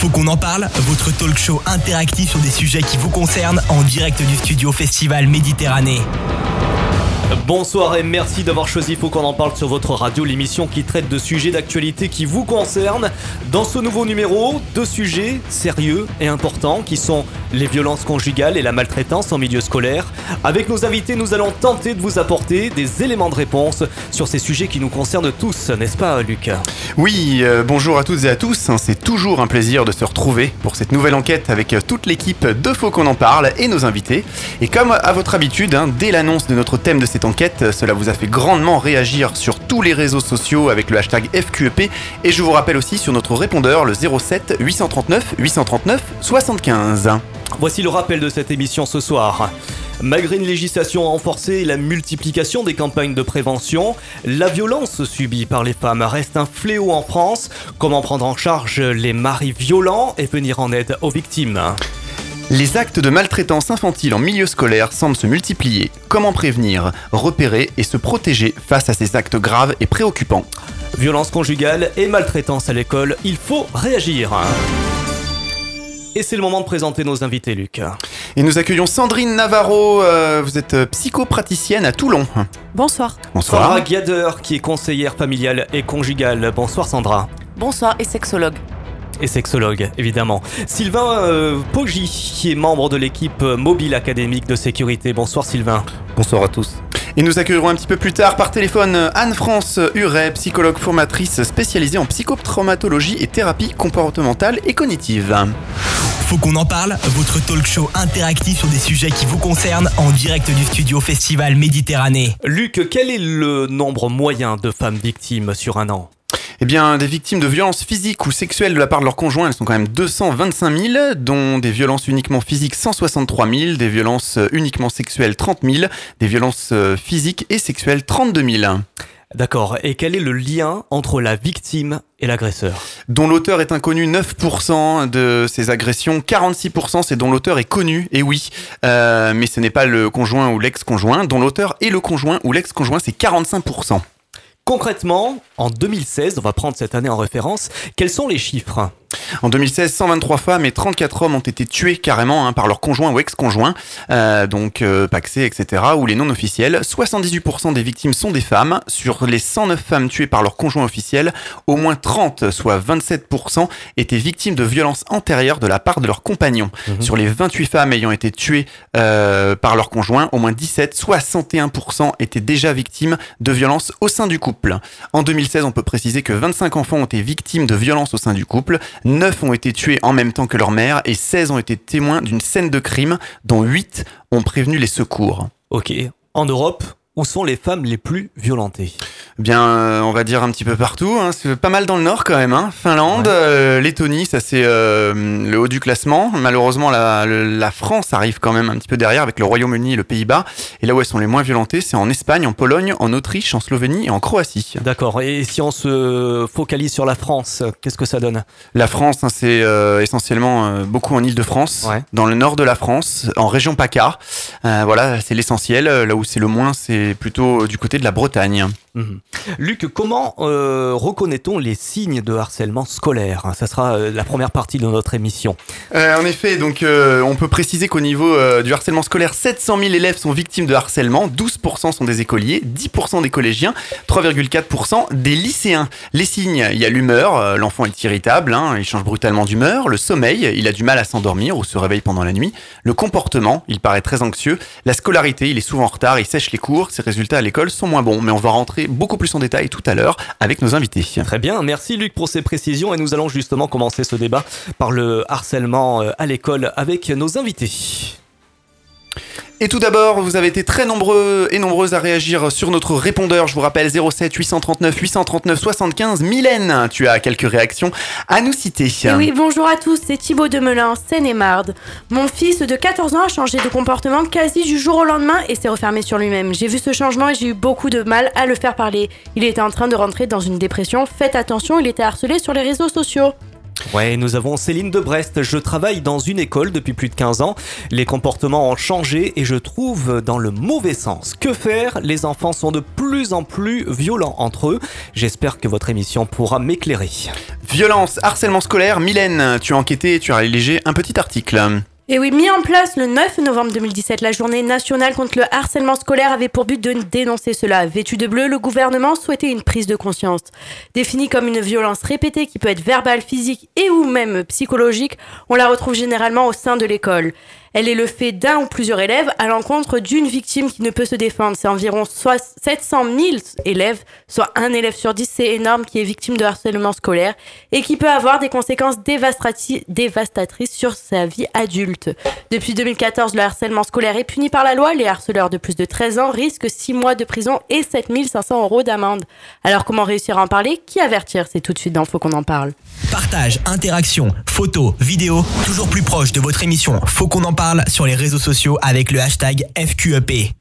Faut qu'on en parle, votre talk show interactif sur des sujets qui vous concernent en direct du studio Festival Méditerranée. Bonsoir et merci d'avoir choisi Faut qu'on en parle sur votre radio, l'émission qui traite de sujets d'actualité qui vous concernent. Dans ce nouveau numéro, deux sujets sérieux et importants qui sont les violences conjugales et la maltraitance en milieu scolaire. Avec nos invités, nous allons tenter de vous apporter des éléments de réponse sur ces sujets qui nous concernent tous, n'est-ce pas Luc? Oui, euh, bonjour à toutes et à tous, c'est toujours un plaisir de se retrouver pour cette nouvelle enquête avec toute l'équipe de Faut qu'on en parle et nos invités. Et comme à votre habitude, hein, dès l'annonce de notre thème de cette enquête, cela vous a fait grandement réagir sur tous les réseaux sociaux avec le hashtag FQEP et je vous rappelle aussi sur notre répondeur le 07 839 839 75. Voici le rappel de cette émission ce soir. Malgré une législation renforcée et la multiplication des campagnes de prévention, la violence subie par les femmes reste un fléau en France. Comment prendre en charge les maris violents et venir en aide aux victimes? Les actes de maltraitance infantile en milieu scolaire semblent se multiplier. Comment prévenir, repérer et se protéger face à ces actes graves et préoccupants? Violence conjugale et maltraitance à l'école, il faut réagir. Et c'est le moment de présenter nos invités, Luc. Et nous accueillons Sandrine Navarro, euh, vous êtes psychopraticienne à Toulon. Bonsoir. Bonsoir. Sandra Giader, qui est conseillère familiale et conjugale. Bonsoir Sandra. Bonsoir et sexologue et sexologue, évidemment. Sylvain euh, Poggi, qui est membre de l'équipe mobile académique de sécurité. Bonsoir Sylvain. Bonsoir à tous. Et nous accueillerons un petit peu plus tard par téléphone Anne-France Huret, psychologue formatrice spécialisée en psychotraumatologie et thérapie comportementale et cognitive. Faut qu'on en parle, votre talk show interactif sur des sujets qui vous concernent en direct du studio Festival Méditerranée. Luc, quel est le nombre moyen de femmes victimes sur un an? Eh bien, des victimes de violences physiques ou sexuelles de la part de leur conjoint, elles sont quand même 225 000, dont des violences uniquement physiques 163 000, des violences uniquement sexuelles 30 000, des violences euh, physiques et sexuelles 32 000. D'accord. Et quel est le lien entre la victime et l'agresseur? Dont l'auteur est inconnu, 9% de ces agressions, 46% c'est dont l'auteur est connu, et oui, euh, mais ce n'est pas le conjoint ou l'ex-conjoint, dont l'auteur est le conjoint ou l'ex-conjoint, c'est 45%. Concrètement, en 2016, on va prendre cette année en référence, quels sont les chiffres? En 2016, 123 femmes et 34 hommes ont été tués carrément hein, par leur conjoint ou ex-conjoint, euh, donc euh, paxé, etc., ou les non officiels. 78% des victimes sont des femmes. Sur les 109 femmes tuées par leur conjoint officiel, au moins 30, soit 27%, étaient victimes de violences antérieures de la part de leurs compagnons. Mhm. Sur les 28 femmes ayant été tuées euh, par leur conjoint, au moins 17, 61% étaient déjà victimes de violences au sein du couple. En 2016, on peut préciser que 25 enfants ont été victimes de violences au sein du couple. 9 ont été tués en même temps que leur mère et 16 ont été témoins d'une scène de crime dont 8 ont prévenu les secours. Ok. En Europe, où sont les femmes les plus violentées Bien, euh, on va dire un petit peu partout. Hein. C'est pas mal dans le nord quand même. Hein. Finlande, euh, Lettonie, ça c'est euh, le haut du classement. Malheureusement, la, la, France arrive quand même un petit peu derrière avec le Royaume-Uni et le Pays-Bas. Et là où elles sont les moins violentées, c'est en Espagne, en Pologne, en Autriche, en Slovénie et en Croatie. D'accord. Et si on se focalise sur la France, qu'est-ce que ça donne La France, hein, c'est essentiellement beaucoup en Île-de-France, dans le nord de la France, en région PACA. voilà, c'est l'essentiel. Là où c'est le moins, c'est plutôt du côté de la Bretagne. Mhm. Luc, comment euh, reconnaît-on les signes de harcèlement scolaire Ça sera euh, la première partie de notre émission. Euh, en effet, donc on peut préciser qu'au niveau du harcèlement scolaire, 700 000 élèves sont victimes de harcèlement, 12% sont des écoliers, 10% des collégiens, 3,4% des lycéens. Les signes, il y a l'humeur, l'enfant est irritable, hein, il change brutalement d'humeur, le sommeil, il a du mal à s'endormir ou se réveille pendant la nuit, le comportement, il paraît très anxieux, la scolarité, il est souvent en retard, il sèche les cours, ses résultats à l'école sont moins bons, mais on va rentrer beaucoup plus en détail tout à l'heure avec nos invités. Très bien, merci Luc pour ces précisions et nous allons justement commencer ce débat par le harcèlement euh, à l'école avec nos invités. Et tout d'abord, vous avez été très nombreux et nombreuses à réagir sur notre répondeur. Je vous rappelle 07 839 839 75. Mylène, tu as quelques réactions à nous citer. oui, bonjour à tous, c'est Thibaut Demelin, Seine-et-Marde. Mon fils de 14 ans a changé de comportement quasi du jour au lendemain et s'est refermé sur lui-même. J'ai vu ce changement et j'ai eu beaucoup de mal à le faire parler. Il était en train de rentrer dans une dépression. Faites attention, il était harcelé sur les réseaux sociaux. Ouais, nous avons Céline de Brest. Je travaille dans une école depuis plus de 15 ans. Les comportements ont changé et je trouve dans le mauvais sens. Que faire? Les enfants sont de plus en plus violents entre eux. J'espère que votre émission pourra m'éclairer. Violence, harcèlement scolaire, Mylène, tu as enquêté et tu as rédigé un petit article. Et oui, mis en place le 9 novembre 2017, la journée nationale contre le harcèlement scolaire avait pour but de dénoncer cela. Vêtu de bleu, le gouvernement souhaitait une prise de conscience. Définie comme une violence répétée qui peut être verbale, physique et ou même psychologique, on la retrouve généralement au sein de l'école. Elle est le fait d'un ou plusieurs élèves à l'encontre d'une victime qui ne peut se défendre. C'est environ 700 000 élèves, soit un élève sur dix, c'est énorme, qui est victime de harcèlement scolaire et qui peut avoir des conséquences dévastatrices sur sa vie adulte. Depuis 2014, le harcèlement scolaire est puni par la loi. Les harceleurs de plus de 13 ans risquent 6 mois de prison et 7 500 euros d'amende. Alors comment réussir à en parler? Qui avertir? C'est tout de suite dans Faut qu'on en parle. Partage, interaction, photos, vidéos, toujours plus proche de votre émission Faut qu'on en parle sur les réseaux sociaux avec le hashtag FQEP.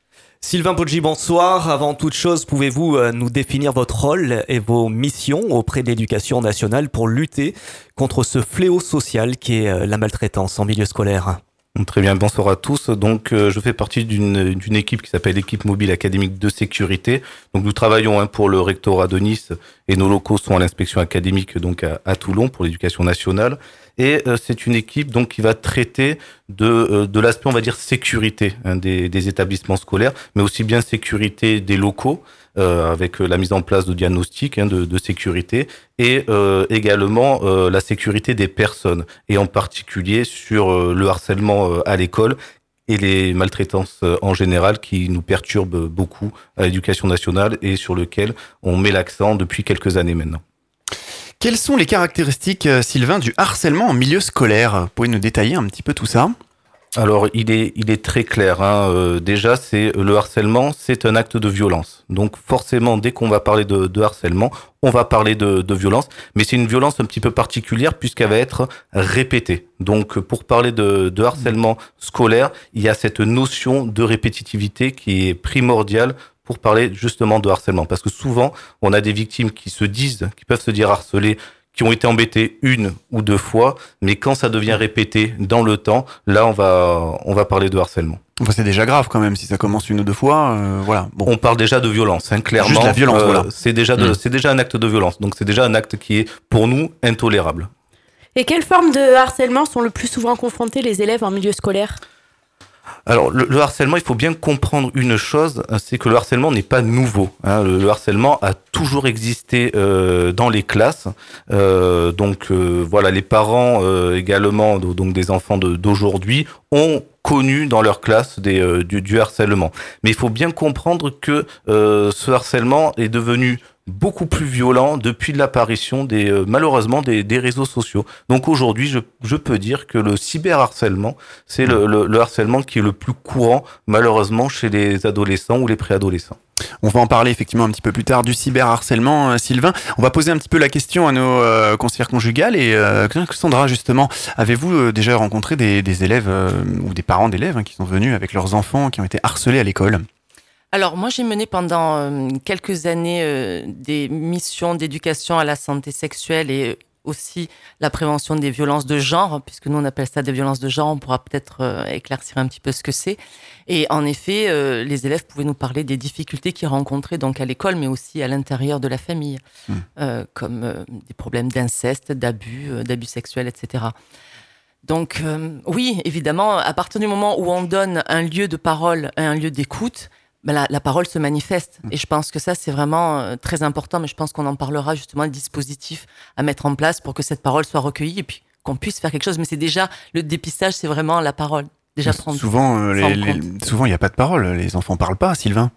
Sylvain Poggi, bonsoir. Avant toute chose, pouvez-vous euh, nous définir votre rôle et vos missions auprès de l'éducation nationale pour lutter contre ce fléau social qui est euh, la maltraitance en milieu scolaire? Très bien, bonsoir à tous. Donc, euh, je fais partie d'une équipe qui s'appelle l'équipe mobile académique de sécurité. Donc, nous travaillons hein, pour le rectorat de Nice et nos locaux sont à l'inspection académique donc à, Toulon pour l'éducation nationale. Et euh, c'est une équipe donc qui va traiter de, euh, de l'aspect, on va dire, sécurité hein, des, des, établissements scolaires, mais aussi bien sécurité des locaux. Euh, avec la mise en place de diagnostics hein, de, sécurité et euh, également euh, la sécurité des personnes et en particulier sur le harcèlement à l'école et les maltraitances en général qui nous perturbent beaucoup à l'éducation nationale et sur lequel on met l'accent depuis quelques années maintenant. Quelles sont les caractéristiques, Sylvain, du harcèlement en milieu scolaire? Vous pouvez nous détailler un petit peu tout ça? Alors, il est, il est très clair. Hein. Euh, déjà, c'est le harcèlement, c'est un acte de violence. Donc, forcément, dès qu'on va parler de, harcèlement, on va parler de, de violence, mais c'est une violence un petit peu particulière puisqu'elle va être répétée. Donc, pour parler de, de harcèlement scolaire, il y a cette notion de répétitivité qui est primordiale pour parler justement de harcèlement. Parce que souvent, on a des victimes qui se disent, qui peuvent se dire harcelées qui ont été embêtés une ou deux fois, mais quand ça devient répété dans le temps, là on va on va parler de harcèlement. Enfin, c'est déjà grave quand même si ça commence une ou deux fois. Euh, voilà. Bon. On parle déjà de violence, hein, clairement. Juste la violence, euh, voilà. C'est déjà de, mm. c'est déjà un acte de violence, donc c'est déjà un acte qui est pour nous intolérable. Et quelles formes de harcèlement sont le plus souvent confrontés les élèves en milieu scolaire? Alors, le, harcèlement, il faut bien comprendre une chose, c'est que le harcèlement n'est pas nouveau. Hein. Le, harcèlement a toujours existé euh, dans les classes. Euh, donc, euh, voilà, les parents également, donc des enfants d'aujourd'hui, ont connu dans leur classe du, harcèlement. Mais il faut bien comprendre que ce harcèlement est devenu beaucoup plus violent depuis l'apparition des euh, malheureusement des, réseaux sociaux. Donc aujourd'hui, je, peux dire que le cyberharcèlement, c'est le, le, harcèlement qui est le plus courant malheureusement chez les adolescents ou les préadolescents. On va en parler effectivement un petit peu plus tard du cyberharcèlement, euh, Sylvain. On va poser un petit peu la question à nos euh, conseillères conjugales et euh, Sandra justement, avez-vous déjà rencontré des, des élèves ou des parents d'élèves hein, qui sont venus avec leurs enfants qui ont été harcelés à l'école? Alors moi j'ai mené pendant euh, quelques années euh, des missions d'éducation à la santé sexuelle et aussi la prévention des violences de genre, puisque nous on appelle ça des violences de genre, on pourra peut-être euh, éclaircir un petit peu ce que c'est. Et en effet, les élèves pouvaient nous parler des difficultés qu'ils rencontraient donc à l'école, mais aussi à l'intérieur de la famille, mmh. comme des problèmes d'inceste, d'abus, d'abus sexuels, etc. Donc oui, évidemment, à partir du moment où on donne un lieu de parole, un lieu d'écoute, ben la, la, parole se manifeste. Mm. Et je pense que ça, c'est vraiment euh, très important, mais je pense qu'on en parlera justement, le dispositif à mettre en place pour que cette parole soit recueillie et puis qu'on puisse faire quelque chose. Mais c'est déjà, le dépistage, c'est vraiment la parole. Déjà prendre souvent, euh, les, souvent, il n'y a pas de parole. Les enfants parlent pas, Sylvain.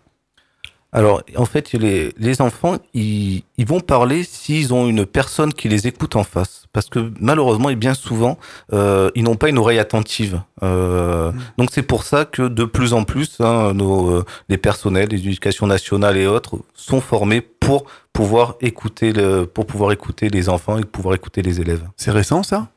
Alors, en fait, les, les enfants, ils, ils, vont parler s'ils ont une personne qui les écoute en face. Parce que malheureusement, et bien souvent, euh, ils n'ont pas une oreille attentive. Euh, mmh. Donc, c'est pour ça que de plus en plus, hein, nos, euh, les personnels, les éducations nationales et autres sont formés pour pouvoir écouter le, pour pouvoir écouter les enfants et pouvoir écouter les élèves. C'est récent, ça?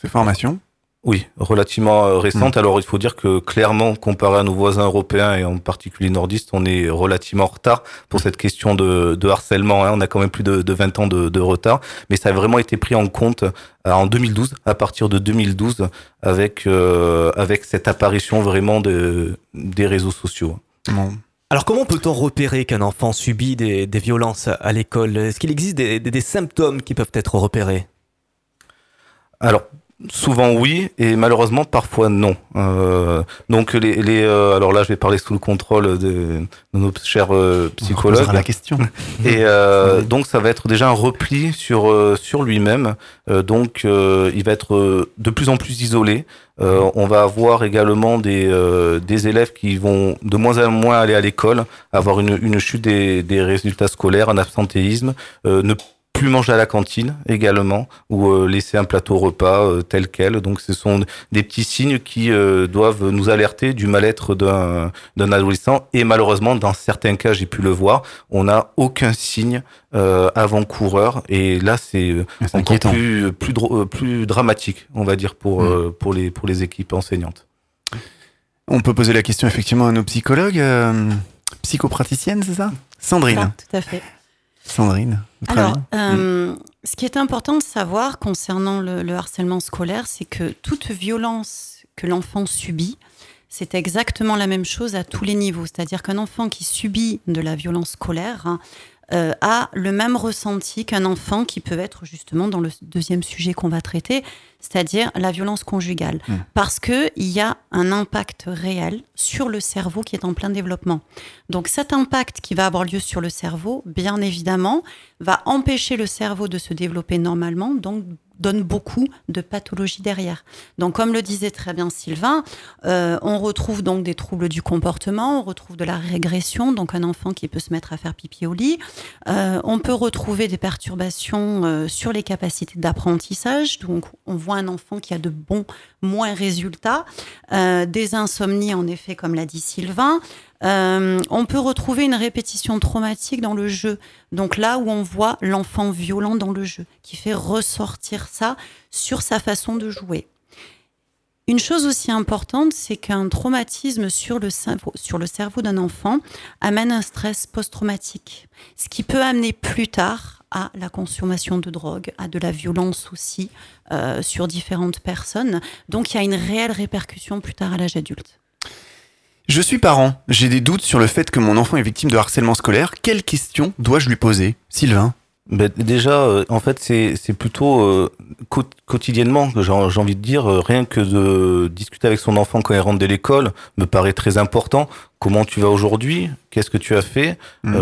Ces formations? Oui, relativement euh, récente. Alors il faut dire que clairement, comparé à nos voisins européens et en particulier nordistes, on est relativement en retard pour cette question de, de harcèlement. Hein. On a quand même plus de, de 20 ans de, de, retard, mais ça a vraiment été pris en compte euh, en 2012, à partir de 2012, avec euh, avec cette apparition vraiment de, des réseaux sociaux. Alors comment peut-on repérer qu'un enfant subit des, des violences à l'école? Est-ce qu'il existe des, des, des symptômes qui peuvent être repérés? Alors, Souvent oui et malheureusement parfois non. Euh, donc les, les euh, alors là je vais parler sous le contrôle de, de nos chers euh, psychologues. la question. Et euh, donc ça va être déjà un repli sur euh, sur lui-même. donc il va être de plus en plus isolé. on va avoir également des des élèves qui vont de moins en moins aller à l'école, avoir une une chute des des résultats scolaires, un absentéisme, ne plus manger à la cantine également ou euh, laisser un plateau repas euh, tel quel. Donc ce sont des petits signes qui euh, doivent nous alerter du mal-être d'un d'un adolescent et malheureusement dans certains cas j'ai pu le voir, on n'a aucun signe avant-coureur et là c'est encore plus plus plus dramatique, on va dire pour mm. pour les pour les équipes enseignantes. On peut poser la question effectivement à nos psychologues psychopraticiennes, c'est ça? Sandrine. Ah, tout à fait. Sandrine. Alors, euh, ce qui est important de savoir concernant le, harcèlement scolaire, c'est que toute violence que l'enfant subit, c'est exactement la même chose à tous les niveaux. C'est-à-dire qu'un enfant qui subit de la violence scolaire hein, euh, a le même ressenti qu'un enfant qui peut être justement dans le deuxième sujet qu'on va traiter, c'est-à-dire la violence conjugale. Mmh. Parce qu'il y a un impact réel sur le cerveau qui est en plein développement. Donc cet impact qui va avoir lieu sur le cerveau, bien évidemment, va empêcher le cerveau de se développer normalement, donc donne beaucoup de pathologies derrière. Donc, comme le disait très bien Sylvain, euh, on retrouve donc des troubles du comportement, on retrouve de la régression, donc un enfant qui peut se mettre à faire pipi au lit. Euh, on peut retrouver des perturbations euh, sur les capacités d'apprentissage, donc on un enfant qui a de bons, moins résultats, des insomnies en effet, comme l'a dit Sylvain, euh, on peut retrouver une répétition traumatique dans le jeu. Donc là où on voit l'enfant violent dans le jeu, qui fait ressortir ça sur sa façon de jouer. Une chose aussi importante, c'est qu'un traumatisme sur le cerveau d'un enfant amène un stress post-traumatique, ce qui peut amener plus tard à la consommation de drogue, à de la violence aussi euh, sur différentes personnes. Donc il y a une réelle répercussion plus tard à l'âge adulte. Je suis parent, j'ai des doutes sur le fait que mon enfant est victime de harcèlement scolaire. Quelles questions dois-je lui poser Sylvain? Ben déjà, euh, en fait, c'est plutôt euh, quotidiennement que j'ai envie de dire, euh, rien que de discuter avec son enfant quand il rentre de l'école me paraît très important. Comment tu vas aujourd'hui? Qu'est-ce que tu as fait? Mmh.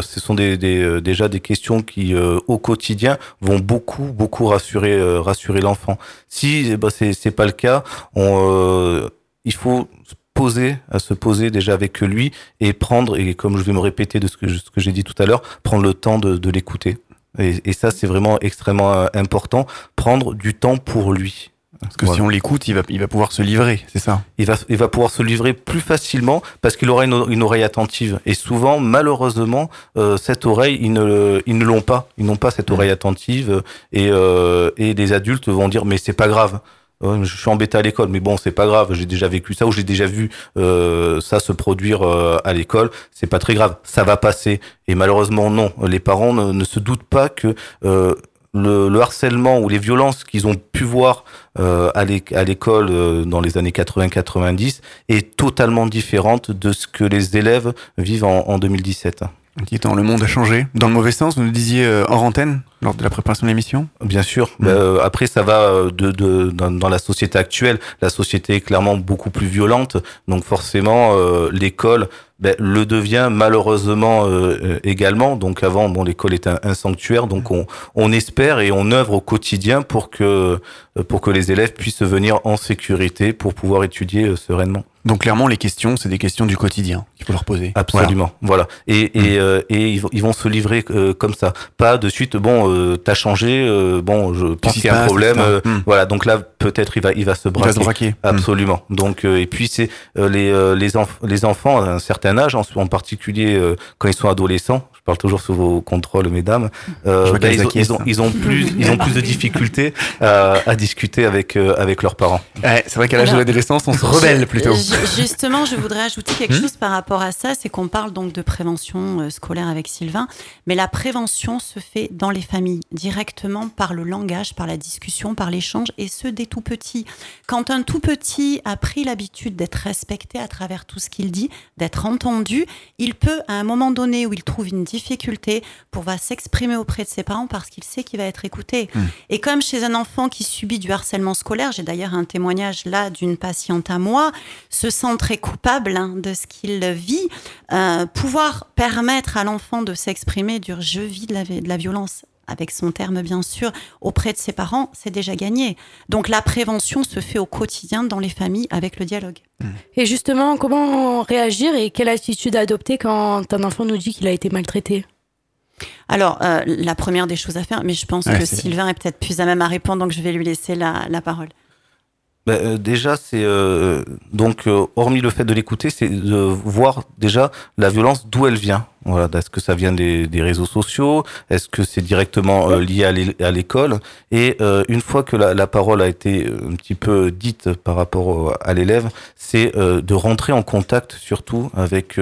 Ce sont des, des, déjà des questions qui, au quotidien, vont beaucoup, beaucoup rassurer, rassurer l'enfant. Si ben, c'est pas le cas, on, il faut poser, à se poser déjà avec lui et prendre, et comme je vais me répéter de ce que, ce que j'ai dit tout à l'heure, prendre le temps de, de l'écouter. Et, et, ça, c'est vraiment extrêmement euh, important, prendre du temps pour lui. Parce que si on l'écoute, il va, il va pouvoir se livrer, c'est ça il va, il va pouvoir se livrer plus facilement parce qu'il aura une, une, oreille attentive. Et souvent, malheureusement, euh, cette oreille, ils ne, ils ne l'ont pas. Ils n'ont pas cette oreille attentive. Et, euh, et les adultes vont dire, mais c'est pas grave je suis embêté à l'école, mais bon, c'est pas grave. J'ai déjà vécu ça ou j'ai déjà vu euh, ça se produire euh, à l'école. C'est pas très grave, ça va passer. Et malheureusement, non. Les parents ne, se doutent pas que euh, le, le, harcèlement ou les violences qu'ils ont pu voir euh, à l'école euh, dans les années 80-90 est totalement différente de ce que les élèves vivent en, en 2017. Inquiétant, le monde a changé. Dans le mauvais sens, vous nous disiez euh, hors antenne, lors de la préparation de l'émission? Bien sûr. Mmh. Euh, après, ça va euh, de, de dans, dans, la société actuelle. La société est clairement beaucoup plus violente. Donc forcément, euh, l'école ben, le devient malheureusement euh, également. Donc avant, bon, l'école est un, un, sanctuaire. Donc on, on espère et on œuvre au quotidien pour que, pour que les élèves puissent venir en sécurité pour pouvoir étudier sereinement. Donc clairement, les questions, c'est des questions du quotidien qu'il faut leur poser. Absolument, voilà. Et, et, mmh. euh, et ils, vont se livrer euh, comme ça. Pas de suite, bon, euh, t'as changé, euh, bon, je pense qu'il y a un problème. Mmh. Voilà, donc là, peut-être il va, il va se braquer. Il va se braquer. Absolument. Mmh. Donc, et puis c'est les, les, enf les enfants, à un certain certain âge, en, en particulier euh, quand ils sont adolescents, je parle toujours sous vos contrôles, mesdames, euh, bah, ils, ont, ils, ont, ils, ont, plus, ils ont plus de difficultés euh, à discuter avec, euh, avec leurs parents. Ouais, c'est vrai qu'à l'âge de l'adolescence, on se rebelle plutôt. Justement, je voudrais ajouter quelque hmm chose par rapport à ça, c'est qu'on parle donc de prévention scolaire avec Sylvain, mais la prévention se fait dans les familles, directement par le langage, par la discussion, par l'échange, et ce, dès tout petit. Quand un tout petit a pris l'habitude d'être respecté à travers tout ce qu'il dit, d'être entendu, il peut, à un moment donné où il trouve une difficulté, va s'exprimer auprès de ses parents parce qu'il sait qu'il va être écouté. Hmm. Et comme chez un enfant qui subit du harcèlement scolaire, j'ai d'ailleurs un témoignage là d'une patiente à moi, se sent très coupable hein, de ce qu'il vit, euh, pouvoir permettre à l'enfant de s'exprimer, dire je vis de la, de la violence avec son terme bien sûr, auprès de ses parents, c'est déjà gagné. Donc la prévention se fait au quotidien dans les familles avec le dialogue. Et justement, comment réagir et quelle attitude adopter quand un enfant nous dit qu'il a été maltraité? Alors, euh, la première des choses à faire, mais je pense que Sylvain est peut-être plus à même à répondre, donc je vais lui laisser la, parole. Ben, euh, déjà, c'est euh, donc hormis le fait de l'écouter, c'est de voir déjà la violence d'où elle vient. Voilà, est-ce que ça vient des, des réseaux sociaux? Est-ce que c'est directement euh, lié à l'école? Et euh, une fois que la, la, parole a été euh, un petit peu dite par rapport à l'élève, c'est de rentrer en contact surtout avec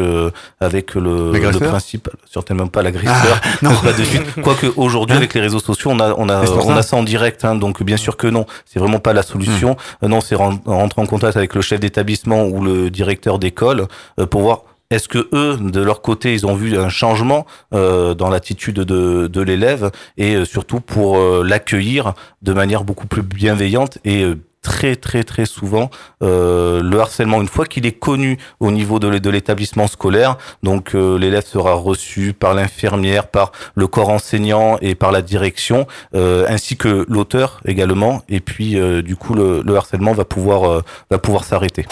avec le, le principe, certainement pas l'agresseur, ah, non. pas de suite. Quoique aujourd'hui hein? avec les réseaux sociaux, on a on a on ça. a ça en direct, hein, donc bien sûr que non, c'est vraiment pas la solution. Hmm. non, c'est rentrer en contact avec le chef d'établissement ou le directeur d'école pour voir est-ce que eux, de leur côté, ils ont vu un changement euh, dans l'attitude de, l'élève et euh, surtout pour euh, l'accueillir de manière beaucoup plus bienveillante et très très très souvent le harcèlement? Une fois qu'il est connu au niveau de l'établissement scolaire donc l'élève sera reçu par l'infirmière par le corps enseignant et par la direction ainsi que l'auteur également. Et puis du coup le, le harcèlement va pouvoir va pouvoir s'arrêter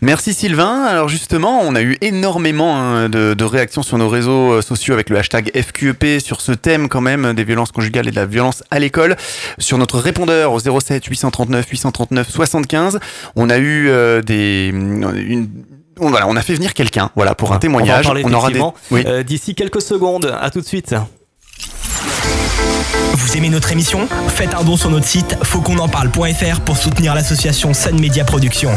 Merci Sylvain. Alors justement, on a eu énormément hein, de, réactions sur nos réseaux euh, sociaux avec le hashtag FQEP sur ce thème quand même des violences conjugales et de la violence à l'école. Sur notre répondeur au 07 839 839 75, on a eu euh, des... Une, voilà, on a fait venir quelqu'un, voilà, pour un témoignage. On, aura des... Euh, d'ici quelques secondes. À tout de suite. Vous aimez notre émission? Faites un don sur notre site fautquonenparle.fr pour soutenir l'association Sun Media Productions.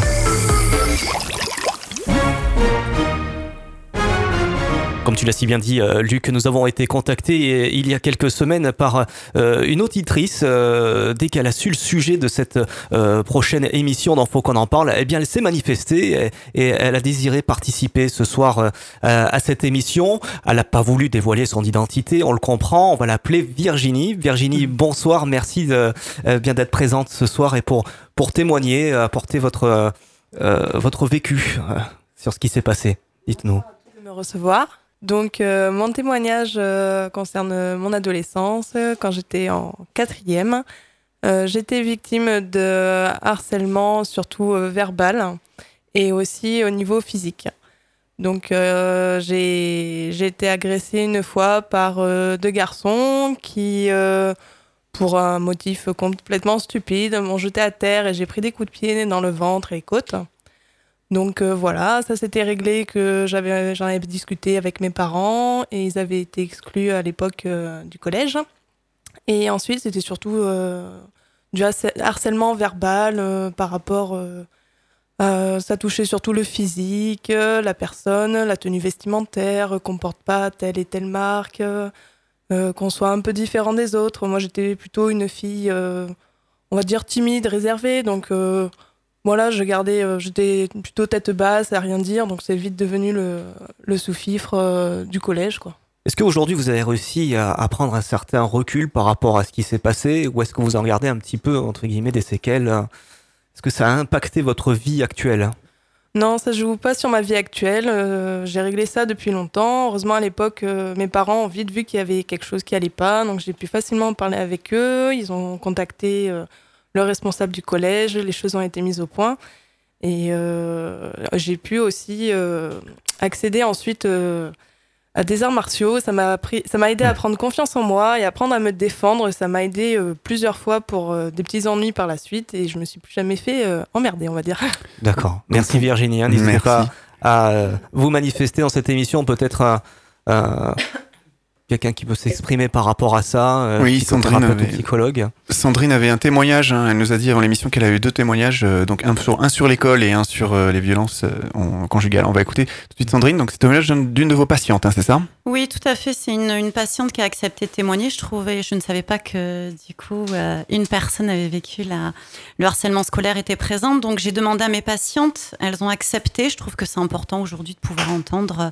Comme tu l'as si bien dit, euh, Luc, nous avons été contactés euh, il y a quelques semaines par euh, une auditrice. dès qu'elle a su le sujet de cette prochaine émission Faut qu'on en parle, eh bien, elle s'est manifestée et, elle a désiré participer ce soir à cette émission. Elle n'a pas voulu dévoiler son identité, on le comprend. On va l'appeler Virginie. Virginie, bonsoir. Merci de, bien d'être présente ce soir et pour, pour témoigner, apporter votre, votre vécu sur ce qui s'est passé. Dites-nous. me recevoir. Donc, euh, mon témoignage euh, concerne mon adolescence. Quand j'étais en quatrième, euh, j'étais victime de harcèlement, surtout verbal, et aussi au niveau physique. Donc, j'ai été agressée une fois par deux garçons qui, pour un motif complètement stupide, m'ont jeté à terre et j'ai pris des coups de pied dans le ventre et les côtes. Donc euh, voilà, ça s'était réglé que j'avais, j'en avais discuté avec mes parents et ils avaient été exclus à l'époque euh, du collège. Et ensuite, c'était surtout euh, du harcèlement verbal par rapport. ça touchait surtout le physique, la personne, la tenue vestimentaire, qu'on porte pas telle et telle marque, qu'on soit un peu différent des autres. Moi, j'étais plutôt une fille, on va dire timide, réservée, donc voilà, je gardais, euh, j'étais plutôt tête basse, à rien dire, donc c'est vite devenu le, le sous-fifre euh, du collège, quoi. Est-ce qu'aujourd'hui vous avez réussi à, prendre un certain recul par rapport à ce qui s'est passé, ou est-ce que vous en gardez un petit peu entre guillemets des séquelles Est-ce que ça a impacté votre vie actuelle? Non, ça joue pas sur ma vie actuelle. Euh, j'ai réglé ça depuis longtemps. Heureusement, à l'époque, mes parents ont vite vu qu'il y avait quelque chose qui allait pas, donc j'ai pu facilement parler avec eux. Ils ont contacté le responsable du collège, les choses ont été mises au point. Et euh, j'ai pu aussi euh, accéder ensuite euh, à des arts martiaux. Ça m'a ça m'a aidé à prendre confiance en moi et à apprendre à me défendre. Ça m'a aidé plusieurs fois pour des petits ennuis par la suite et je me suis plus jamais fait emmerder, on va dire. D'accord. Merci Virginie. Hein. N'hésitez pas à vous manifester dans cette émission, peut-être un, un- quelqu'un qui peut s'exprimer par rapport à ça, euh, Oui, Sandrine avait- psychologue. Sandrine avait un témoignage, hein, elle nous a dit avant l'émission qu'elle a eu deux témoignages, euh, donc un sur, un sur l'école et un sur euh, les violences euh, en- conjugales. On va écouter tout de suite Sandrine, donc c'est le témoignage d'une de vos patientes, hein, c'est ça? Oui, tout à fait. C'est une, une patiente qui a accepté de témoigner. Je trouvais, je ne savais pas que du coup euh, une personne avait vécu la, le harcèlement scolaire était présente. Donc j'ai demandé à mes patientes, elles ont accepté. Je trouve que c'est important aujourd'hui de pouvoir entendre euh,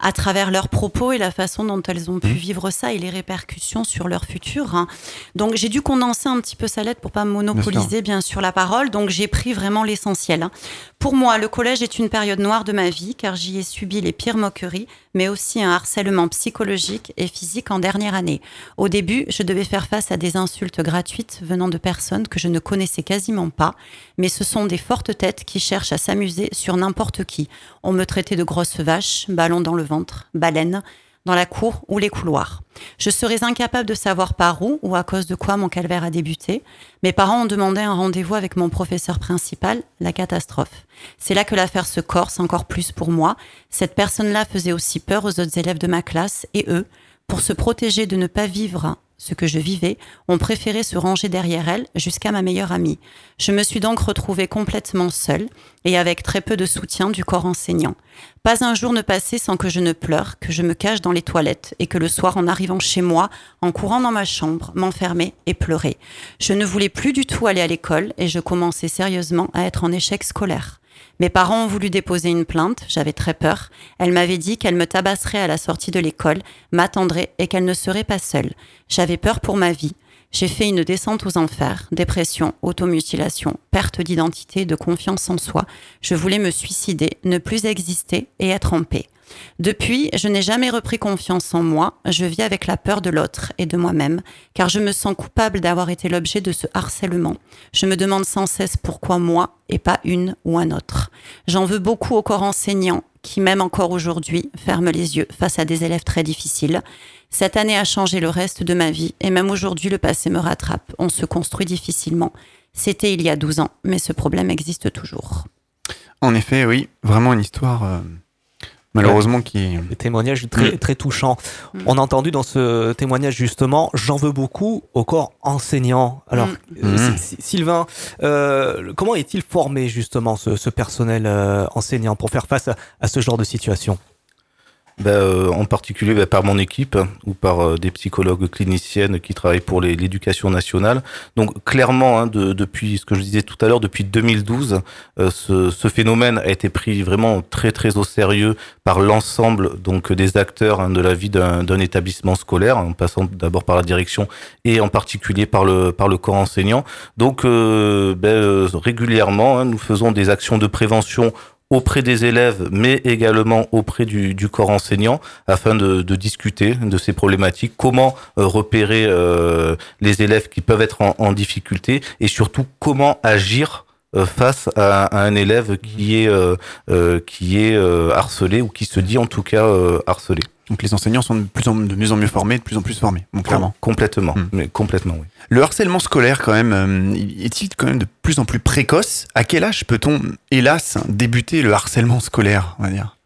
à travers leurs propos et la façon dont elles ont pu vivre ça et les répercussions sur leur futur. hein. Donc j'ai dû condenser un petit peu sa lettre pour pas monopoliser bien sûr la parole. Donc j'ai pris vraiment l'essentiel. hein. Pour moi, le collège est une période noire de ma vie car j'y ai subi les pires moqueries, mais aussi un harcèlement psychologique et physique en dernière année. Au début, je devais faire face à des insultes gratuites venant de personnes que je ne connaissais quasiment pas, mais ce sont des fortes têtes qui cherchent à s'amuser sur n'importe qui. On me traitait de grosse vache, ballon dans le ventre, baleine, dans la cour ou les couloirs. Je serais incapable de savoir par où ou à cause de quoi mon calvaire a débuté. Mes parents ont demandé un rendez-vous avec mon professeur principal, la catastrophe. C'est là que l'affaire se corse encore plus pour moi. Cette personne-là faisait aussi peur aux autres élèves de ma classe et eux, pour se protéger de ne pas vivre ce que je vivais, ont préféré se ranger derrière elle jusqu'à ma meilleure amie. Je me suis donc retrouvée complètement seule et avec très peu de soutien du corps enseignant. Pas un jour ne passait sans que je ne pleure, que je me cache dans les toilettes et que le soir, en arrivant chez moi, en courant dans ma chambre, m'enfermer et pleurer. Je ne voulais plus du tout aller à l'école et je commençais sérieusement à être en échec scolaire. Mes parents ont voulu déposer une plainte, j'avais très peur. Elle m'avait dit qu'elle me tabasserait à la sortie de l'école, m'attendrait et qu'elle ne serait pas seule. J'avais peur pour ma vie. J'ai fait une descente aux enfers, dépression, automutilation, perte d'identité, de confiance en soi. Je voulais me suicider, ne plus exister et être en paix. Depuis, je n'ai jamais repris confiance en moi. Je vis avec la peur de l'autre et de moi-même, car je me sens coupable d'avoir été l'objet de ce harcèlement. Je me demande sans cesse pourquoi moi et pas une ou un autre. J'en veux beaucoup au corps enseignant qui, même encore aujourd'hui, ferme les yeux face à des élèves très difficiles. Cette année a changé le reste de ma vie et même aujourd'hui, le passé me rattrape. On se construit difficilement. C'était il y a 12 ans, mais ce problème existe toujours. En effet, oui, vraiment une histoire euh, malheureusement qui... Des témoignages très, Mm. très touchants. Mm. On a entendu dans ce témoignage justement, j'en veux beaucoup au corps enseignant. Alors, Mm. euh. Sy- Sy- Sylvain, euh, comment est-il formé justement ce, ce personnel euh, enseignant pour faire face à, à ce genre de situation? Ben, euh, en particulier ben, par mon équipe ou par euh, des psychologues cliniciennes qui travaillent pour l'éducation nationale. Donc clairement, hein, de- depuis ce que je disais tout à l'heure, depuis 2012, euh, ce, ce phénomène a été pris vraiment très très au sérieux par l'ensemble donc des acteurs hein, de la vie d'un établissement scolaire, en passant d'abord par la direction et en particulier par le par le corps enseignant. Donc euh, euh, régulièrement, hein, nous faisons des actions de prévention auprès des élèves, mais également auprès du, corps enseignant, afin de, discuter de ces problématiques, comment euh, repérer euh, les élèves qui peuvent être en, difficulté, et surtout comment agir euh, face à, un élève qui est qui est harcelé ou qui se dit en tout cas harcelé. Donc les enseignants sont de plus en, de mieux en mieux formés, de plus en plus formés, donc clairement. Complètement, Hmm. mais complètement oui. Le harcèlement scolaire, quand même, euh, est-il quand même de plus en plus précoce? À quel âge peut-on, hélas, débuter le harcèlement scolaire, on va dire?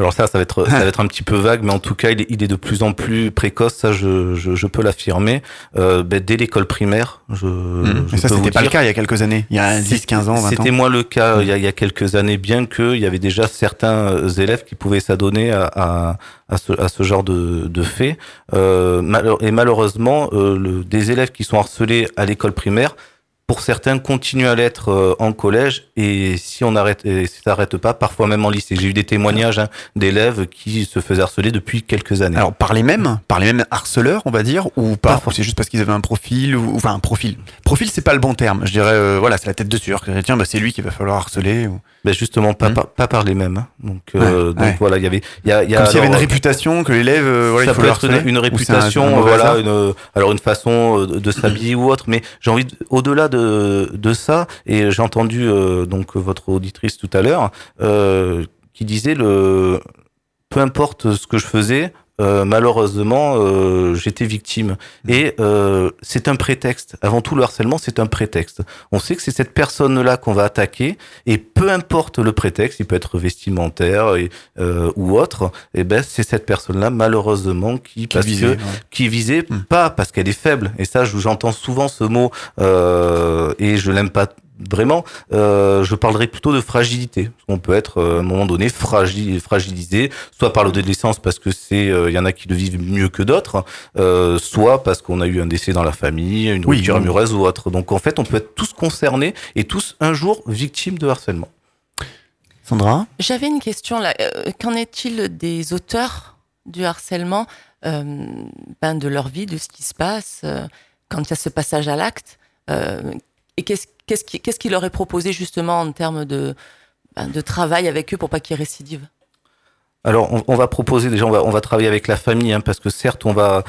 Alors ça, ça va être, ça va être un petit peu vague, mais en tout cas, il est, il est de plus en plus précoce. Ça, je, je, je peux l'affirmer. Euh, ben, dès l'école primaire, je. Mmh. je ça, c'était pas le cas il y a quelques années, il y a 10, 15 ans, 20 ans. C'était moins le cas il y, a, il y a quelques années, bien qu'il y avait déjà certains euh, élèves qui pouvaient s'adonner à, à, à, ce, à ce genre de, de faits. Euh, et malheureusement, euh, le, des élèves qui sont harcelés à l'école primaire, pour certains, continuent à l'être euh, en collège. Et si on arrête, et si ça n'arrête pas, parfois même en lycée. J'ai eu des témoignages hein, d'élèves qui se faisaient harceler depuis quelques années. Alors, par les mêmes, par les mêmes harceleurs, on va dire, ou pas, Pas C'est juste parce qu'ils avaient un profil, ou enfin un profil. Profil, c'est pas le bon terme. Je dirais, euh, voilà, c'est la tête de sûr. Tiens, bah, c'est lui qu'il va falloir harceler. Ou... Ben justement, pas, Mhm. par, pas par les mêmes. hein. Donc, euh, Ouais, donc ouais. voilà, il y avait, il y a, y a Comme s'il y avait une alors, réputation que l'élève, euh, voilà, ça il faut peut être une, un- réputation, un voilà, une, alors une façon euh, de s'habiller ou autre, mais j'ai envie, de- au-delà de, de ça, et j'ai entendu euh, donc votre auditrice tout à l'heure, euh, qui disait le, peu importe ce que je faisais, euh, malheureusement, euh, j'étais victime. Mmh. Et euh, c'est un prétexte. Avant tout, le harcèlement, c'est un prétexte. On sait que c'est cette personne-là qu'on va attaquer, et peu importe le prétexte, il peut être vestimentaire et, ou autre, et eh ben c'est cette personne-là, malheureusement, qui, qui, visée, qui est visée, mmh. pas parce qu'elle est faible. Et ça, j'entends souvent ce mot, et je l'aime pas vraiment, euh, je parlerai plutôt de fragilité. On peut être euh, à un moment donné fragile, fragilisé, soit par l'adolescence parce que c'est, il euh, y en a qui le vivent mieux que d'autres, euh, soit parce qu'on a eu un décès dans la famille, une rupture amoureuse ou autre. Donc en fait, on peut être tous concernés et tous un jour victimes de harcèlement. Sandra? J'avais une question là. Qu'en est-il des auteurs du harcèlement, ben, de leur vie, de ce qui se passe quand il y a ce passage à l'acte Et qu'est-ce qui, leur est proposé justement en termes de, ben, de travail avec eux pour pas qu'ils récidivent? Alors, on, va proposer déjà, on va, on va travailler avec la famille, hein, parce que certes, on va,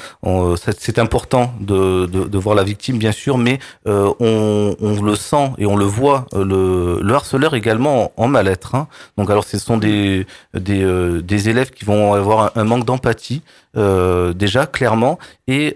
c'est important de, de, voir la victime, bien sûr, mais euh, on, le sent et on le voit, euh, le, le harceleur également en, mal-être. Hein. Donc, alors, ce sont des des, euh, élèves qui vont avoir un, manque d'empathie déjà clairement, et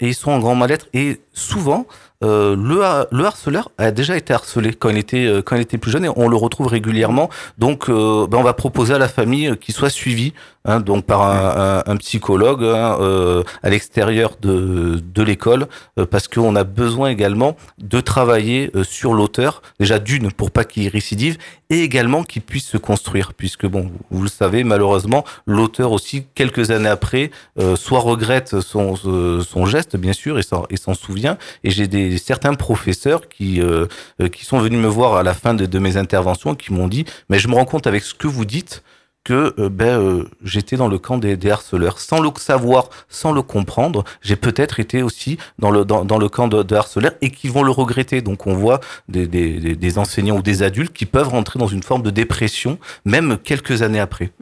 ils sont en grand mal-être et souvent euh, le, le, harceleur a déjà été harcelé quand il était euh, quand il était plus jeune et on le retrouve régulièrement. Donc, euh, ben on va proposer à la famille qu'il soit suivi hein, donc par un, un, psychologue hein, euh, à l'extérieur de, de l'école, euh, parce qu'on a besoin également de travailler euh, sur l'auteur, déjà d'une pour pas qu'il récidive, et également qu'il puisse se construire, puisque bon, vous le savez, malheureusement, l'auteur aussi quelques années après, soit regrette son, son geste bien sûr et s'en et s'en souvient. Et j'ai des certains professeurs qui qui sont venus me voir à la fin de, de mes interventions, qui m'ont dit, mais je me rends compte avec ce que vous dites que euh, ben, euh, j'étais dans le camp des, harceleurs. Sans le savoir, sans le comprendre, j'ai peut-être été aussi dans le, dans, dans le camp de, harceleurs et qui vont le regretter. Donc on voit des, des, des, enseignants ou des adultes qui peuvent rentrer dans une forme de dépression, même quelques années après.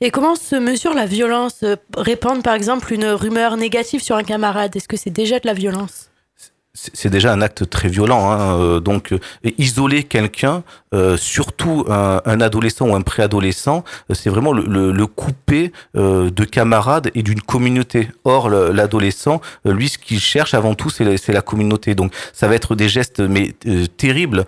Et comment se mesure la violence? Répandre par exemple une rumeur négative sur un camarade, est-ce que c'est déjà de la violence? C'est déjà un acte très violent. Hein. Euh, donc, isoler quelqu'un, euh, surtout un, un, adolescent ou un préadolescent, euh, c'est vraiment le, le, le couper euh, de camarades et d'une communauté. Or, l'adolescent, lui, ce qu'il cherche avant tout, c'est la, la communauté. Donc, ça va être des gestes mais terribles.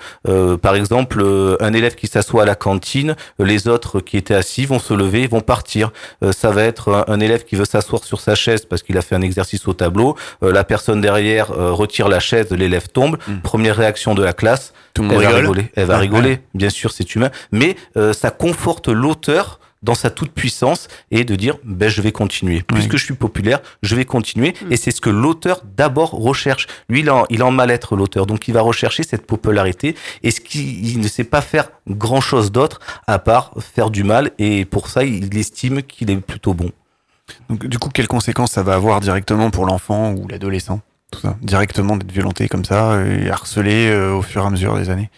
par exemple, un élève qui s'assoit à la cantine, les autres qui étaient assis vont se lever, vont partir. ça va être un, élève qui veut s'asseoir sur sa chaise parce qu'il a fait un exercice au tableau. la personne derrière retire la chaise, l'élève tombe. Hmm. Première réaction de la classe, Tout le monde elle va rigoler. Elle va rigoler, bien sûr, c'est humain, mais euh, ça conforte l'auteur dans sa toute puissance et de dire ben je vais continuer. Puisque je suis populaire je vais continuer. Hmm. et c'est ce que l'auteur d'abord recherche. Lui il en il en mal-être l'auteur. Donc il va rechercher cette popularité. Et ce qu'il ne sait pas faire grand chose d'autre à part faire du mal. Et pour ça il estime qu'il est plutôt bon. Donc du coup quelles conséquences ça va avoir directement pour l'enfant ou l'adolescent? Directement d'être violenté comme ça et harcelé euh, au fur et à mesure des années.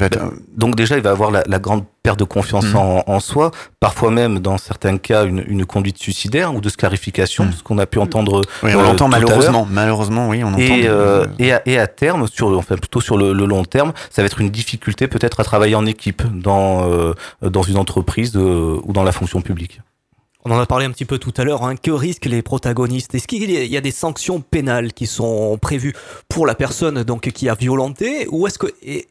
Être... Euh, donc déjà, il va avoir la, la grande perte de confiance mmh. en, en, soi, parfois même dans certains cas une, une conduite suicidaire ou de scarification, mmh. ce qu'on a pu entendre. Oui, on euh, l'entend malheureusement. Malheureusement, oui, on entend. Et, euh, et, à, et, à, terme, sur, enfin plutôt sur le, le, long terme, ça va être une difficulté peut-être à travailler en équipe dans euh, dans une entreprise ou dans la fonction publique. On en a parlé un petit peu tout à l'heure. Hein. Que risquent les protagonistes? Est-ce qu'il y a des sanctions pénales qui sont prévues pour la personne donc qui a violenté, ou est-ce que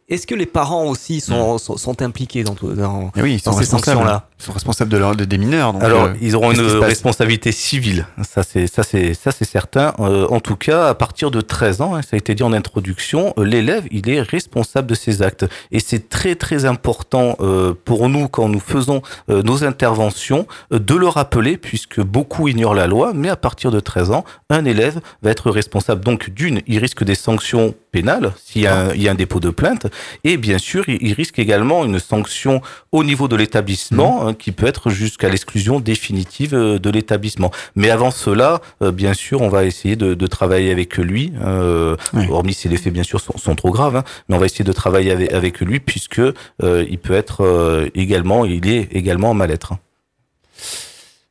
est-ce que les parents aussi sont, sont, sont impliqués dans, dans, oui, dans ces sanctions-là? Ils sont responsables de, leur, de des mineurs. Donc Alors, euh, ils auront une responsabilité civile. Ça c'est ça c'est ça c'est certain. Euh, en tout cas, à partir de 13 ans, hein, ça a été dit en introduction, euh, l'élève il est responsable de ses actes, et c'est très très important euh, pour nous quand nous faisons euh, nos interventions de le rappeler, puisque beaucoup ignorent la loi, mais à partir de 13 ans, un élève va être responsable. Donc, d'une, il risque des sanctions pénales s'il y, a un dépôt de plainte, et bien sûr, il, risque également une sanction au niveau de l'établissement, mmh. hein, qui peut être jusqu'à l'exclusion définitive euh, de l'établissement. Mais avant cela, euh, bien sûr, on va essayer de, de travailler avec lui, euh, oui. hormis si les faits, bien sûr, sont, sont trop graves, hein, mais on va essayer de travailler avec, avec lui, puisque euh, il peut être également, il est également en mal-être.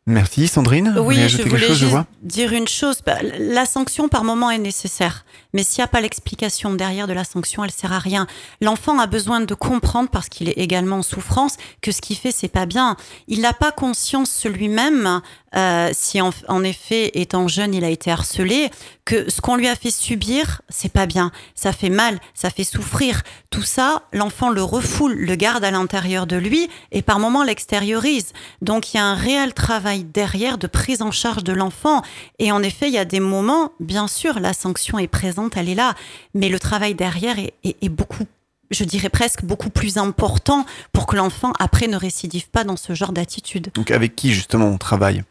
Merci Sandrine. Oui, je voulais chose, juste dire une chose. Bah, La sanction par moment est nécessaire, mais s'il n'y a pas l'explication derrière de la sanction, elle sert à rien. L'enfant a besoin de comprendre parce qu'il est également en souffrance que ce qu'il fait c'est pas bien. Il n'a pas conscience lui-même euh, si en, en effet étant jeune il a été harcelé que ce qu'on lui a fait subir c'est pas bien. Ça fait mal, ça fait souffrir. Tout ça, l'enfant le refoule, le garde à l'intérieur de lui et par moment l'extériorise. Donc il y a un réel travail derrière de prise en charge de l'enfant. Et en effet, il y a des moments, bien sûr, la sanction est présente, elle est là, mais le travail derrière est, est- est beaucoup, je dirais presque beaucoup plus important pour que l'enfant après ne récidive pas dans ce genre d'attitude. Donc avec qui justement on travaille?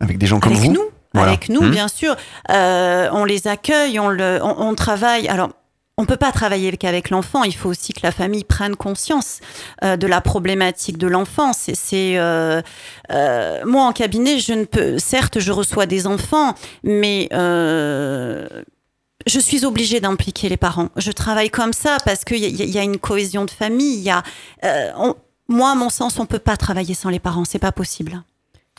Avec des gens comme Avec vous? nous, Voilà. avec nous, Hmm. bien sûr. Euh, on les accueille, on, le, on, on travaille. Alors, on peut pas travailler qu'avec l'enfant. Il faut aussi que la famille prenne conscience euh, de la problématique de l'enfant. C'est, c'est, euh, euh, moi en cabinet, je ne peux. Certes, je reçois des enfants, mais je suis obligée d'impliquer les parents. Je travaille comme ça parce qu'il y, y a une cohésion de famille. Il y a, on- moi, à mon sens, on peut pas travailler sans les parents. C'est pas possible.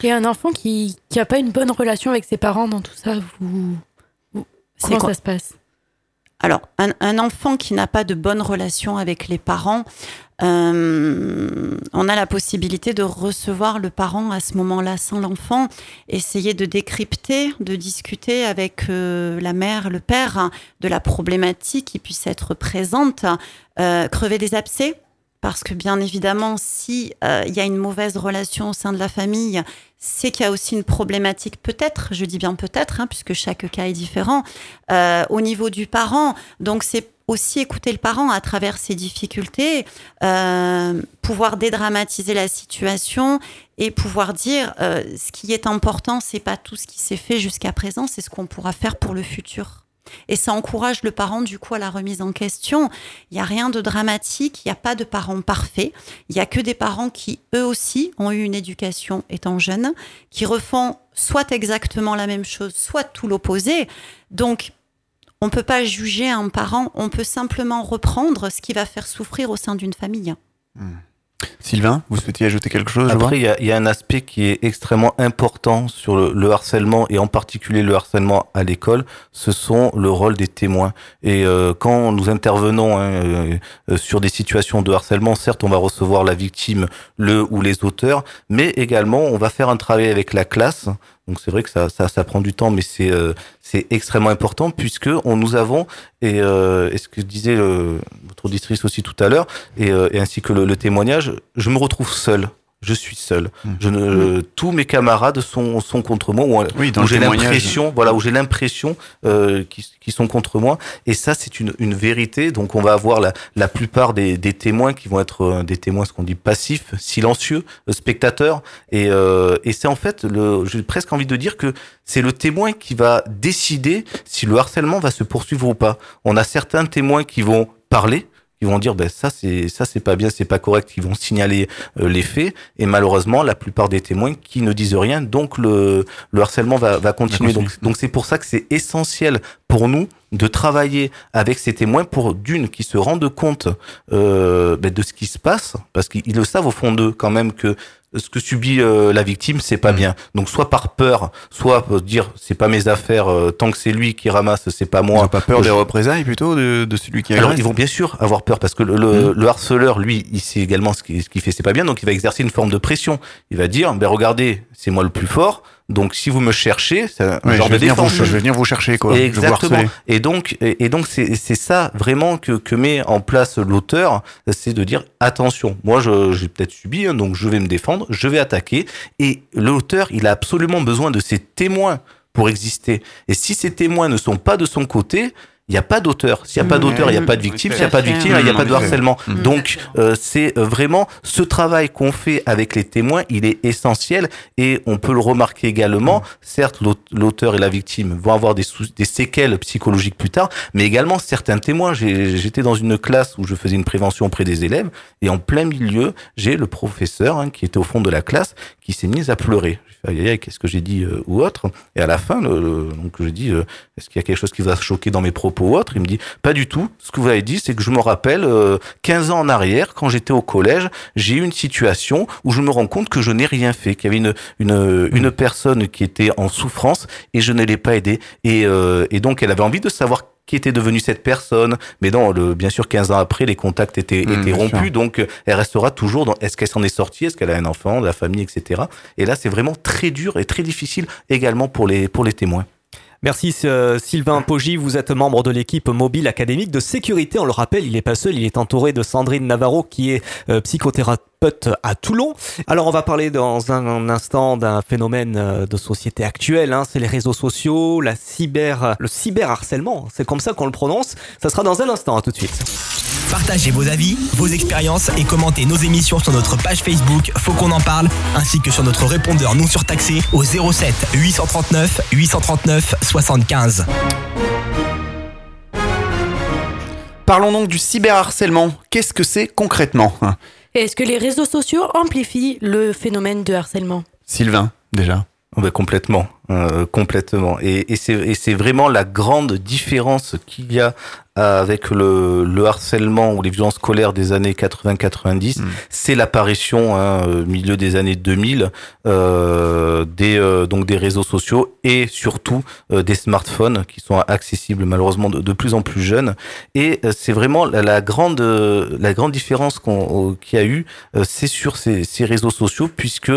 Et un enfant qui n'a pas une bonne relation avec ses parents dans tout ça, vous, vous- C'est comment ça se passe? Alors, un, enfant qui n'a pas de bonne relation avec les parents, euh, on a la possibilité de recevoir le parent à ce moment-là sans l'enfant, essayer de décrypter, de discuter avec euh, la mère, le père, de la problématique qui puisse être présente, euh, crever des abcès. Parce que bien évidemment, si euh, il y a une mauvaise relation au sein de la famille, c'est qu'il y a aussi une problématique, peut-être, je dis bien peut-être, hein, puisque chaque cas est différent, euh, au niveau du parent. Donc c'est aussi écouter le parent à travers ses difficultés, euh, pouvoir dédramatiser la situation et pouvoir dire ce qui est important, c'est pas tout ce qui s'est fait jusqu'à présent, c'est ce qu'on pourra faire pour le futur. Et ça encourage le parent du coup à la remise en question. Il n'y a rien de dramatique, il n'y a pas de parents parfaits. Il n'y a que des parents qui, eux aussi, ont eu une éducation étant jeunes, qui refont soit exactement la même chose, soit tout l'opposé. Donc, on ne peut pas juger un parent, on peut simplement reprendre ce qui va faire souffrir au sein d'une famille. Sylvain, vous souhaitiez ajouter quelque chose Après, il y, y a un aspect qui est extrêmement important sur le, le harcèlement et en particulier le harcèlement à l'école, ce sont le rôle des témoins. Et euh, quand nous intervenons hein, euh, euh, sur des situations de harcèlement, certes, on va recevoir la victime, le ou les auteurs, mais également on va faire un travail avec la classe. Donc c'est vrai que ça, ça, prend du temps, mais c'est euh, c'est extrêmement important puisque on nous avons et, euh, ce que disait le, votre auditrice aussi tout à l'heure et, euh, et ainsi que le, le témoignage, je me retrouve seul. Je suis seul. Mm. Je ne, tous mes camarades sont, sont contre moi ou, Oui, dans où j'ai l'impression, voilà, où j'ai l'impression euh, qu'ils qui sont contre moi. Et ça, c'est une, une vérité. Donc, on va avoir la, la plupart des, des témoins qui vont être euh, des témoins, ce qu'on dit passifs, silencieux, euh, spectateurs. Et, euh, et c'est en fait, le, j'ai presque envie de dire que c'est le témoin qui va décider si le harcèlement va se poursuivre ou pas. On a certains témoins qui vont parler vont dire ben ça c'est ça c'est pas bien c'est pas correct. Qui vont signaler euh, les faits. Et malheureusement la plupart des témoins qui ne disent rien donc le le harcèlement va va continuer. Continuer. donc donc c'est pour ça que c'est essentiel pour nous de travailler avec ces témoins pour d'une qui se rendent compte euh, ben, de ce qui se passe parce qu'ils le savent au fond d'eux quand même que ce que subit euh, la victime c'est pas Mhm. bien donc soit par peur soit euh, dire c'est pas mes affaires euh, tant que c'est lui qui ramasse c'est pas Ils moi n'ont pas peur des représailles plutôt de, de celui qui alors agresse ils vont bien sûr avoir peur parce que le, le, le harceleur, lui, il sait également ce qu'il ce qu'il fait, c'est pas bien, donc il va exercer une forme de pression. Il va dire, ben regardez, c'est moi le plus fort, donc si vous me cherchez, c'est un Ouais, genre je, vais de venir vous, défense. je vais venir vous chercher quoi. Exactement. Et donc, et, et donc c'est ça vraiment que, que met en place l'auteur, c'est de dire attention, moi j'ai peut-être subi, hein, donc je vais me défendre, je vais attaquer. Et l'auteur, il a absolument besoin de ses témoins pour exister. Et si ces témoins ne sont pas de son côté, il n'y a pas d'auteur. S'il n'y a pas d'auteur, il n'y a pas de victime. S'il n'y a pas de victime, il n'y a pas de harcèlement. Donc, euh, c'est vraiment ce travail qu'on fait avec les témoins, il est essentiel et on peut le remarquer également. Certes, l'aut- l'auteur et la victime vont avoir des, séquelles psychologiques plus tard, mais également certains témoins. J'étais dans une classe où je faisais une prévention auprès des élèves et en plein milieu, j'ai le professeur hein, qui était au fond de la classe qui s'est mis à pleurer. J'ai fait, qu'est-ce que j'ai dit euh, ou autre Et à la fin, le, le- donc je dis, euh, est-ce qu'il y a quelque chose qui va choquer dans mes propos ou autre? Il me dit pas du tout. Ce que vous avez dit, c'est que je me rappelle 15 ans en arrière, quand j'étais au collège, j'ai eu une situation où je me rends compte que je n'ai rien fait, qu'il y avait une une une personne qui était en souffrance et je ne l'ai pas aidé et et donc elle avait envie de savoir qui était devenue cette personne. Mais non, le, bien sûr, 15 ans après, les contacts étaient, Mmh, étaient bien rompus. sûr. Donc, elle restera toujours dans est-ce qu'elle s'en est sortie, est-ce qu'elle a un enfant, de la famille, etc. Et là, c'est vraiment très dur et très difficile également pour les, pour les témoins. Merci euh, Sylvain Poggi, vous êtes membre de l'équipe mobile académique de sécurité. On le rappelle, il n'est pas seul, il est entouré de Sandrine Navarro qui est euh, psychothérapeute à Toulon. Alors on va parler dans un instant d'un phénomène euh, de société actuelle, hein, c'est les réseaux sociaux, la cyber, le cyberharcèlement, c'est comme ça qu'on le prononce. Ça sera dans un instant, à tout de suite. Partagez vos avis, vos expériences et commentez nos émissions sur notre page Facebook Faut qu'on en parle, ainsi que sur notre répondeur non surtaxé au 07 839 839 75. Parlons donc du cyberharcèlement. Qu'est-ce que c'est concrètement? Est-ce que les réseaux sociaux amplifient le phénomène de harcèlement? Sylvain, déjà. Oh ben, complètement, euh, complètement. Et, et c'est vraiment la grande différence qu'il y a avec le, le harcèlement ou les violences scolaires des années 80-90, Mm. c'est l'apparition, hein, au milieu des années 2000, euh, des euh, donc des réseaux sociaux et surtout euh, des smartphones qui sont accessibles malheureusement de, de plus en plus jeunes. Et euh, c'est vraiment la, la grande euh, la grande différence qu'on euh, qu'il y a eu, euh, c'est sur ces, ces réseaux sociaux puisque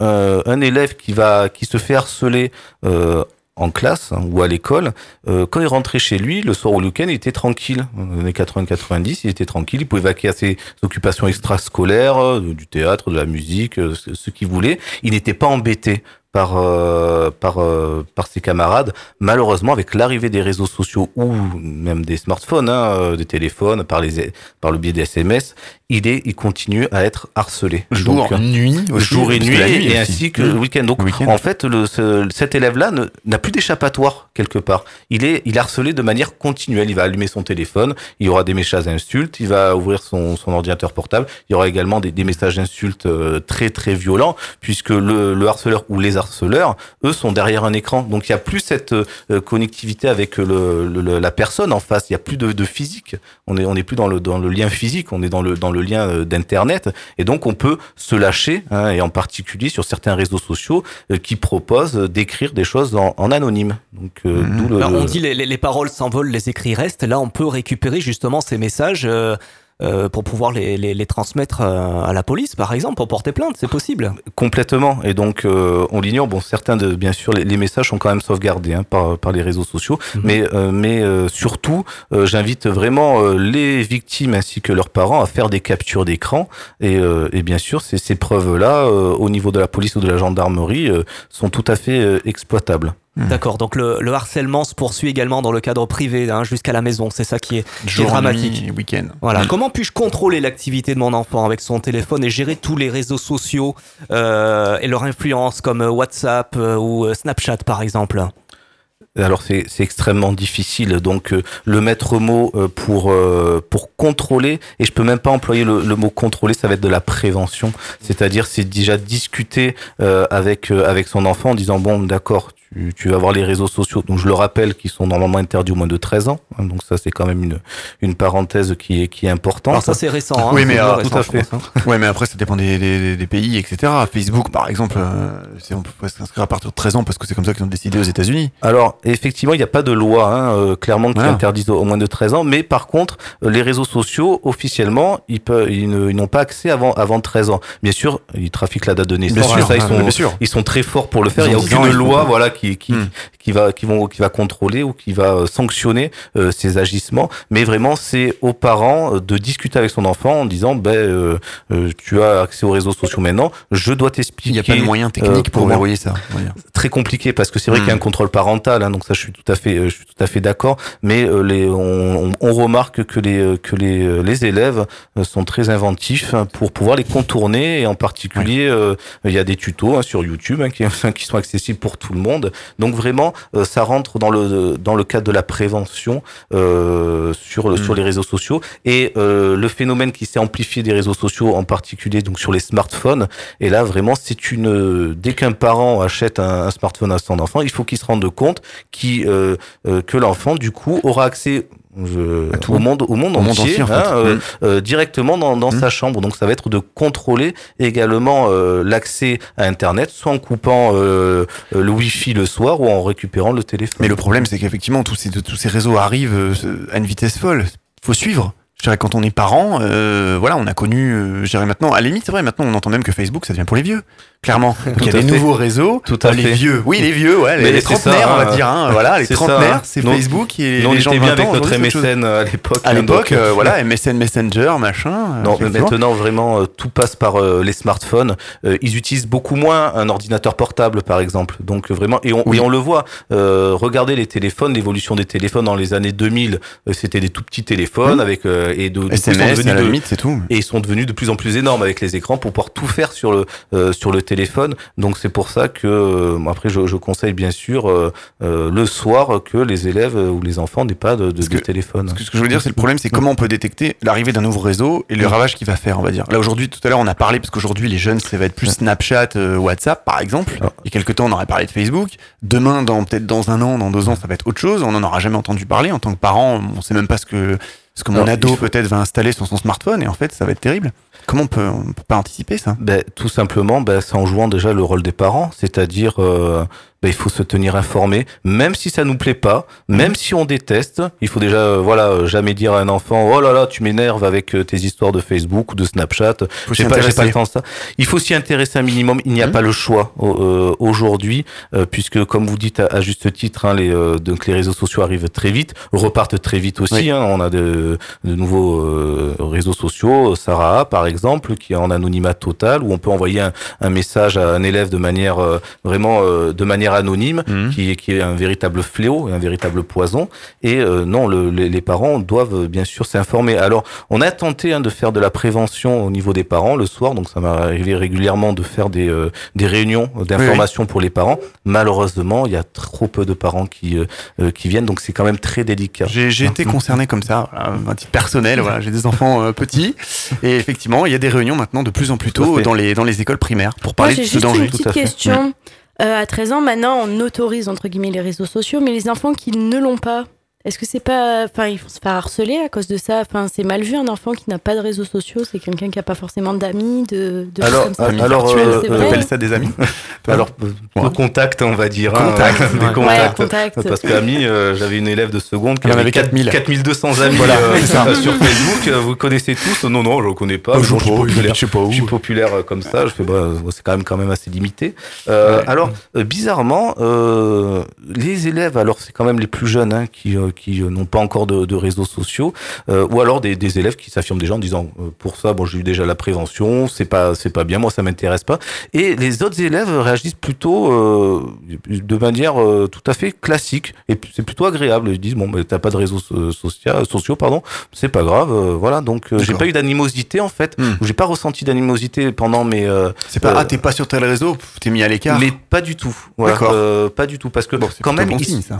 euh, un élève qui va qui se fait harceler euh, en classe hein, ou à l'école, euh, quand il rentrait chez lui, le soir ou le week-end, il était tranquille. Dans les années 80-90, il était tranquille, il pouvait vaquer à ses occupations extrascolaires, euh, du théâtre, de la musique, euh, ce qu'il voulait. Il n'était pas embêté par euh, par euh, par ses camarades. Malheureusement, avec l'arrivée des réseaux sociaux ou même des smartphones, hein, euh, des téléphones, par les par le biais des SMS, il est il continue à être harcelé. Jour, Donc, nuit, aussi, jour et nuit, et ainsi que Mmh. le week-end. Donc, en fait, le, ce- cet élève-là n'a plus d'échappatoire quelque part. Il est, il est harcelé de manière continuelle. Il va allumer son téléphone, il y aura des messages d'insultes, il va ouvrir son, son ordinateur portable. Il y aura également des, des messages d'insultes euh, très très violents, puisque le, le harceleur ou les harceleurs, eux, sont derrière un écran. Donc, il y a plus cette euh, connectivité avec le, le- le- la personne en face. Il y a plus de, de physique. On est, on est plus dans le dans le lien physique. On est dans le dans le lien euh, d'internet. Et donc, on peut se lâcher, hein, et en particulier sur certains réseaux sociaux euh, qui proposent euh, d'écrire des choses en, en anonyme. Donc, euh, Mhm. d'où le, Alors, on dit les, les, les paroles s'envolent, les écrits restent. Là, on peut récupérer justement ces messages euh, pour pouvoir les, les, les transmettre euh, à la police, par exemple, pour porter plainte. C'est possible. complètement. Et donc, euh, on l'ignore. Bon, certains de, bien sûr, les, les messages sont quand même sauvegardés hein, par, par les réseaux sociaux. Mhm. Mais, euh, mais euh, surtout, euh, j'invite vraiment euh, les victimes ainsi que leurs parents à faire des captures d'écran. Et, euh, et bien sûr, ces, ces preuves-là, euh, au niveau de la police ou de la gendarmerie, euh, sont tout à fait euh, exploitables. D'accord. Donc, le, le harcèlement se poursuit également dans le cadre privé, hein, jusqu'à la maison. C'est ça qui est, qui est Jour, dramatique. week-end. Voilà. Mm. Comment puis-je contrôler l'activité de mon enfant avec son téléphone et gérer tous les réseaux sociaux euh, et leur influence comme euh, WhatsApp euh, ou Snapchat par exemple? Alors c'est extrêmement difficile. Donc euh, le maître mot euh, pour euh, pour contrôler et je peux même pas employer le, le mot contrôler, ça va être de la prévention. C'est-à-dire c'est déjà discuter avec avec son enfant en disant bon d'accord tu, tu vas voir les réseaux sociaux. Donc je le rappelle qui sont normalement interdits au moins de 13 ans. hein. donc ça c'est quand même une une parenthèse qui est qui est importante. Alors ça c'est récent. Hein, Oui, mais, euh, récent, tout à fait. pense, hein. Ouais, mais après, ça dépend des, des, des pays, etc. Facebook, par exemple, euh, c'est- on peut s'inscrire à partir de 13 ans parce que c'est comme ça qu'ils ont décidé aux États-Unis. Alors, effectivement, il n'y a pas de loi hein, euh, clairement qui Voilà. interdise au moins de 13 ans, mais par contre, euh, les réseaux sociaux, officiellement, ils, peuvent, ils ne- ils n'ont pas accès avant, avant 13 ans. Bien sûr, ils trafiquent la date de naissance, Bien sûr, ça, ils, sont, bien sûr. ils sont très forts pour le faire. Il n'y a ont 10 ans, aucune loi voilà, qui, qui, Hmm. qui, va, qui, vont, qui va contrôler ou qui va euh, sanctionner euh, ces agissements. Mais vraiment, c'est aux parents euh, de discuter avec son enfant en disant, ben, euh, euh, tu as accès aux réseaux sociaux maintenant, je dois t'expliquer Il n'y a pas de moyen technique pour verrouiller ça. très compliqué parce que c'est vrai qu'il y a un contrôle parental, hein, donc ça je suis tout à fait, je suis tout à fait d'accord. Mais les, on, on- remarque que les que les les élèves sont très inventifs hein, pour pouvoir les contourner et en particulier il y a des tutos hein, sur YouTube hein, qui, qui sont accessibles pour tout le monde Donc vraiment, ça rentre dans le dans le cadre de la prévention sur sur mm. les réseaux sociaux et le phénomène qui s'est amplifié des réseaux sociaux en particulier donc sur les smartphones. Et là vraiment, c'est une dès qu'un parent achète un, un, smartphone à son enfant, il faut qu'il se rende compte qui que l'enfant du coup aura accès au monde au monde entier, hein, euh, mm. euh, directement dans, dans mm. sa chambre. Donc ça va être de contrôler également euh, l'accès à internet soit en coupant le wifi le soir ou en récupérant le téléphone. Mais le problème c'est qu'effectivement tous ces tous ces réseaux arrivent à une vitesse folle. Faut suivre je dirais quand on est parent, voilà, on a connu, je dirais maintenant, à la limite, c'est vrai, maintenant on entend même que Facebook, ça devient pour les vieux clairement. il y a des nouveaux réseaux. Tout à les fait. vieux. Oui, les vieux, ouais, les, trentenaires, on va hein. dire. Hein, voilà, les trentenaires, c'est Facebook et non, les gens bien avec notre MSN à l'époque. À l'époque, euh, voilà, MSN Messenger, machin. Euh, non, maintenant vraiment euh, tout passe par les smartphones. ils utilisent beaucoup moins un ordinateur portable, par exemple. Donc vraiment, et on, et on le voit. regardez les téléphones, l'évolution des téléphones dans les années 2000, c'était des tout petits téléphones avec et de, de SMS, à la limite, c'est tout. Et ils sont devenus de plus en plus énormes avec les écrans pour pouvoir tout faire sur le sur le téléphone. Donc c'est pour ça que euh, après je, je, conseille bien sûr euh, euh, le soir que les élèves ou les enfants n'aient pas de, de, de téléphone. Ce que, ce que je veux dire, c'est le problème, c'est comment on peut détecter l'arrivée d'un nouveau réseau et le ravage qu'il va faire, on va dire. Là aujourd'hui, tout à l'heure, on a parlé parce qu'aujourd'hui les jeunes, ça va être plus Snapchat, WhatsApp, par exemple. Il y a quelques temps, on aurait parlé de Facebook. Demain, dans peut-être dans un an, dans deux ans, ça va être autre chose. On n'en aura jamais entendu parler en tant que parent. On sait même pas ce que ce que mon ado peut-être va installer sur son smartphone et en fait, ça va être terrible. Comment on peut, on peut pas anticiper ça? Ben, Tout simplement, ben, c'est en jouant déjà le rôle des parents, c'est-à-dire euh, ben, il faut se tenir informé, même si ça nous plaît pas, même si on déteste. Il faut déjà, euh, voilà, euh, jamais dire à un enfant, oh là là, tu m'énerves avec euh, tes histoires de Facebook ou de Snapchat. J'ai pas, pas le temps ça. Il faut s'y intéresser un minimum. Il n'y a mmh. pas le choix aujourd'hui, puisque comme vous dites à, juste titre, hein, les, donc les réseaux sociaux arrivent très vite, repartent très vite aussi. Hein, on a de, de nouveaux réseaux sociaux, Sarah par exemple, qui est en anonymat total, où on peut envoyer un, un message à un élève de manière vraiment de manière anonyme, mhm. qui, qui, est un véritable fléau, un véritable poison. Et euh, non, le, les, parents doivent bien sûr s'informer. Alors, on a tenté hein, de faire de la prévention au niveau des parents le soir, donc ça m'est arrivé régulièrement de faire des, euh, des réunions d'information pour les parents. Malheureusement, il y a trop peu de parents qui, euh, qui viennent, donc c'est quand même très délicat. J'ai été concerné comme ça, un titre personnel. Voilà, j'ai des enfants petits, et effectivement, il y a des réunions maintenant de plus en plus tôt dans les dans les écoles primaires pour parler de ce danger. Une petite question. Euh, à 13 ans, maintenant, on autorise entre guillemets les réseaux sociaux, mais les enfants qui ne l'ont pas, est-ce que c'est pas. Enfin, ils vont se faire harceler à cause de ça? Enfin, c'est mal vu un enfant qui n'a pas de réseaux sociaux, c'est quelqu'un qui n'a pas forcément d'amis, de, de alors, comme ça. Alors, euh, on appelle ça des amis Alors, de contact, on va dire. Hein, contact. Hein, des contacts. contact. Parce qu'amis, euh, j'avais une élève de seconde qui avait, 4000. 4200 amis voilà, euh, sur Facebook. Euh, vous connaissez tous? Non, non, je ne connais pas. je, suis populaire. Je, sais pas où. je suis populaire comme ça. Je fais, bah, c'est quand même, quand même assez limité. Euh, Alors, bizarrement, les élèves, alors c'est quand même les plus jeunes hein, qui, qui n'ont pas encore de, de réseaux sociaux, euh, ou alors des, des, élèves qui s'affirment déjà en disant euh, pour ça, bon, j'ai eu déjà la prévention, c'est pas c'est pas bien, moi ça m'intéresse pas. Et les autres élèves réagissent plutôt euh, de manière euh, tout à fait classique et c'est plutôt agréable. Ils disent bon, bah, t'as pas de réseaux sociaux, sociaux pardon, c'est pas grave, voilà. Donc j'ai pas eu d'animosité en fait, hmm. j'ai pas ressenti d'animosité pendant mes. c'est pas ah t'es pas sur tel réseau, t'es mis à l'écart. Mais pas du tout. Voilà, pas du tout parce que quand même,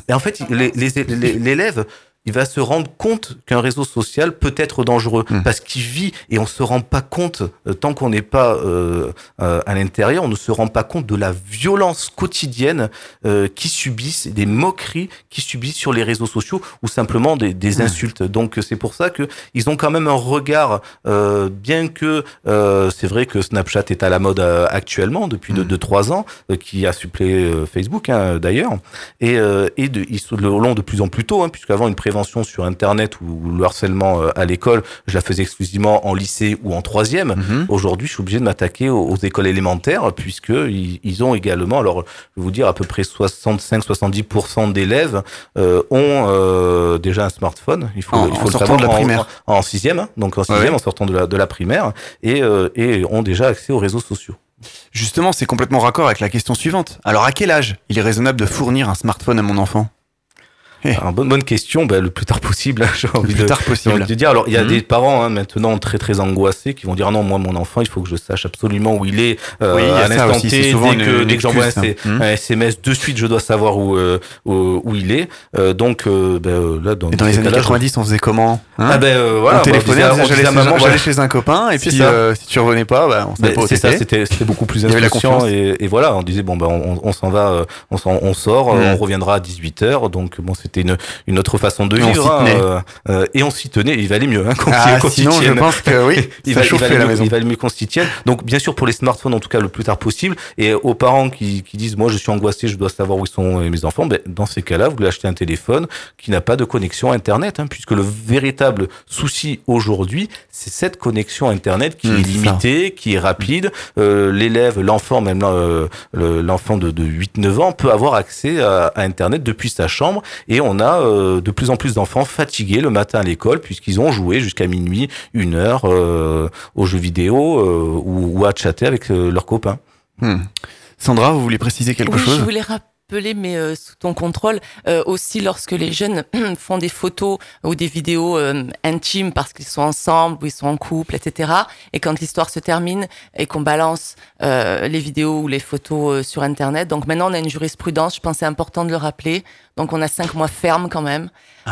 et en fait les, élèves il va se rendre compte qu'un réseau social peut être dangereux hmm. parce qu'il vit et on se rend pas compte euh, tant qu'on n'est pas euh, euh, à l'intérieur, on ne se rend pas compte de la violence quotidienne euh, qui subissent, des moqueries qui subissent sur les réseaux sociaux ou simplement des, des hmm. insultes. Donc c'est pour ça que ils ont quand même un regard, bien que c'est vrai que Snapchat est à la mode actuellement depuis de, hmm. de trois ans, qui a suppléé Facebook hein, d'ailleurs, et, et de, ils le long de plus en plus tôt, hein, puisqu'avant une prévention sur Internet ou le harcèlement euh, à l'école, je la faisais exclusivement en lycée ou en troisième. Mhm. Aujourd'hui, je suis obligé de m'attaquer aux, écoles élémentaires puisque ils, ont également, alors je vais vous dire, à peu près 65-70% d'élèves euh, ont euh, déjà un smartphone. Il faut, en, il faut le savoir de la primaire. En, sixième, donc en sixième, en sortant de la, de la primaire, et, et ont déjà accès aux réseaux sociaux. Justement, c'est complètement raccord avec la question suivante. Alors, à quel âge il est raisonnable de fournir un smartphone à mon enfant? Bonne, bonne question, bah, le plus tard possible, hein, j'ai envie Le plus de, tard possible. envie de dire. Alors, il y a Mhm. des parents hein, maintenant très très angoissés qui vont dire non, moi mon enfant, il faut que je sache absolument où il est euh, Oui, il y a à l'instant T. Dès que, dès que j'envoie un, ça. Mhm. un SMS, de suite, je dois savoir où euh, où, où il est. Euh, donc euh, ben, euh, là, dans Et dans les années cas-là, je- 90, on faisait comment hein ah ben euh, voilà, on téléphonait, bah, on disait, on j'allais chez- maman, j'allais voilà. chez un copain, et puis euh, si tu revenais pas, bah, on savait Ben, pas c'est ça, c'était beaucoup plus confiance. et, voilà, on disait bon ben on, s'en va, on, sort, Mm. on reviendra à 18h, donc bon c'était une, une autre façon de Et on vivre s'y hein, euh, euh, et on s'y tenait, il valait mieux hein, qu'on Ah, sinon, je pense que oui, il va, il valait la mieux- maison. il valait mieux qu'on s'y tienne. Donc bien sûr pour les smartphones en tout cas le plus tard possible et aux parents qui, qui disent moi je suis angoissé, je dois savoir où sont mes enfants, ben, dans ces cas-là vous lui achetez un téléphone qui n'a pas de connexion internet hein, puisque le véritable souci aujourd'hui c'est cette connexion internet qui Mm, est ça. limitée, qui est rapide. Euh, L'élève, l'enfant même euh, le- l'enfant de, de 8-9 ans peut avoir accès à, à internet depuis sa chambre et on a euh, de plus en plus d'enfants fatigués le matin à l'école puisqu'ils ont joué jusqu'à minuit, une heure euh, aux jeux vidéo euh, ou, ou à chatter avec euh, leurs copains. Hmm. Sandra, vous voulez préciser quelque oui, chose? je voulais rappeler, mais euh, sous ton contrôle, euh, aussi lorsque les jeunes font des photos ou des vidéos euh, intimes parce qu'ils sont ensemble ou ils sont en couple, etc. Et quand l'histoire se termine et qu'on balance euh, les vidéos ou les photos euh, sur Internet, donc maintenant on a une jurisprudence, je pense que c'est important de le rappeler. Donc on a cinq mois ferme quand même.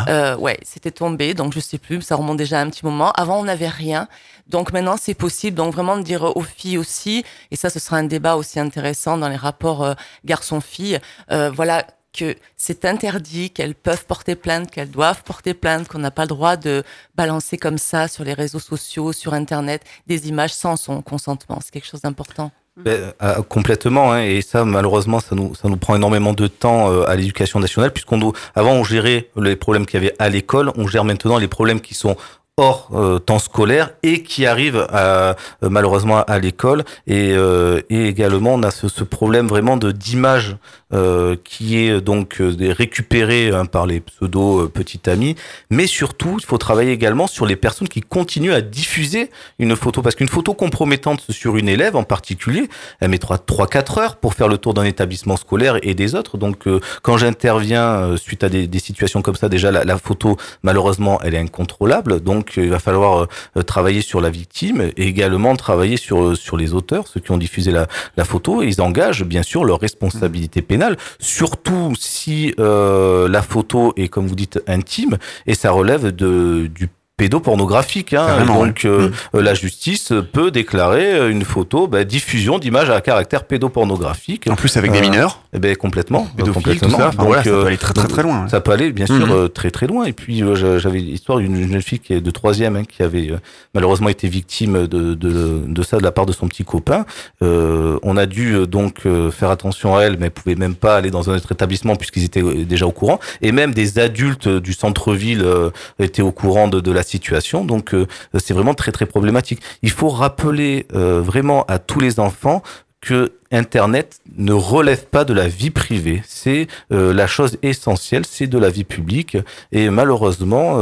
Euh, ouais, c'était tombé, donc je sais plus, ça remonte déjà à un petit moment. Avant on n'avait rien, donc maintenant c'est possible. Donc vraiment de dire aux filles aussi, et ça ce sera un débat aussi intéressant dans les rapports euh, garçon-fille, euh, voilà que c'est interdit, qu'elles peuvent porter plainte, qu'elles doivent porter plainte, qu'on n'a pas le droit de balancer comme ça sur les réseaux sociaux, sur Internet, des images sans son consentement. C'est quelque chose d'important. Ben, euh, complètement, hein, et ça malheureusement ça nous ça nous prend énormément de temps euh, à l'éducation nationale puisqu'on doit avant on gérait les problèmes qu'il y avait à l'école, on gère maintenant les problèmes qui sont hors euh, temps scolaire et qui arrivent euh, malheureusement à l'école. Et, euh, et également on a ce, ce problème vraiment de d'image euh, qui est donc euh, récupéré hein, par les pseudo euh, petits amis. Mais surtout il faut travailler également sur les personnes qui continuent à diffuser une photo. Parce qu'une photo compromettante sur une élève en particulier elle met 3-4 heures pour faire le tour d'un établissement scolaire et des autres. Donc euh, quand j'interviens euh, suite à des, des situations comme ça déjà la, la photo malheureusement elle est incontrôlable. Donc euh, il va falloir euh, travailler sur la victime et également travailler sur euh, sur les auteurs ceux qui ont diffusé la, la photo. Ils engagent bien sûr leur responsabilité pénale surtout si euh, la photo est comme vous dites intime et ça relève de du pédopornographique. Hein, donc euh, Mmh. euh, la justice peut déclarer euh, une photo bah, diffusion d'images à caractère pédopornographique. En plus, avec des Euh, mineurs, Eh ben complètement, complètement. tout ça. Enfin, Donc, voilà, ça euh, peut aller très très très loin. ça peut aller, bien sûr, euh, très très loin. Et puis euh, j'a- j'avais l'histoire d'une jeune fille qui est de troisième, hein, qui avait euh, malheureusement été victime de, de, de ça de la part de son petit copain. Euh, on a dû euh, donc euh, faire attention à elle, mais elle pouvait même pas aller dans un autre établissement puisqu'ils étaient euh, déjà au courant. Et même des adultes du centre-ville euh, étaient au courant de, de la situation. Donc euh, c'est vraiment très très problématique. Il faut rappeler euh, vraiment à tous les enfants que Internet ne relève pas de la vie privée. C'est euh, la chose essentielle, c'est de la vie publique. Et malheureusement,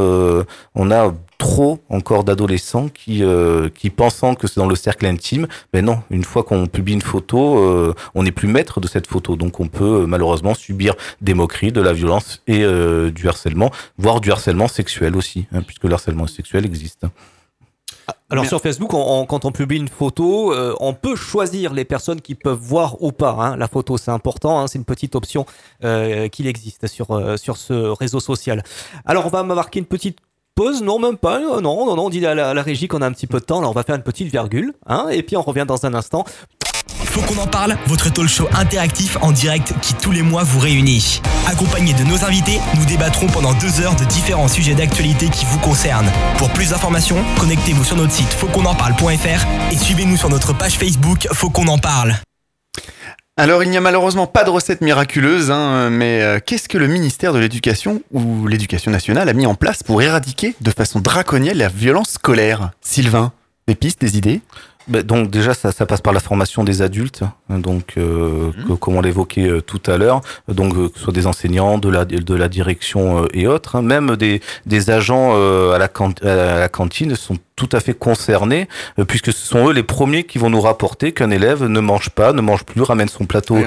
on a trop encore d'adolescents qui, euh, qui pensant que c'est dans le cercle intime, mais non, une fois qu'on publie une photo, euh, on n'est plus maître de cette photo. Donc on peut euh, malheureusement subir des moqueries, de la violence et euh, du harcèlement, voire du harcèlement sexuel aussi, hein, puisque le harcèlement sexuel existe. Alors Mais- sur Facebook, on- on- quand on publie une photo, euh, on peut choisir les personnes qui peuvent voir ou pas hein, la photo. C'est important, hein, c'est une petite option euh, qu'il existe sur, euh, sur ce réseau social. Alors on va marquer une petite pause, non même pas, euh, non, non, non, on dit à la, régie qu'on a un petit peu de temps, alors on va faire une petite virgule, hein, et puis on revient dans un instant. Faut qu'on en parle, votre talk show interactif en direct qui tous les mois vous réunit. Accompagné de nos invités, nous débattrons pendant deux heures de différents sujets d'actualité qui vous concernent. Pour plus d'informations, connectez-vous sur notre site fautquonenparle.fr et suivez-nous sur notre page Facebook Faut qu'on en parle. Alors, il n'y a malheureusement pas de recette miraculeuse, hein, mais euh, qu'est-ce que le ministère de l'Éducation ou l'Éducation nationale a mis en place pour éradiquer de façon draconienne la violence scolaire? Sylvain, des pistes, des idées? Bah, donc déjà, ça, ça, passe par la formation des adultes, donc euh, mhm. comme on l'évoquait euh, tout à l'heure, donc euh, que ce soit des enseignants, de la, de la direction et autres, hein, même des, des agents à la, à, la, cantine sont tout à fait concernés, puisque ce sont eux les premiers qui vont nous rapporter qu'un élève ne mange pas, ne mange plus, ramène son plateau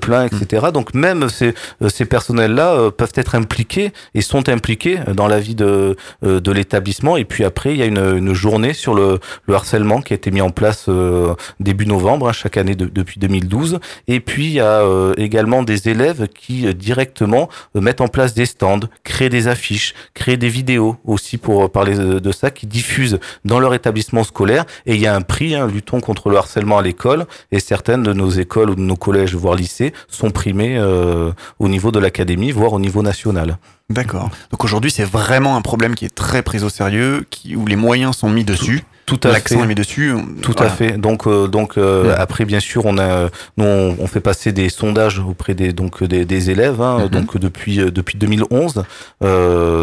plein, etc. Mhm. Donc même ces, ces personnels-là peuvent être impliqués et sont impliqués dans la vie de, de l'établissement. Et puis après, il y a une, une journée sur le, le harcèlement qui a été mis en place euh, début novembre, hein, chaque année depuis 2012. Et puis il y a euh, également des élèves qui euh, directement mettent en place des stands, créent des affiches, créent des vidéos aussi pour parler de, ça, qui diffusent dans leur établissement scolaire. Et il y a un prix, hein, luttons contre le harcèlement à l'école. Et certaines de nos écoles ou de nos collèges, voire lycées, sont primées au niveau de l'académie, voire au niveau national. D'accord. Donc aujourd'hui, c'est vraiment un problème qui est très pris au sérieux, qui, où les moyens sont mis dessus. Tout à L'accent est mis dessus. Tout à fait. Donc, euh, donc euh, après, bien sûr, on a, nous, on, fait passer des sondages auprès des donc des, des élèves. Hein, mm-hmm. Donc depuis euh, depuis 2011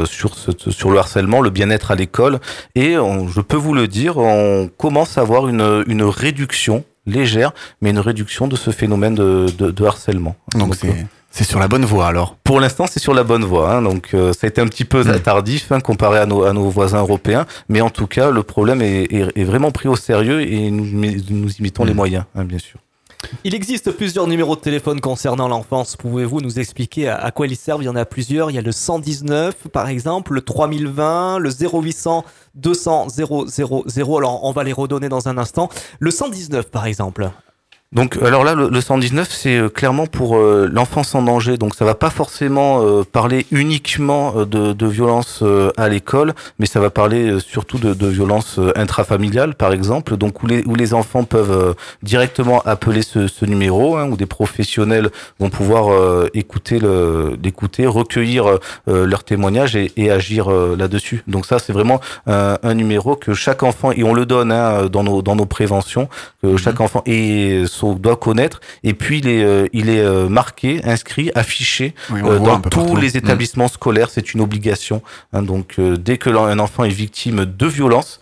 sur ce, sur le harcèlement, le bien-être à l'école, et je peux vous le dire, on commence à avoir une une réduction légère, mais une réduction de ce phénomène de, de, de harcèlement. Donc, c'est c'est sur la bonne voie alors. Pour l'instant, c'est sur la bonne voie. Hein, donc, euh, ça a été un petit peu mm. tardif hein, comparé à nos, à nos voisins européens, mais en tout cas, le problème est, est, est vraiment pris au sérieux et nous, nous y mettons les mm. moyens, hein, bien sûr. Il existe plusieurs numéros de téléphone concernant l'enfance. Pouvez-vous nous expliquer à, quoi ils servent? Il y en a plusieurs. Il y a le 119 par exemple, le 3020, le 0800 200 000. Alors on va les redonner dans un instant. Le 119 par exemple. Donc alors là, le, 119, c'est euh, clairement pour euh, l'enfance en danger. Donc ça va pas forcément euh, parler uniquement de, de violence à l'école, mais ça va parler surtout de, de violence intrafamiliale, par exemple. Donc où les, où les enfants peuvent directement appeler ce, ce numéro, hein, où des professionnels vont pouvoir écouter le, l'écouter, recueillir leurs témoignages et, et agir là-dessus. Donc ça, c'est vraiment un, un, numéro que chaque enfant et on le donne hein, dans nos dans nos préventions, que mmh. chaque enfant et doit connaître. Et puis il est, euh, il est euh, marqué, inscrit, affiché euh, dans tous les mm. établissements scolaires. C'est une obligation. Hein. donc dès que un enfant est victime de violence,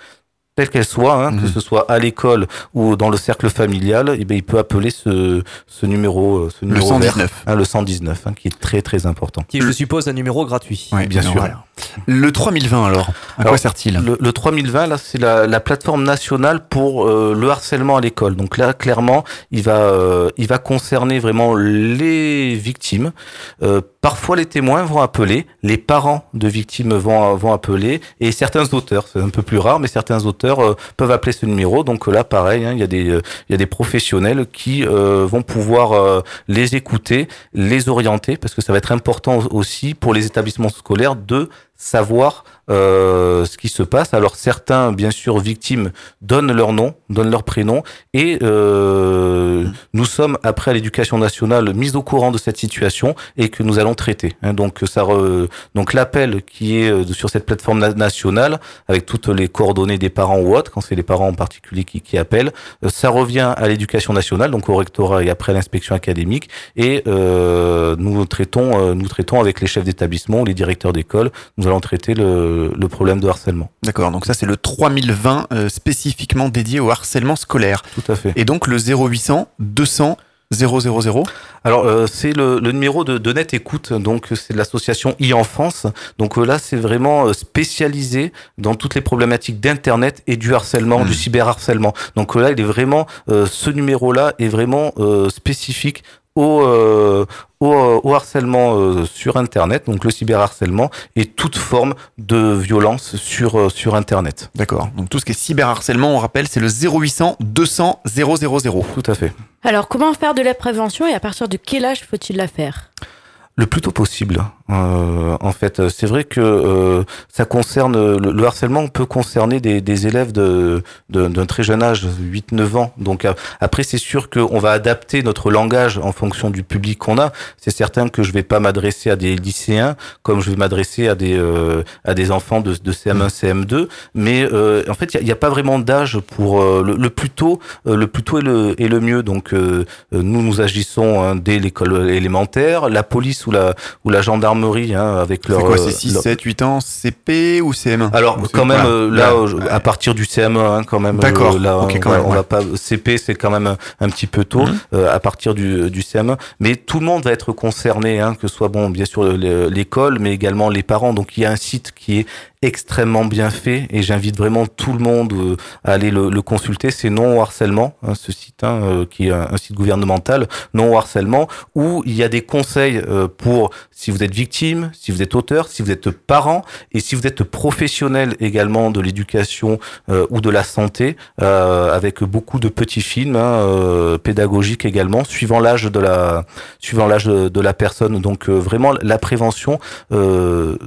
telle qu'elle soit, hein, que mhm. ce soit à l'école ou dans le cercle familial, et eh bien, il peut appeler ce, ce numéro, ce numéro le 119, hein, le 119, hein, qui est très très important. Qui est, je suppose, un numéro gratuit. Oui, bien sûr. Le 3020 alors, à quoi sert-il le, le, 3020 là, c'est la, la, plateforme nationale pour euh, le harcèlement à l'école. Donc là, clairement, il va, euh, il va concerner vraiment les victimes. parfois, les témoins vont appeler, les parents de victimes vont vont appeler, et certains auteurs, c'est un peu plus rare, mais certains auteurs euh, peuvent appeler ce numéro. Donc là, pareil, hein, il y a des euh, il y a des professionnels qui euh, vont pouvoir les écouter, les orienter, parce que ça va être important aussi pour les établissements scolaires de savoir euh, ce qui se passe. Alors certains, bien sûr, victimes donnent leur nom, donnent leur prénom, et euh, nous sommes après l'éducation nationale mis au courant de cette situation et que nous allons traiter. Hein. donc ça, donc l'appel qui est euh, sur cette plateforme nationale avec toutes les coordonnées des parents ou autres, quand c'est les parents en particulier qui, qui appellent, euh, ça revient à l'éducation nationale, donc au rectorat et après l'inspection académique, et euh, nous traitons, nous traitons avec les chefs d'établissement, les directeurs d'école, nous allons traiter le le, problème de harcèlement. D'accord, donc ça c'est le 3020 euh, spécifiquement dédié au harcèlement scolaire. Tout à fait. Et donc le 0800 200 000 Alors euh, c'est le, numéro de, de Net Écoute, donc c'est de l'association e-enfance. Donc euh, là c'est vraiment spécialisé dans toutes les problématiques d'internet et du harcèlement, du hmm. cyberharcèlement. Donc là il est vraiment ce numéro là est vraiment spécifique au, euh, au, au, harcèlement euh, sur Internet, donc le cyberharcèlement et toute forme de violence sur, euh, sur Internet. D'accord. Donc tout ce qui est cyberharcèlement, on rappelle, c'est le 0800 200 000. Tout à fait. Alors comment faire de la prévention et à partir de quel âge faut-il la faire? Le plus tôt possible. Euh, en fait, c'est vrai que euh, ça concerne le, harcèlement peut concerner des, des élèves de d'un très jeune âge, 8-9 ans. Donc euh, après, c'est sûr qu'on va adapter notre langage en fonction du public qu'on a. C'est certain que je vais pas m'adresser à des lycéens comme je vais m'adresser à des euh, à des enfants de, de CM1, CM2. Mais euh, en fait, il n'y a, pas vraiment d'âge pour le, le, plus tôt. le plus tôt est le est le mieux. Donc nous nous agissons hein, dès l'école élémentaire. La police ou la ou la gendarmerie gendarmerie hein, avec leur. C'est quoi, euh, c'est 6, leur- 7, 8 ans, CP ou CM1 Alors Ou quand même voilà. euh, là Ouais. euh, à partir du CM1 hein, quand même D'accord. euh, là Ok, on, quand va, même, on ouais. va pas CP c'est quand même un, un petit peu tôt Mhm. euh, à partir du, du CM1 mais tout le monde va être concerné hein, que ce soit bon bien sûr le- l'école mais également les parents donc il y a un site qui est extrêmement bien fait et j'invite vraiment tout le monde euh, à aller le, le consulter c'est non harcèlement hein, ce site hein, euh, qui est un, site gouvernemental non harcèlement où il y a des conseils euh, pour si vous êtes victime si vous êtes auteur si vous êtes parent et si vous êtes professionnel également de l'éducation euh, ou de la santé, euh, avec beaucoup de petits films hein, euh, pédagogiques également, suivant l'âge de la suivant l'âge de, la personne. Donc vraiment la prévention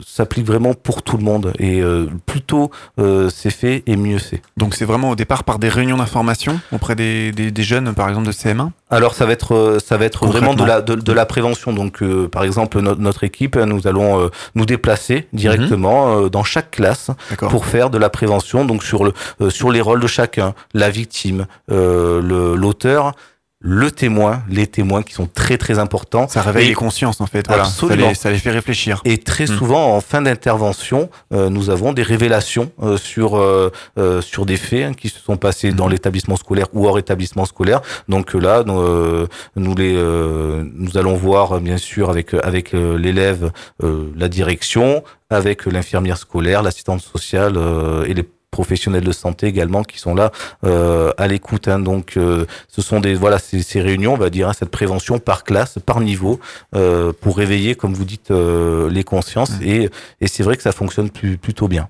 s'applique vraiment pour tout le monde euh, plus tôt euh, c'est fait et mieux c'est. Donc c'est vraiment au départ par des réunions d'information auprès des, des, des jeunes, par exemple de CM1 Alors ça va être euh, ça va être vraiment de la de, de la prévention. Donc euh, par exemple no- notre équipe, nous allons euh, nous déplacer directement euh, dans chaque classe pour faire de la prévention. Donc sur le euh, sur les rôles de chacun, la victime, euh, l'auteur, le témoin, les témoins qui sont très très importants. Ça réveille Et- les consciences en fait. Voilà. Ça, Absolument. les, ça les fait réfléchir. Et très Hmm. souvent, en fin d'intervention, euh, nous avons des révélations euh, sur euh, euh, sur des faits hein, qui se sont passés Hmm. dans l'établissement scolaire ou hors établissement scolaire. Donc euh, là, nous, euh, nous les euh, nous allons voir bien sûr avec avec l'élève euh, la direction, avec l'infirmière scolaire, l'assistante sociale euh, et les professionnels de santé également qui sont là euh, à l'écoute. hein. Donc, euh, ce sont des voilà ces, ces réunions, on va dire, hein, cette prévention par classe, par niveau, euh, pour réveiller, comme vous dites, euh, les consciences. Mm. Et, et c'est vrai que ça fonctionne plus, plutôt bien.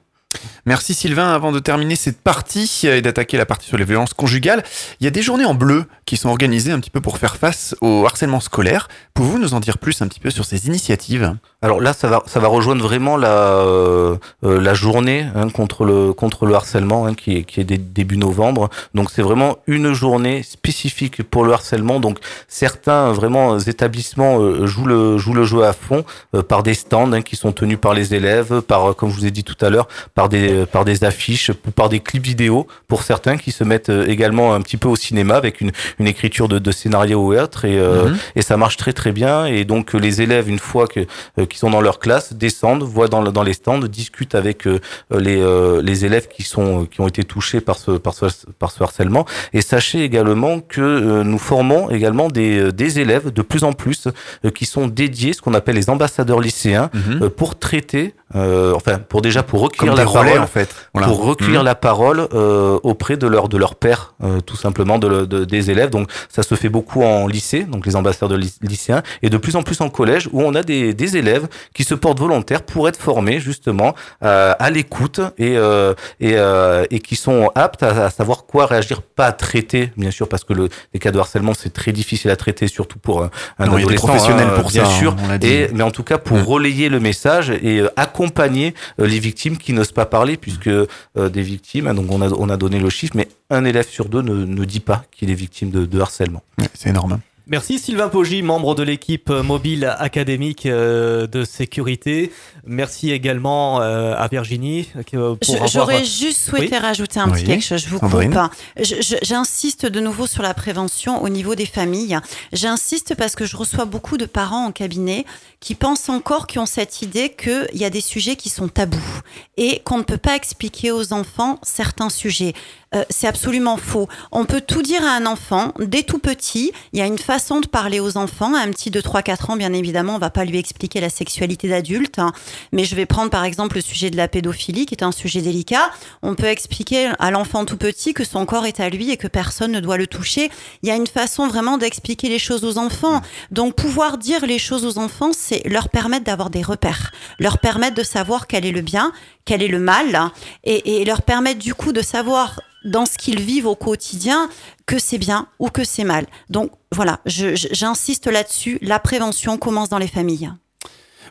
Merci Sylvain. Avant de terminer cette partie et d'attaquer la partie sur les violences conjugales, il y a des journées en bleu qui sont organisées un petit peu pour faire face au harcèlement scolaire. Pouvez-vous nous en dire plus un petit peu sur ces initiatives? Alors là, ça va, ça va rejoindre vraiment la, euh, euh, journée hein, contre le contre le harcèlement hein, qui est qui est dé- début novembre. Donc c'est vraiment une journée spécifique pour le harcèlement. Donc certains vraiment établissements euh, jouent le jouent le jeu à fond par des stands hein, qui sont tenus par les élèves, par comme je vous ai dit tout à l'heure, par des par des affiches ou par des clips vidéo pour certains qui se mettent euh, également un petit peu au cinéma avec une une écriture de, de scénario ou autre. Et euh, Mhm. et ça marche très très bien. Et donc euh, les élèves une fois que euh, qui sont dans leur classe descendent voient dans, dans les stands discutent avec euh, les euh, les élèves qui sont qui ont été touchés par ce par ce par ce harcèlement. Et sachez également que euh, nous formons également des euh, des élèves de plus en plus euh, qui sont dédiés ce qu'on appelle les ambassadeurs lycéens euh, pour traiter euh, enfin pour déjà pour recueillir la relais parole en fait. Voilà. pour recueillir Mhm. la parole euh, auprès de leur de leur père euh, tout simplement de, de- des élèves donc ça se fait beaucoup en lycée donc les ambassadeurs ly- lycéens et de plus en plus en collège où on a des, des élèves qui se portent volontaires pour être formés justement euh, à l'écoute et euh, et, euh, et qui sont aptes à, à savoir quoi réagir pas à traiter bien sûr parce que le les cas de harcèlement c'est très difficile à traiter surtout pour un, Non, adolescent professionnels hein, pour bien ça, sûr on l'a dit. et mais en tout cas pour Mm. relayer le message et euh, accompagner euh, les victimes qui n'osent pas parler puisque euh, des victimes hein, on a on a donné le chiffre mais un élève sur deux ne, dit pas qu'il est victime de, de harcèlement C'est énorme. Merci Sylvain Poggi, membre de l'équipe mobile académique euh, de sécurité. Merci également euh, à Virginie euh, pour Je- avoir... J'aurais juste souhaité rajouter un Oui. petit quelque chose. Je vous Sandrine. coupe. J'insiste de nouveau sur la prévention au niveau des familles. J'insiste parce que je reçois beaucoup de parents en cabinet qui pensent encore, qui ont cette idée qu'il y a des sujets qui sont tabous et qu'on ne peut pas expliquer aux enfants certains sujets. Euh, c'est absolument faux. On peut tout dire à un enfant dès tout petit. Il y a une façon de parler aux enfants. Un petit de 3-4 ans, bien évidemment, on va pas lui expliquer la sexualité d'adulte. hein. Mais je vais prendre par exemple le sujet de la pédophilie, qui est un sujet délicat. On peut expliquer à l'enfant tout petit que son corps est à lui et que personne ne doit le toucher. Il y a une façon vraiment d'expliquer les choses aux enfants. Donc pouvoir dire les choses aux enfants, c'est leur permettre d'avoir des repères, leur permettre de savoir quel est le bien, quel est le mal, et, et leur permettre du coup de savoir dans ce qu'ils vivent au quotidien que c'est bien ou que c'est mal. Donc voilà, j'insiste là-dessus, la prévention commence dans les familles.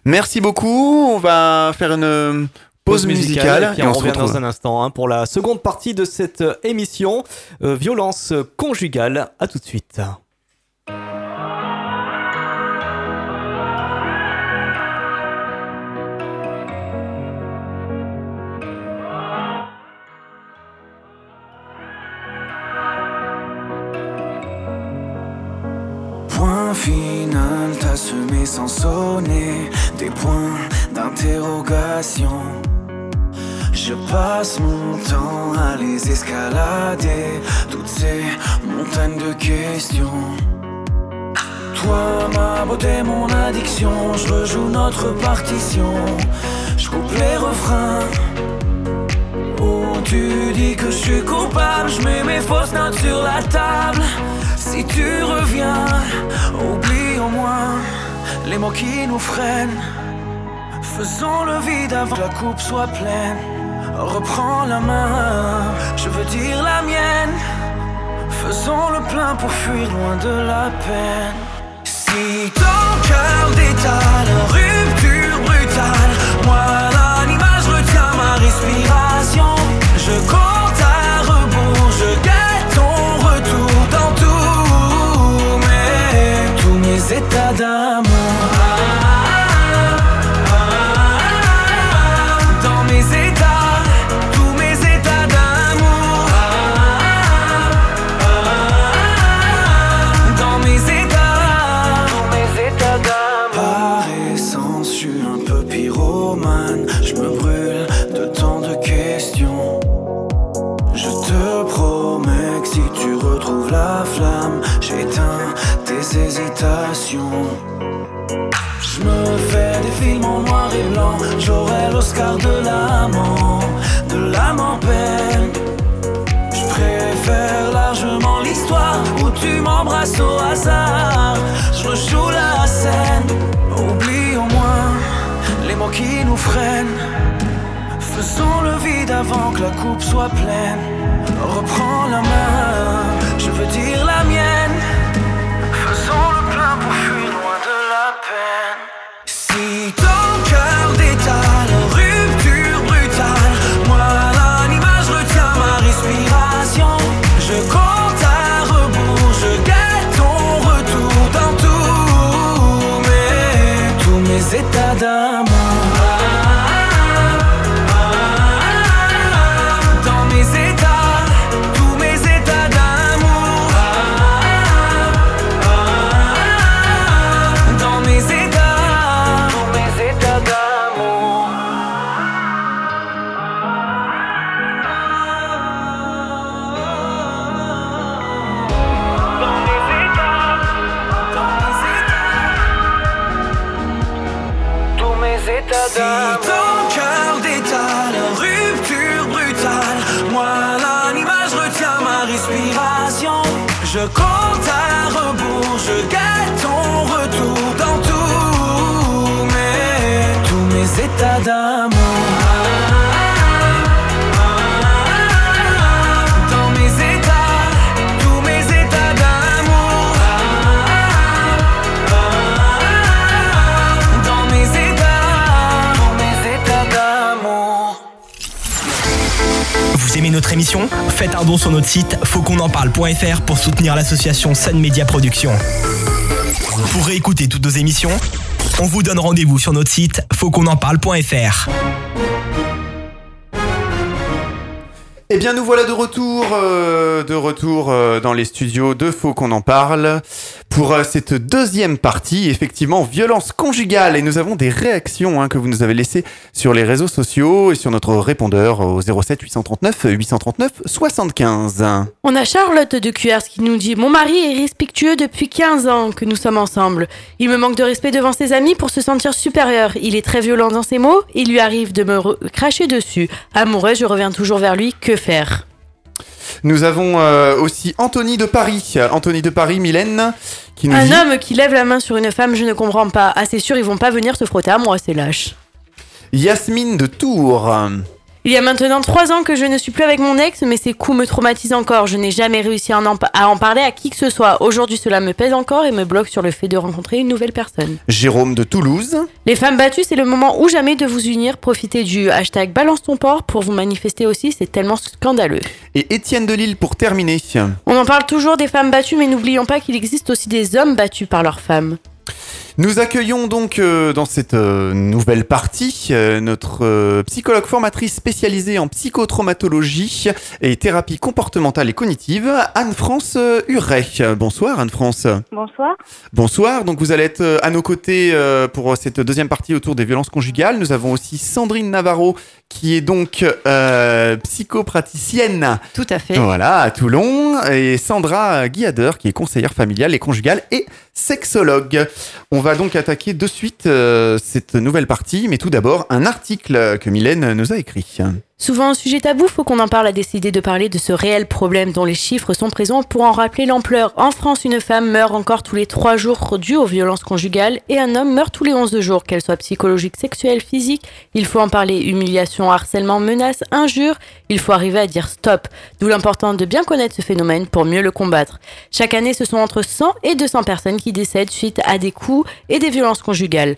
Merci beaucoup. On va faire une euh, pause, musicale, et on, revient dans un instant hein, pour la seconde partie de cette euh, émission euh, violence conjugale. À tout de suite. Final, t'as semé sans sonner des points d'interrogation. Je passe mon temps à les escalader, toutes ces montagnes de questions. Toi, ma beauté, mon addiction, je rejoue notre partition. Je coupe les refrains. Oh, tu dis que je suis coupable, je mets mes fausses notes sur la table. Si tu reviens, oublie au moins les mots qui nous freinent. Faisons le vide avant que la coupe soit pleine. Reprends la main, je veux dire la mienne. Faisons le plein pour fuir loin de la peine. Si ton cœur détale, rupture brutale, moi l'animage retiens ma respiration. Je L'Oscar de l'amant, de l'âme en peine. Je préfère largement l'histoire où tu m'embrasses au hasard. Je rejoue la scène. Oublie au moins les mots qui nous freinent. Faisons le vide avant que la coupe soit pleine. Reprends la main, émission Faites un don sur notre site fautquonenparle.fr pour soutenir l'association Sun Media Productions. Pour réécouter toutes nos émissions, on vous donne rendez-vous sur notre site fautquonenparle.fr. Eh bien, nous voilà de retour, euh, de retour euh, dans les studios de Faux qu'on en parle pour euh, cette deuxième partie, effectivement, violence conjugale. Et nous avons des réactions hein, que vous nous avez laissées sur les réseaux sociaux et sur notre répondeur au 07 839 839 75. On a Charlotte de QRS qui nous dit Mon mari est respectueux depuis 15 ans que nous sommes ensemble. Il me manque de respect devant ses amis pour se sentir supérieur. Il est très violent dans ses mots. Il lui arrive de me cracher dessus. Amoureuse, je reviens toujours vers lui. Que faire? Nous avons euh, aussi Anthony de Paris. Anthony de Paris, Mylène, qui nous Un dit homme qui lève la main sur une femme, je ne comprends pas. Ah, c'est sûr, ils vont pas venir se frotter à moi, c'est lâche. Yasmine de Tours. Il y a maintenant trois ans que je ne suis plus avec mon ex, mais ces coups me traumatisent encore. Je n'ai jamais réussi à en, à en parler à qui que ce soit. Aujourd'hui, cela me pèse encore et me bloque sur le fait de rencontrer une nouvelle personne. Jérôme de Toulouse. Les femmes battues, c'est le moment ou jamais de vous unir. Profitez du hashtag balance ton port pour vous manifester aussi, c'est tellement scandaleux. Et Étienne de Lille pour terminer. On en parle toujours des femmes battues, mais n'oublions pas qu'il existe aussi des hommes battus par leurs femmes. Nous accueillons donc euh, dans cette euh, nouvelle partie euh, notre euh, psychologue formatrice spécialisée en psychotraumatologie et thérapie comportementale et cognitive, Anne-France Huret. Bonsoir Anne-France. Bonsoir. Bonsoir, donc vous allez être euh, à nos côtés euh, pour cette deuxième partie autour des violences conjugales. Nous avons aussi Sandrine Navarro qui est donc euh, psychopraticienne Tout à fait. voilà, à Toulon, et Sandra Guiader, qui est conseillère familiale et conjugale et sexologue. On va donc attaquer de suite euh, cette nouvelle partie, mais tout d'abord un article que Mylène nous a écrit. Souvent un sujet tabou, faut qu'on en parle a décidé de parler de ce réel problème dont les chiffres sont présents pour en rappeler l'ampleur. En France, une femme meurt encore tous les 3 jours dû aux violences conjugales et un homme meurt tous les 11 jours, qu'elle soit psychologique, sexuelle, physique. Il faut en parler. Humiliation, harcèlement, menaces, injures. Il faut arriver à dire stop. D'où l'importance de bien connaître ce phénomène pour mieux le combattre. Chaque année, ce sont entre 100 et 200 personnes qui décèdent suite à des coups et des violences conjugales.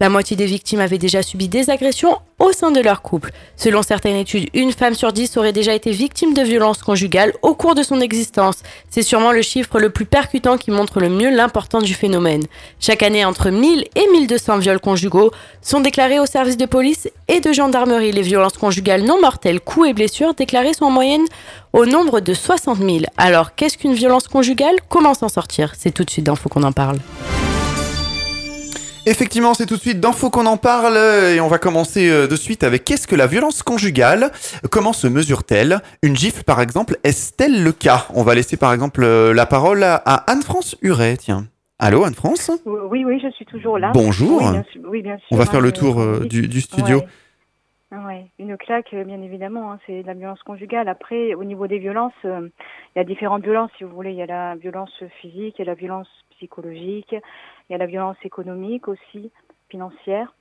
La moitié des victimes avaient déjà subi des agressions au sein de leur couple. Selon certaines études, une femme sur dix aurait déjà été victime de violences conjugales au cours de son existence. C'est sûrement le chiffre le plus percutant qui montre le mieux l'importance du phénomène. Chaque année, entre 1000 et 1200 viols conjugaux sont déclarés au service de police et de gendarmerie. Les violences conjugales non mortelles, coups et blessures déclarées sont en moyenne au nombre de 60 000. Alors, qu'est-ce qu'une violence conjugale? Comment s'en sortir? C'est tout de suite Faut qu'on en parle. Effectivement, c'est tout de suite d'infos qu'on en parle et on va commencer euh, de suite avec qu'est-ce que la violence conjugale? Comment se mesure-t-elle? Une gifle, par exemple, est-elle le cas? On va laisser par exemple euh, la parole à Anne-France Huret, tiens. Allô Anne-France? Oui, oui, je suis toujours là. Bonjour. Oui, bien sûr. oui, bien sûr, On va faire le tour euh, du, du studio. Ouais. Ouais. Une claque, bien évidemment, hein, c'est de la violence conjugale. Après, au niveau des violences, euh, il y a différentes violences, si vous voulez. Il y a la violence physique, il y a la violence psychologique, il y a la violence économique aussi, financière.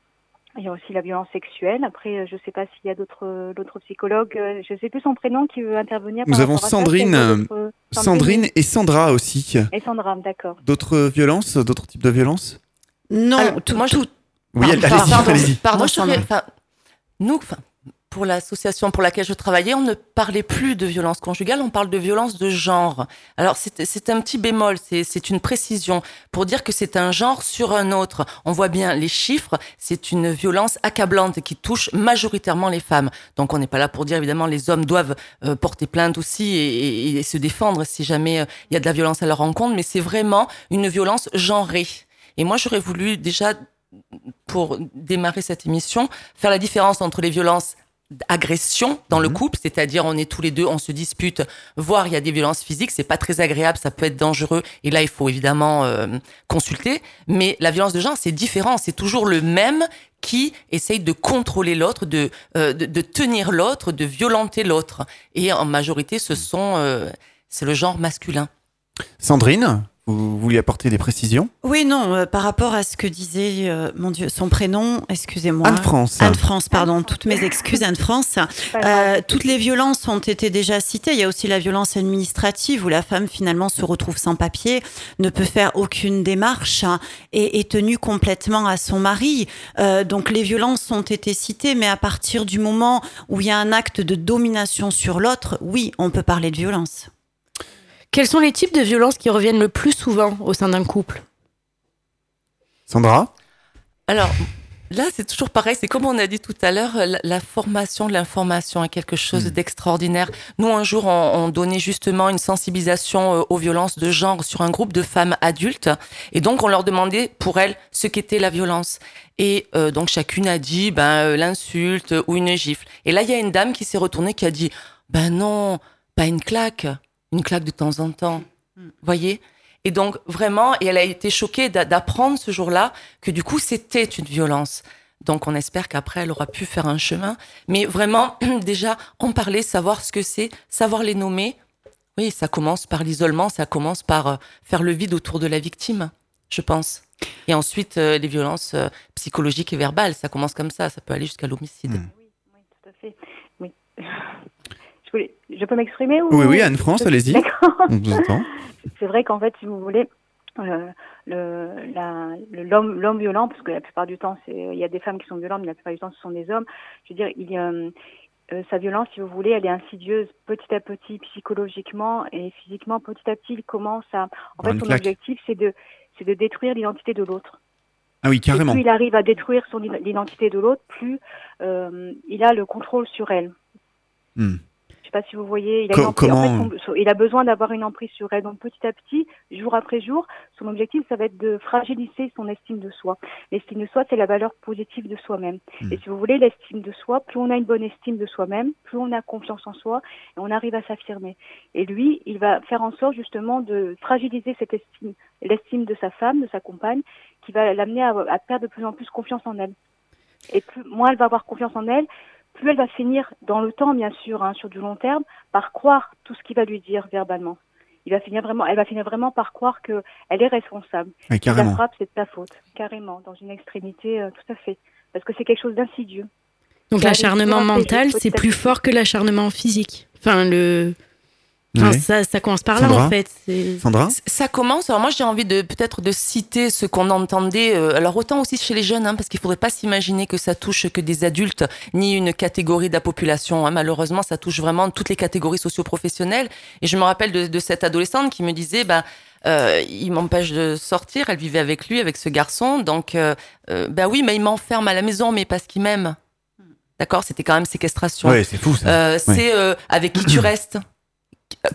Il y a aussi la violence sexuelle. Après, euh, je ne sais pas s'il y a d'autres d'autres psychologues. euh, Je ne sais plus son prénom qui veut intervenir. Nous avons. Sandrine, euh, Sandrine et Sandra aussi. et Sandra, d'accord. D'autres violences D'autres types de violences? Non, Alors, tout, moi, je- tout- Oui, Pardon, allez-y, pardon. allez-y. Pardon, Moi, je serais- nous, enfin, pour l'association pour laquelle je travaillais, on ne parlait plus de violence conjugale, on parle de violence de genre. Alors, c'est un petit bémol, c'est une précision pour dire que c'est un genre sur un autre. On voit bien les chiffres, c'est une violence accablante qui touche majoritairement les femmes. Donc, on n'est pas là pour dire, évidemment, les hommes doivent euh, porter plainte aussi et, se défendre si jamais euh, il y a de la violence à leur rencontre, mais c'est vraiment une violence genrée. Et moi, j'aurais voulu déjà pour démarrer cette émission, faire la différence entre les violences d'agression dans le couple, c'est-à-dire on est tous les deux, on se dispute, voire il y a des violences physiques, c'est pas très agréable, ça peut être dangereux, et là il faut évidemment euh, consulter. Mais la violence de genre, c'est différent, c'est toujours le même qui essaye de contrôler l'autre, de, euh, de, de tenir l'autre, de violenter l'autre. Et en majorité, ce sont, euh, c'est le genre masculin. Sandrine, vous vouliez apporter des précisions? Oui, non, euh, par rapport à ce que disait, euh, mon Dieu, son prénom, excusez-moi. Anne-France. Anne-France, pardon, toutes mes excuses, Anne-France. Euh, toutes les violences ont été déjà citées. Il y a aussi la violence administrative où la femme finalement se retrouve sans papier, ne peut faire aucune démarche hein, et est tenue complètement à son mari. Euh, donc les violences ont été citées, mais à partir du moment où il y a un acte de domination sur l'autre, oui, on peut parler de violence. Quels sont les types de violences qui reviennent le plus souvent au sein d'un couple Sandra Alors, là, c'est toujours pareil. C'est comme on a dit tout à l'heure, la, la formation de l'information est quelque chose d'extraordinaire. Nous, un jour, on, on donnait justement une sensibilisation euh, aux violences de genre sur un groupe de femmes adultes. Et donc, on leur demandait pour elles ce qu'était la violence. Et euh, donc, chacune a dit ben, euh, l'insulte ou une gifle. Et là, il y a une dame qui s'est retournée qui a dit ben non, pas une claque, une claque de temps en temps. Voyez? Et donc vraiment, et elle a été choquée d'a- d'apprendre ce jour-là que du coup c'était une violence. Donc on espère qu'après elle aura pu faire un chemin. Mais vraiment, déjà en parler, savoir ce que c'est, savoir les nommer. Oui, ça commence par l'isolement, ça commence par euh, faire le vide autour de la victime, je pense. Et ensuite euh, les violences euh, psychologiques et verbales, ça commence comme ça, ça peut aller jusqu'à l'homicide. Mm. Oui, tout à fait. Oui. Je, peux m'exprimer ou... Oui, oui, Anne-France, allez-y. On vous entend. C'est vrai qu'en fait, si vous voulez, euh, l'homme l'homme violent, parce que la plupart du temps, il y a des femmes qui sont violentes, mais la plupart du temps, ce sont des hommes. Je veux dire, il euh, euh, sa violence, si vous voulez, elle est insidieuse petit à petit, psychologiquement et physiquement. Petit à petit, il commence à. En fait, son claque. objectif, c'est de c'est de détruire l'identité de l'autre. Ah oui, Et carrément. plus il arrive à détruire son l'identité de l'autre, plus il a le contrôle sur elle. Hmm. Je sais pas si vous voyez, il a, Co- en fait, son- il a besoin d'avoir une emprise sur elle. Donc petit à petit, jour après jour, son objectif, ça va être de fragiliser son estime de soi. L'estime de soi, c'est la valeur positive de soi-même. Hmm. Et si vous voulez, l'estime de soi, plus on a une bonne estime de soi-même, plus on a confiance en soi et on arrive à s'affirmer. Et lui, il va faire en sorte justement de fragiliser cette estime, l'estime de sa femme, de sa compagne, qui va l'amener à, à perdre de plus en plus confiance en elle. Et plus, moins elle va avoir confiance en elle, plus elle va finir dans le temps, bien sûr, hein, sur du long terme, par croire tout ce qu'il va lui dire verbalement. Il va finir vraiment, elle va finir vraiment par croire que elle est responsable. Ouais, Si la frappe, c'est de ta faute, carrément, dans une extrémité, euh, tout à fait, parce que c'est quelque chose d'insidieux. Donc l'acharnement mental, c'est plus fort que l'acharnement physique. Enfin, le... enfin, Ouais. ça, ça commence par là, Sandra en fait. Sandra Ça commence. Alors moi, j'ai envie de peut-être de citer ce qu'on entendait. euh, alors autant aussi chez les jeunes, hein, parce qu'il faudrait pas s'imaginer que ça touche que des adultes ni une catégorie de la population. hein. Malheureusement, ça touche vraiment toutes les catégories socio-professionnelles. Et je me rappelle de, de cette adolescente qui me disait, ben. euh, il m'empêche de sortir. Elle vivait avec lui, avec ce garçon. Donc, euh, euh, ben oui, mais il m'enferme à la maison, mais parce qu'il m'aime. D'accord, c'était quand même séquestration. Ouais, c'est fou ça. Euh, c'est euh, avec qui tu restes.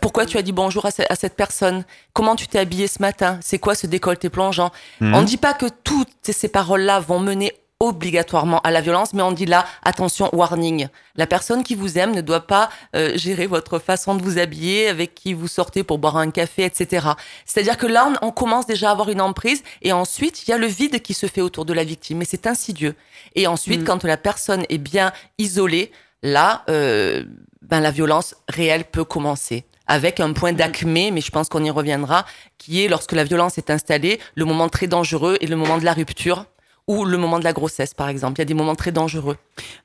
Pourquoi tu as dit bonjour à, ce- à cette personne? Comment tu t'es habillé ce matin? C'est quoi ce décolleté plongeant Mhm. On ne dit pas que toutes ces paroles-là vont mener obligatoirement à la violence, mais on dit là, attention, warning. La personne qui vous aime ne doit pas euh, gérer votre façon de vous habiller, avec qui vous sortez pour boire un café, etc. C'est-à-dire que là, on, on commence déjà à avoir une emprise, et ensuite, il y a le vide qui se fait autour de la victime, mais c'est insidieux. Et ensuite, Mm. quand la personne est bien isolée, là, euh, ben, la violence réelle peut commencer. Avec un point d'acmé, mais je pense qu'on y reviendra, qui est lorsque la violence est installée, le moment très dangereux et le moment de la rupture, ou le moment de la grossesse, par exemple. Il y a des moments très dangereux.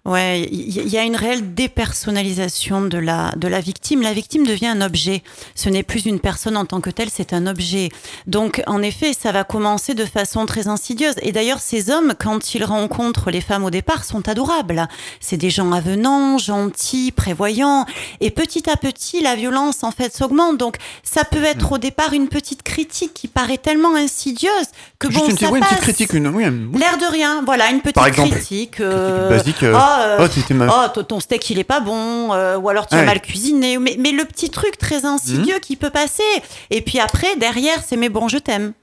Ouais, il y, a une réelle dépersonnalisation de la, de la victime. La victime devient un objet. Ce n'est plus une personne en tant que telle, c'est un objet. Donc, en effet, ça va commencer de façon très insidieuse. Et d'ailleurs, ces hommes, quand ils rencontrent les femmes au départ, sont adorables. C'est des gens avenants, gentils, prévoyants. Et petit à petit, la violence, en fait, s'augmente. Donc, ça peut être au départ une petite critique qui paraît tellement insidieuse que Juste bon, une, ça ouais, une petite passe. critique, une, oui, une- L'air de rien, voilà, une petite Par exemple, critique. euh, basique. euh, ah, euh, oh, t'étais ma- Oh, ton- steak il est pas bon, euh, ou alors tu as Ouais. mal cuisiné, mais, mais le petit truc très Mhm. insidieux qui peut passer. Et puis après, derrière, c'est mais bon, je t'aime.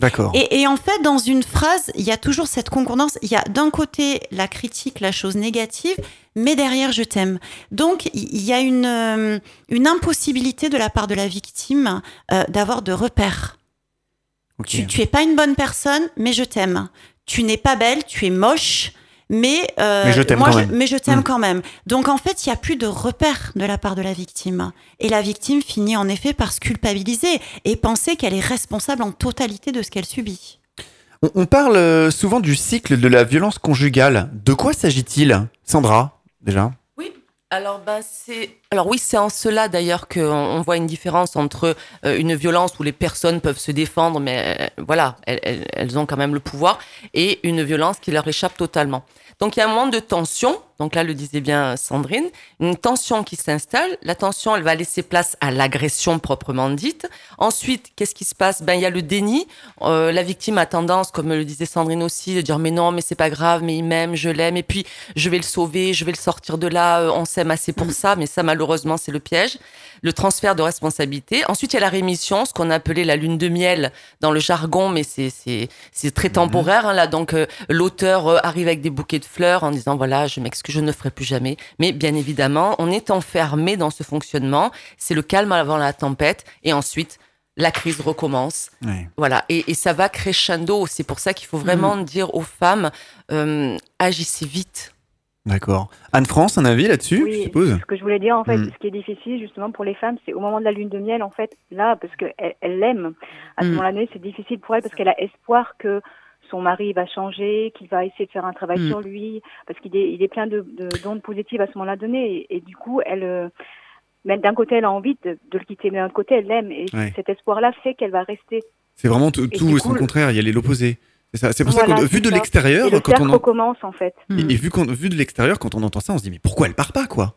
D'accord. Et, et en fait, dans une phrase, il y a toujours cette concordance. Il y a d'un côté la critique, la chose négative, mais derrière, je t'aime. Donc, il y a une, euh, une impossibilité de la part de la victime euh, d'avoir de repères. Tu, tu es pas une bonne personne, mais je t'aime. Tu n'es pas belle, tu es moche, mais euh, Mais je t'aime quand Mm. quand même. Donc en fait, il y a plus de repères de la part de la victime, et la victime finit en effet par se culpabiliser et penser qu'elle est responsable en totalité de ce qu'elle subit. On, on parle euh, souvent du cycle de la violence conjugale. De quoi s'agit-il, Sandra Déjà? Alors, ben, c'est. Alors oui, c'est en cela d'ailleurs qu'on on voit une différence entre euh, une violence où les personnes peuvent se défendre, mais euh, voilà, elles, elles- elles ont quand même le pouvoir, et une violence qui leur échappe totalement. Donc il y a un moment de tension. Donc là, le disait bien Sandrine, une tension qui s'installe. La tension, elle va laisser place à l'agression proprement dite. Ensuite, qu'est-ce qui se passe? Ben il y a le déni. Euh, la victime a tendance, comme le disait Sandrine aussi, de dire mais non, mais c'est pas grave, mais il m'aime, je l'aime, et puis je vais le sauver, je vais le sortir de là. euh, On s'aime assez pour ça, mais ça malheureusement c'est le piège. Le transfert de responsabilité. Ensuite, il y a la rémission, ce qu'on appelait la lune de miel dans le jargon, mais c'est très temporaire hein, là. Donc euh, l'auteur arrive avec des bouquets de fleurs en disant voilà, je m'excuse, je ne ferai plus jamais. Mais bien évidemment, on est enfermé dans ce fonctionnement. C'est le calme avant la tempête, et ensuite la crise recommence. Voilà, et, et ça va crescendo. C'est pour ça qu'il faut vraiment dire aux femmes euh, agissez vite. D'accord. Anne-France, un avis là-dessus, je suppose ce que je voulais dire en fait, Mm. ce qui est difficile justement pour les femmes, c'est au moment de la lune de miel en fait, là, parce qu'elle elle l'aime. À ce Mm. moment-là, c'est difficile pour elle parce qu'elle a espoir que son mari va changer, qu'il va essayer de faire un travail Mm. sur lui, parce qu'il est, il est plein de, de d'ondes positives à ce moment-là donné, et, et du coup, elle, euh, d'un côté, elle a envie de, de le quitter, mais d'un autre côté, elle l'aime, et Ouais. cet espoir-là fait qu'elle va rester. C'est vraiment tout, Et son le- contraire, il y a l'opposé. C'est pour ça que vu de l'extérieur, le quand on en- recommence en fait. et, et vu, de l'extérieur, quand on entend ça, on se dit mais pourquoi elle part pas quoi?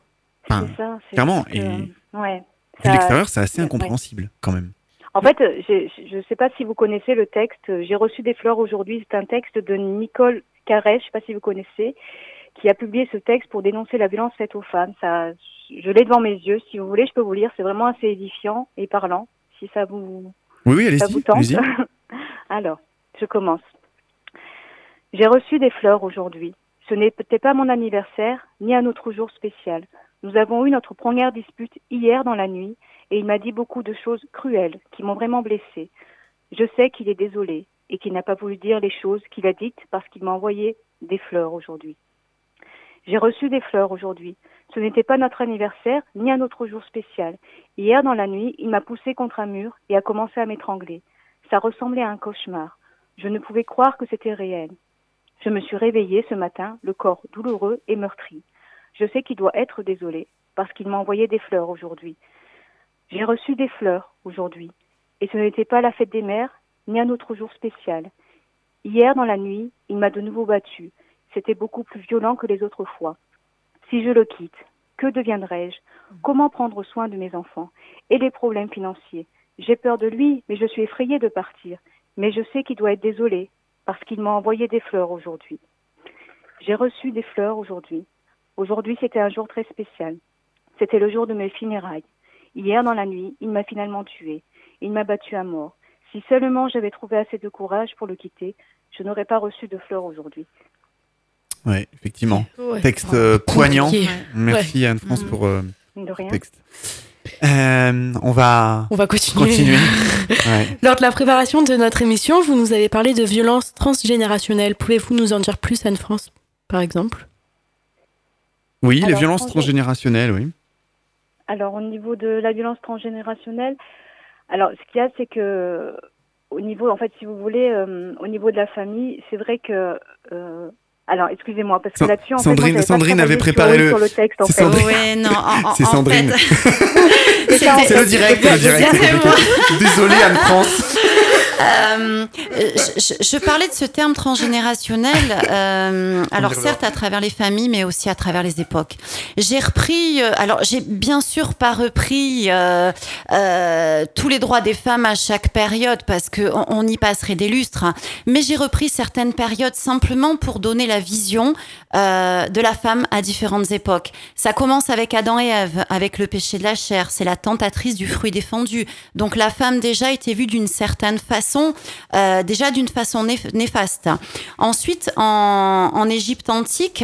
Enfin, ça. clairement, juste, et- ouais. Vu de l'extérieur, c'est assez ouais. incompréhensible quand même. En fait, j'ai- je ne sais pas si vous connaissez le texte. J'ai reçu des fleurs aujourd'hui. C'est un texte de Nicole Carré, je ne sais pas si vous connaissez, qui a publié ce texte pour dénoncer la violence faite aux femmes. Ça, je l'ai devant mes yeux. Si vous voulez, je peux vous lire. C'est vraiment assez édifiant et parlant. Si ça vous, Oui, oui, ça allez-y. vous tente. Alors, je commence. J'ai reçu des fleurs aujourd'hui. Ce n'était pas mon anniversaire, ni un autre jour spécial. Nous avons eu notre première dispute hier dans la nuit, et il m'a dit beaucoup de choses cruelles qui m'ont vraiment blessée. Je sais qu'il est désolé et qu'il n'a pas voulu dire les choses qu'il a dites parce qu'il m'a envoyé des fleurs aujourd'hui. J'ai reçu des fleurs aujourd'hui. Ce n'était pas notre anniversaire ni un autre jour spécial. Hier dans la nuit, il m'a poussé contre un mur et a commencé à m'étrangler. Ça ressemblait à un cauchemar. Je ne pouvais croire que c'était réel. Je me suis réveillée ce matin, le corps douloureux et meurtri. Je sais qu'il doit être désolé parce qu'il m'a envoyé des fleurs aujourd'hui. J'ai reçu des fleurs aujourd'hui et ce n'était pas la fête des mères ni un autre jour spécial. Hier dans la nuit, il m'a de nouveau battue. C'était beaucoup plus violent que les autres fois. Si je le quitte, que deviendrai-je? Comment prendre soin de mes enfants Et les problèmes financiers? J'ai peur de lui, mais je suis effrayée de partir. Mais je sais qu'il doit être désolé, parce qu'il m'a envoyé des fleurs aujourd'hui. J'ai reçu des fleurs aujourd'hui. Aujourd'hui, c'était un jour très spécial. C'était le jour de mes funérailles. Hier, dans la nuit, il m'a finalement tué. Il m'a battu à mort. Si seulement j'avais trouvé assez de courage pour le quitter, je n'aurais pas reçu de fleurs aujourd'hui. Ouais, effectivement. Ouais. Texte euh, poignant. Compliqué. Merci Anne-France Mm. pour euh, De ce rien. texte. Euh, on va On va continuer. continuer. Ouais. Lors de la préparation de notre émission, vous nous avez parlé de violences transgénérationnelles. Pouvez-vous nous en dire plus, Anne-France, par exemple? Oui, les Alors, violences transgénérationnelles, oui. Alors, au niveau de la violence transgénérationnelle, alors ce qu'il y a, c'est que au niveau, en fait, si vous voulez, euh, au niveau de la famille, c'est vrai que. euh, alors, excusez-moi, parce que là-dessus, en Sandrine- fait, Sandrine avait sur- préparé le- sur le texte, en c'est fait. Sandrine. Ouais, non, en, en- C'est en Sandrine. fait, C'est le direct, le direct. Désolé Anne-France. Euh, je, je- parlais de ce terme transgénérationnel, euh, alors certes à travers les familles, mais aussi à travers les époques. J'ai repris, euh, alors j'ai bien sûr pas repris euh, euh, tous les droits des femmes à chaque période parce que on, y passerait des lustres, hein. mais j'ai repris certaines périodes simplement pour donner la vision euh, de la femme à différentes époques. Ça commence avec Adam et Ève, avec le péché de la chair. C'est la tentatrice du fruit défendu. Donc la femme déjà était vue d'une certaine façon, euh, déjà d'une façon néf- néfaste. Ensuite, en, Égypte antique,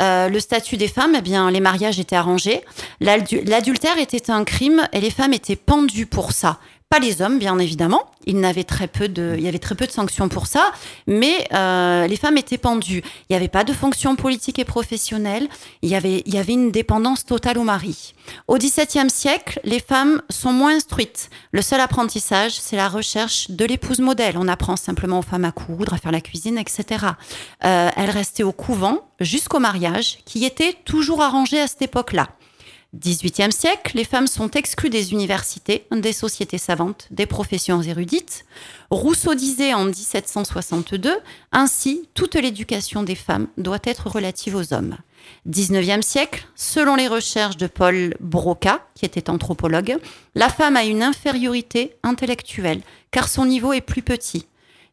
euh, le statut des femmes, eh bien, les mariages étaient arrangés. L'adu- L'adultère était un crime et les femmes étaient pendues pour ça. Pas les hommes, bien évidemment. Il, n'avait très peu de, il y avait très peu de sanctions pour ça, mais euh, les femmes étaient pendues. Il n'y avait pas de fonction politique et professionnelle. Il y avait, il y avait une dépendance totale au mari. Au XVIIe siècle, les femmes sont moins instruites. Le seul apprentissage, c'est la recherche de l'épouse modèle. On apprend simplement aux femmes à coudre, à faire la cuisine, etc. Euh, elles restaient au couvent jusqu'au mariage, qui était toujours arrangé à cette époque-là. 18e siècle, les femmes sont exclues des universités, des sociétés savantes, des professions érudites. Rousseau disait en 1762, ainsi, toute l'éducation des femmes doit être relative aux hommes. 19e siècle, selon les recherches de Paul Broca, qui était anthropologue, la femme a une infériorité intellectuelle, car son niveau est plus petit.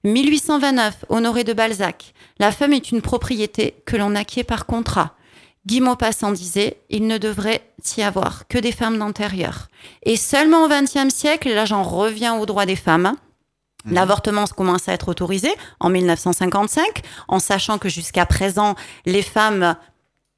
1829, Honoré de Balzac, la femme est une propriété que l'on acquiert par contrat. Guy Maupassant disait il ne devrait y avoir que des femmes d'intérieur. Et seulement au XXe siècle, et là j'en reviens aux droits des femmes, L'avortement commence à être autorisé en 1955, en sachant que jusqu'à présent, les femmes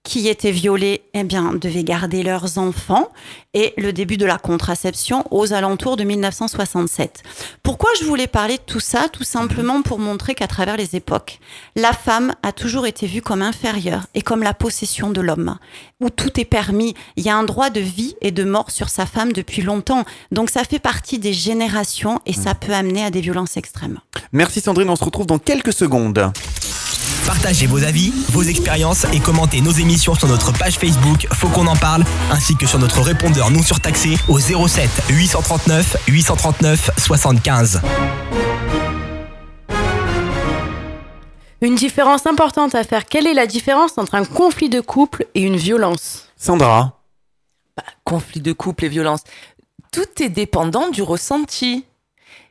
qui étaient violées eh bien, devaient garder leurs enfants et le début de la contraception aux alentours de 1967. Pourquoi je voulais parler de tout ça? Tout simplement pour montrer qu'à travers les époques, la femme a toujours été vue comme inférieure et comme la possession de l'homme, où tout est permis. Il y a un droit de vie et de mort sur sa femme depuis longtemps. Donc ça fait partie des générations et ça peut amener à des violences extrêmes. Merci Sandrine, on se retrouve dans quelques secondes. Partagez vos avis, vos expériences et commentez nos émissions sur notre page Facebook Faut qu'on en parle, ainsi que sur notre répondeur non surtaxé au 07 839 839 75. Une différence importante à faire. Quelle est la différence entre un conflit de couple et une violence? Sandra, conflit de couple et violence. Tout est dépendant du ressenti.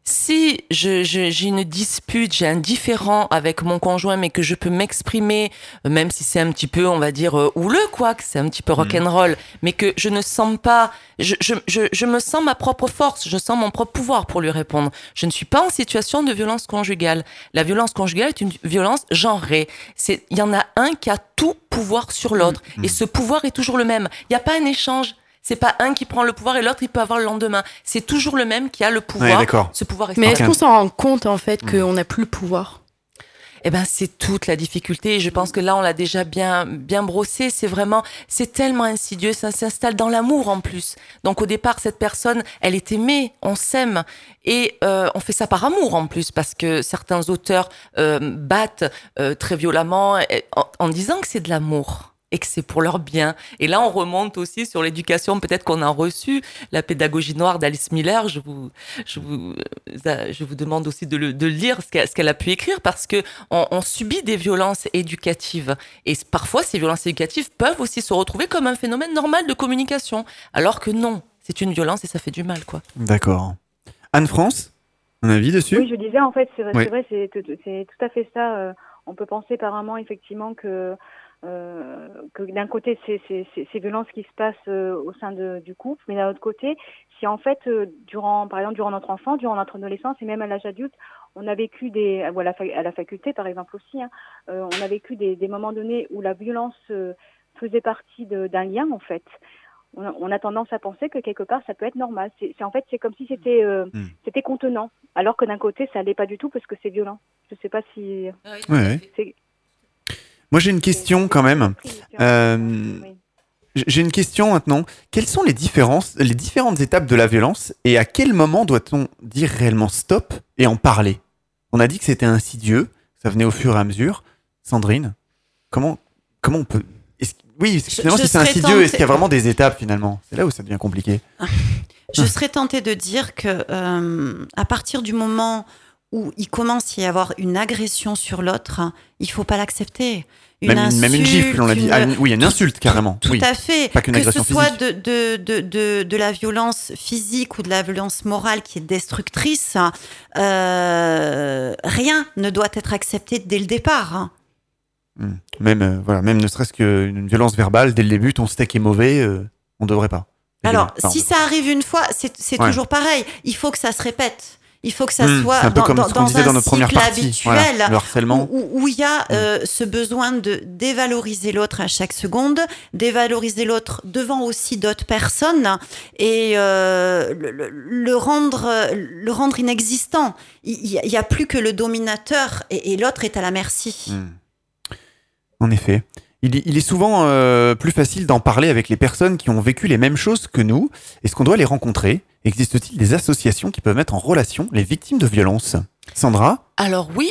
Si je, je- j'ai une dispute, j'ai un différend avec mon conjoint, mais que je peux m'exprimer, euh, même si c'est un petit peu, on va dire, euh, houleux, quoi, que c'est un petit peu rock'n'roll, mais que je ne sens pas, je, je, je, je me sens ma propre force, je sens mon propre pouvoir pour lui répondre. Je ne suis pas en situation de violence conjugale. La violence conjugale est une violence genrée. C'est, il y en a un qui a tout pouvoir sur l'autre, et ce pouvoir est toujours le même. Il n'y a pas un échange. C'est pas un qui prend le pouvoir et l'autre il peut avoir le lendemain. C'est toujours le même qui a le pouvoir. Ouais, d'accord. Ce pouvoir Mais est-ce qu'on s'en rend compte en fait qu'on n'a plus le pouvoir? Eh ben, c'est toute la difficulté. Et je pense que là, on l'a déjà bien, bien brossé. C'est vraiment, c'est tellement insidieux. Ça s'installe dans l'amour en plus. Donc, au départ, cette personne, elle est aimée, on s'aime. Et euh, on fait ça par amour en plus, parce que certains auteurs euh, battent euh, très violemment en, en disant que c'est de l'amour et que c'est pour leur bien. Et là, on remonte aussi sur l'éducation peut-être qu'on a reçue, la pédagogie noire d'Alice Miller. Je vous, je vous, euh, je vous demande aussi de le, de lire, ce qu'elle a pu écrire, parce que on, on subit des violences éducatives. Et parfois, ces violences éducatives peuvent aussi se retrouver comme un phénomène normal de communication. Alors que non, c'est une violence et ça fait du mal, quoi. D'accord. Anne-France, un avis dessus? Oui, je disais, en fait, c'est vrai, Oui. c'est tout, c'est tout à fait ça. euh, on peut penser par un moment, effectivement, que, euh, que d'un côté, c'est c'est- c'est- ces violences qui se passent euh, au sein de- du couple, mais d'un autre côté, si en fait, euh, durant, par exemple, durant notre enfance, durant notre adolescence et même à l'âge adulte, on a vécu des, ou à la, fa- à la faculté, par exemple aussi, hein, euh, on a vécu des, des moments donnés où la violence euh, faisait partie de- d'un lien, en fait. On a, on a tendance à penser que quelque part, ça peut être normal. C'est c'est- en fait, c'est comme si c'était euh, Hmm. c'était contenant, alors que d'un côté, ça l'est pas du tout parce que c'est violent. Je sais pas si. Ouais. Moi, j'ai une question quand même. Euh, J'ai une question maintenant. Quelles sont les différences, les différentes étapes de la violence et à quel moment doit-on dire réellement stop et en parler? On a dit que c'était insidieux, ça venait au fur et à mesure. Sandrine, comment, comment on peut. est-ce- oui, finalement, je si c'est insidieux, est-ce qu'il y a vraiment des étapes finalement? C'est là où ça devient compliqué. Je serais tentée de dire que euh, à partir du moment où il commence à y avoir une agression sur l'autre, il faut pas l'accepter. Même, une- même une gifle, on l'a dit. une- Ah, oui, une insulte carrément. Tout oui. à fait. Pas qu'une que agression ce soit physique. de, de, de, de, de la violence physique ou de la violence morale qui est destructrice, euh, rien ne doit être accepté dès le départ. Hmm. Même, euh, voilà, même ne serait-ce qu'une violence verbale, dès le début, ton steak est mauvais, euh, on devrait pas. Alors, si ça arrive une fois, c'est c'est Ouais. toujours pareil. Il faut que ça se répète. Il faut que ça Hmm, soit c'est un peu dans, comme dans- un dans notre cycle partie, habituel voilà, le harcèlement. où il y a euh, ce besoin de dévaloriser l'autre à chaque seconde, dévaloriser l'autre devant aussi d'autres personnes et euh, le, le- le rendre, le rendre inexistant. Il n'y a, plus que le dominateur et, et l'autre est à la merci. Hmm. En effet. Il, est- souvent euh, plus facile d'en parler avec les personnes qui ont vécu les mêmes choses que nous. Est-ce qu'on doit les rencontrer? Existe-t-il des associations qui peuvent mettre en relation les victimes de violences? Sandra? Alors oui,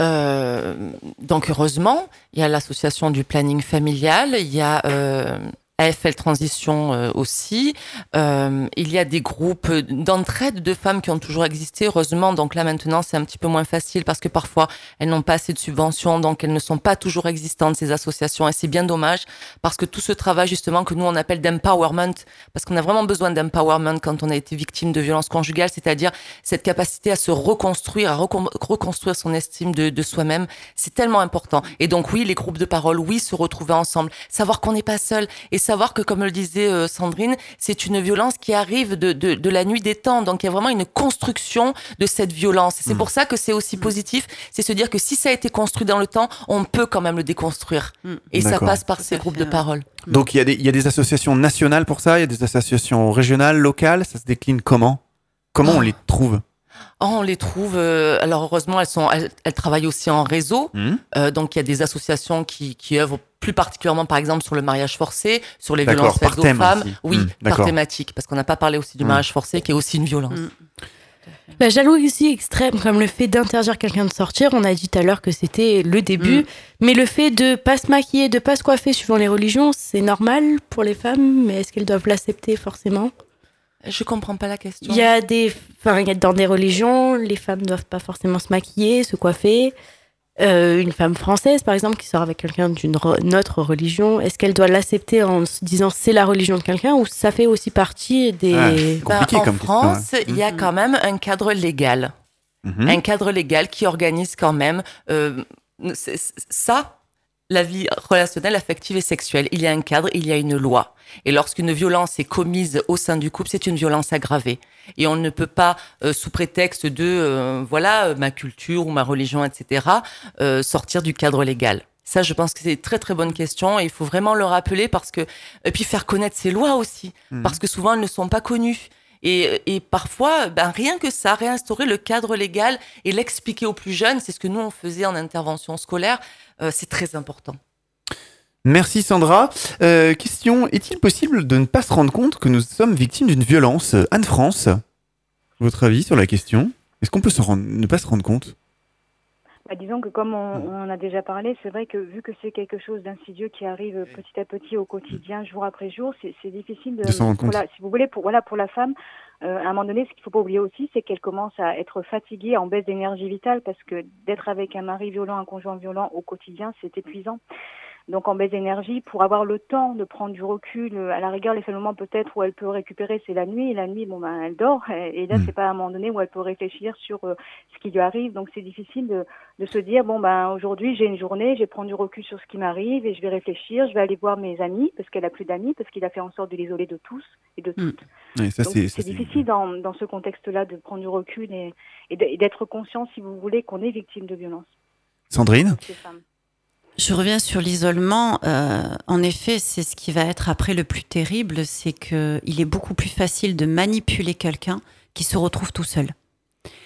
euh, donc heureusement, il y a l'association du planning familial, il y a euh, AFL Transition euh, aussi, euh, il y a des groupes d'entraide de femmes qui ont toujours existé, heureusement, donc là maintenant c'est un petit peu moins facile parce que parfois elles n'ont pas assez de subventions, donc elles ne sont pas toujours existantes ces associations. Et c'est bien dommage parce que tout ce travail justement que nous on appelle d'empowerment, parce qu'on a vraiment besoin d'empowerment quand on a été victime de violences conjugales, c'est-à-dire cette capacité à se reconstruire, à recon- reconstruire son estime de, de soi-même, c'est tellement important. Et donc oui, les groupes de parole, oui, se retrouver ensemble, savoir qu'on n'est pas seul. Et savoir que, comme le disait euh, Sandrine, c'est une violence qui arrive de, de, de la nuit des temps. Donc il y a vraiment une construction de cette violence. Et C'est pour ça que c'est aussi positif, c'est se dire que si ça a été construit dans le temps, on peut quand même le déconstruire. Et ça passe par ces groupes de parole. Donc il y, a des, il y a des associations nationales pour ça, il y a des associations régionales, locales, ça se décline comment? Comment on les trouve? Oh, on les trouve. euh, alors heureusement, elles sont, elles, elles travaillent aussi en réseau. Mhm. Euh, donc il y a des associations qui, qui œuvrent plus particulièrement, par exemple, sur le mariage forcé, sur les violences par faites aux femmes. aussi. Oui, Mhm, par thématique, parce qu'on n'a pas parlé aussi du Mhm. mariage forcé, qui est aussi une violence. La jalousie extrême, comme le fait d'interdire quelqu'un de sortir, on a dit tout à l'heure que c'était le début, mais le fait de pas se maquiller, de pas se coiffer suivant les religions, c'est normal pour les femmes, mais est-ce qu'elles doivent l'accepter forcément? Je comprends pas la question. Il y a des, enfin, il y a dans des religions, les femmes ne doivent pas forcément se maquiller, se coiffer. Euh, une femme française, par exemple, qui sort avec quelqu'un d'une re- autre religion, est-ce qu'elle doit l'accepter en se disant c'est la religion de quelqu'un ou ça fait aussi partie des... Ah, Ben, compliqué en comme question, France, hein. il y a quand même un cadre légal. Mhm. Un cadre légal qui organise quand même euh, ça, la vie relationnelle, affective et sexuelle. Il y a un cadre, il y a une loi. Et lorsqu'une violence est commise au sein du couple, c'est une violence aggravée. Et on ne peut pas, euh, sous prétexte de euh, voilà euh, ma culture ou ma religion, etc., euh, sortir du cadre légal. Ça, je pense que c'est une très très bonne question et il faut vraiment le rappeler parce que et puis faire connaître ces lois aussi Mhm. parce que souvent elles ne sont pas connues. Et, et parfois, ben, rien que ça, réinstaurer le cadre légal et l'expliquer aux plus jeunes, c'est ce que nous on faisait en intervention scolaire, euh, c'est très important. Merci Sandra. Euh, question, est-il possible de ne pas se rendre compte que nous sommes victimes d'une violence Anne-France, votre avis sur la question? Est-ce qu'on peut se rendre- ne pas se rendre compte? Bah, disons que comme on, on en a déjà parlé, c'est vrai que vu que c'est quelque chose d'insidieux qui arrive petit à petit au quotidien, jour après jour, c'est difficile de, De s'en rendre compte. si vous voulez, pour voilà pour la femme, euh, à un moment donné, ce qu'il faut pas oublier aussi, c'est qu'elle commence à être fatiguée, en baisse d'énergie vitale, parce que d'être avec un mari violent, un conjoint violent au quotidien, c'est épuisant. Donc en baisse d'énergie, pour avoir le temps de prendre du recul, euh, à la rigueur, les seuls moments peut-être où elle peut récupérer, c'est la nuit. Et la nuit, bon ben, elle dort. Et et là, Mm. c'est pas à un moment donné où elle peut réfléchir sur euh, ce qui lui arrive. Donc c'est difficile de, de se dire bon ben aujourd'hui j'ai une journée, je vais prendre du recul sur ce qui m'arrive et je vais réfléchir. Je vais aller voir mes amis parce qu'elle a plus d'amis parce qu'il a fait en sorte de l'isoler de tous et de Mm. toutes. Ouais, c'est- difficile dans, dans ce contexte-là de prendre du recul et, d'être conscient, si vous voulez, qu'on est victime de violence. Sandrine? Je reviens sur l'isolement. Euh, en effet, c'est ce qui va être après le plus terrible, c'est que il est beaucoup plus facile de manipuler quelqu'un qui se retrouve tout seul.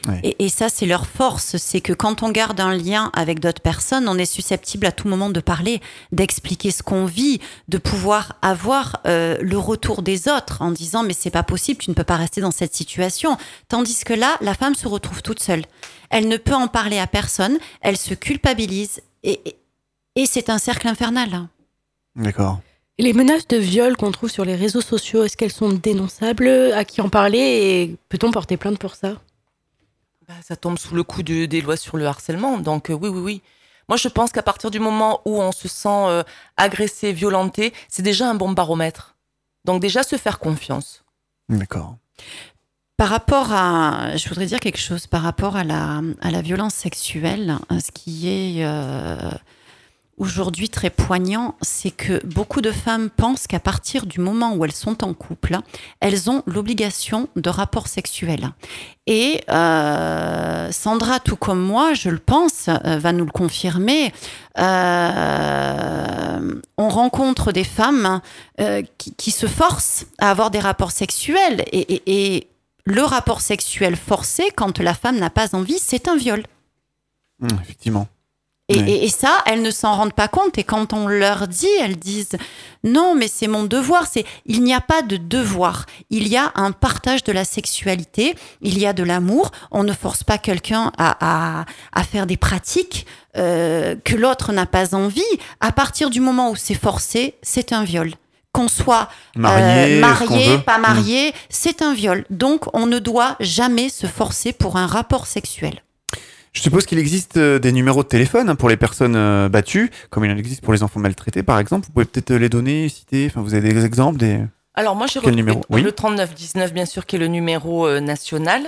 Ouais. Et, et ça, c'est leur force, c'est que quand on garde un lien avec d'autres personnes, on est susceptible à tout moment de parler, d'expliquer ce qu'on vit, de pouvoir avoir euh, le retour des autres en disant mais c'est pas possible, tu ne peux pas rester dans cette situation. Tandis que là, la femme se retrouve toute seule. Elle ne peut en parler à personne, elle se culpabilise et, et- et c'est un cercle infernal. D'accord. Et les menaces de viol qu'on trouve sur les réseaux sociaux, est-ce qu'elles sont dénonçables? À qui en parler? Et peut-on porter plainte pour ça? Bah, ça tombe sous le coup de- des lois sur le harcèlement. Donc euh, oui, oui, oui. Moi, je pense qu'à partir du moment où on se sent euh, agressé, violenté, c'est déjà un bon baromètre. Donc déjà se faire confiance. D'accord. Par rapport à, je voudrais dire quelque chose par rapport à la, à la violence sexuelle, hein, ce qui est euh, aujourd'hui très poignant, c'est que beaucoup de femmes pensent qu'à partir du moment où elles sont en couple, elles ont l'obligation de rapport sexuel. Et euh, Sandra, tout comme moi, je le pense, euh, va nous le confirmer. euh, on rencontre des femmes qui, se forcent à avoir des rapports sexuels et, le rapport sexuel forcé, quand la femme n'a pas envie, c'est un viol. Hum, effectivement. Et, et- et ça, elles ne s'en rendent pas compte. Et quand on leur dit, elles disent non, mais c'est mon devoir. C'est il n'y a pas de devoir. Il y a un partage de la sexualité. Il y a de l'amour. On ne force pas quelqu'un à, à- à faire des pratiques euh, que l'autre n'a pas envie. À partir du moment où c'est forcé, c'est un viol. Qu'on soit Marié, euh, marié, pas Hum. marié, c'est un viol. Donc, on ne doit jamais se forcer pour un rapport sexuel. Je suppose qu'il existe euh, des numéros de téléphone hein, pour les personnes euh, battues, comme il en existe pour les enfants maltraités, par exemple. Vous pouvez peut-être euh, les donner, citer. Enfin, vous avez des exemples des. Alors moi, j'ai retrouvé Oui. le 3919, bien sûr, qui est le numéro euh, national.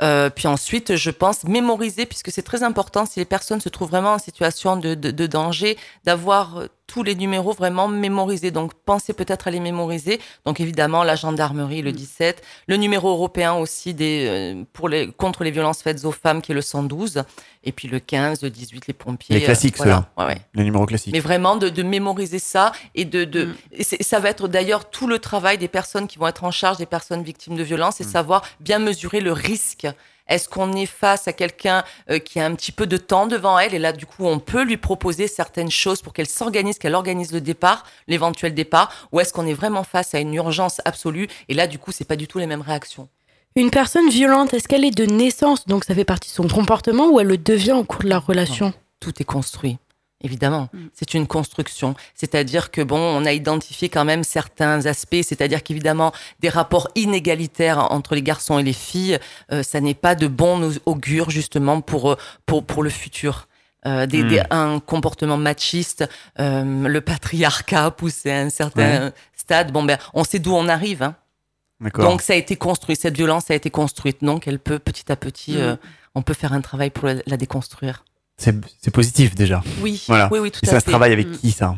Euh, puis ensuite, je pense mémoriser, puisque c'est très important si les personnes se trouvent vraiment en situation de, de- de danger, d'avoir tous les numéros vraiment mémorisés. Donc, pensez peut-être à les mémoriser. Donc, évidemment, la gendarmerie, Mm. le 17. Le numéro européen aussi des, euh, pour les, contre les violences faites aux femmes, qui est le 112. Et puis le 15, le 18, les pompiers. Les classiques, euh, voilà. ceux-là. Ouais, ouais. Les numéros classiques. Mais vraiment de, de mémoriser ça et de, de Mm. et ça va être d'ailleurs tout le travail des personnes qui vont être en charge des personnes victimes de violences et Mm. savoir bien mesurer le risque. Est-ce qu'on est face à quelqu'un euh, qui a un petit peu de temps devant elle et là du coup on peut lui proposer certaines choses pour qu'elle s'organise, qu'elle organise le départ, l'éventuel départ, ou est-ce qu'on est vraiment face à une urgence absolue et là du coup c'est pas du tout les mêmes réactions? Une personne violente, est-ce qu'elle est de naissance, donc ça fait partie de son comportement, ou elle le devient au cours de la relation? Tout est construit. Évidemment, Mm. c'est une construction. C'est-à-dire que bon, on a identifié quand même certains aspects. C'est-à-dire qu'évidemment, des rapports inégalitaires entre les garçons et les filles, euh, ça n'est pas de bon au- augure justement pour euh, pour pour le futur. euh, des, Hmm. des- un comportement machiste, euh, le patriarcat poussé à un certain stade. Bon, ben, on sait d'où on arrive. hein. Donc, ça a été construit. Cette violence a été construite. Donc, elle peut petit à petit, Mm. euh, on peut faire un travail pour la, la déconstruire. C'est c'est positif déjà. Oui, Voilà. oui, oui, tout Et à ça fait. se travaille avec Mm. qui ça?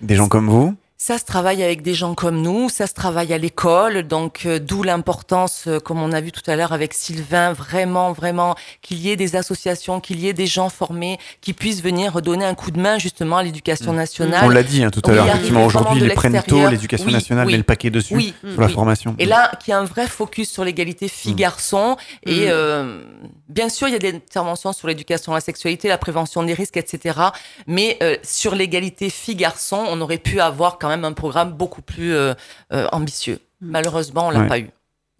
Des gens comme vous? Ça se travaille avec des gens comme nous, ça se travaille à l'école, donc euh, d'où l'importance, euh, comme on a vu tout à l'heure avec Sylvain, vraiment, vraiment, qu'il y ait des associations, qu'il y ait des gens formés qui puissent venir redonner un coup de main justement à l'éducation Mm. nationale. On l'a dit hein, tout à l'heure. Effectivement, aujourd'hui, ils prennent tôt l'éducation Oui, nationale, oui. met le paquet dessus Oui, sur la formation. Et là, qu'il y a un vrai focus sur l'égalité filles-garçons. Et euh, bien sûr, il y a des interventions sur l'éducation à la sexualité, la prévention des risques, etc. Mais euh, sur l'égalité filles-garçons, on aurait pu avoir quand même un programme beaucoup plus euh, euh, ambitieux. Mm. Malheureusement, on l'a Ouais. pas eu.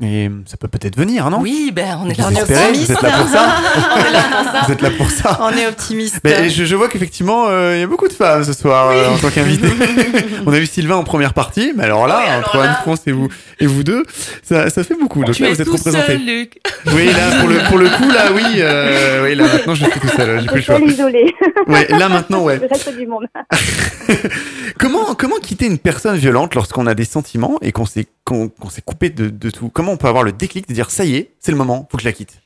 Et ça peut peut-être venir, non? Oui, ben on est là. Vous pour espérez ça. Vous êtes là pour ça? On est là pour ça. Vous êtes là pour ça On est optimiste. Mais je, je vois qu'effectivement, euh, il y a beaucoup de femmes ce soir euh, en tant qu'invité. On a eu Sylvain en première partie, mais alors là, Oui, alors entre là- Anne-France et vous, et vous deux, ça, ça fait beaucoup. Donc Tu là, es vous êtes tout représentés. seul, Luc. Oui, là, pour le, pour le coup, là, oui, euh, oui, là, maintenant, je suis tout seul, j'ai plus le choix. Isolé. Ouais, là, maintenant, ouais. Le reste du monde. Comment, comment quitter une personne violente lorsqu'on a des sentiments et qu'on s'est, qu'on, s'est coupé de, de tout? Comment on peut avoir le déclic de dire, ça y est, c'est le moment, faut que je la quitte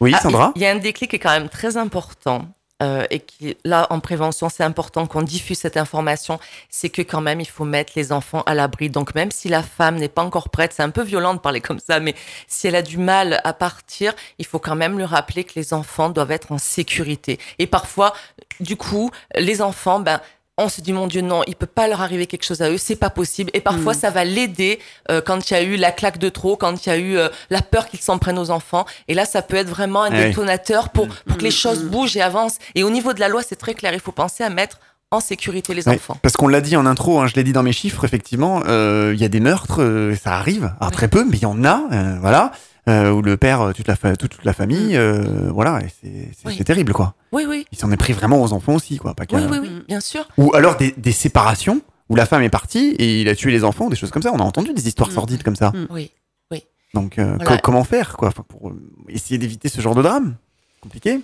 Oui, Ah, Sandra Il y a un déclic qui est quand même très important. euh, et qui, là, en prévention, c'est important qu'on diffuse cette information. C'est que quand même, il faut mettre les enfants à l'abri. Donc, même si la femme n'est pas encore prête, c'est un peu violent de parler comme ça, mais si elle a du mal à partir, il faut quand même lui rappeler que les enfants doivent être en sécurité. Et parfois, du coup, les enfants, ben, on se dit mon Dieu non, il peut pas leur arriver quelque chose à eux, c'est pas possible. Et parfois Mm. ça va l'aider euh, quand il y a eu la claque de trop, quand il y a eu euh, la peur qu'ils s'en prennent aux enfants. Et là ça peut être vraiment un Ah détonateur pour, pour que les Mm, choses mm. bougent et avancent. Et au niveau de la loi c'est très clair, il faut penser à mettre en sécurité les enfants. Parce qu'on l'a dit en intro, hein, je l'ai dit dans mes chiffres, effectivement, euh, il y a des meurtres, euh, ça arrive, alors Oui. très peu, mais il y en a, euh, voilà, euh, où le père, euh, toute la, fa- toute, toute la famille, euh, voilà, c'est, Oui. terrible, quoi. Oui oui, Il s'en est pris vraiment aux enfants aussi, quoi. Pas oui oui oui, Mm. bien sûr. Ou alors des, des séparations où la femme est partie et il a tué les enfants, des choses comme ça. On a entendu des histoires Mm. sordides comme ça. Mm. Oui. Donc, euh, Voilà. co- comment faire, quoi, pour essayer d'éviter ce genre de drame? Compliqué?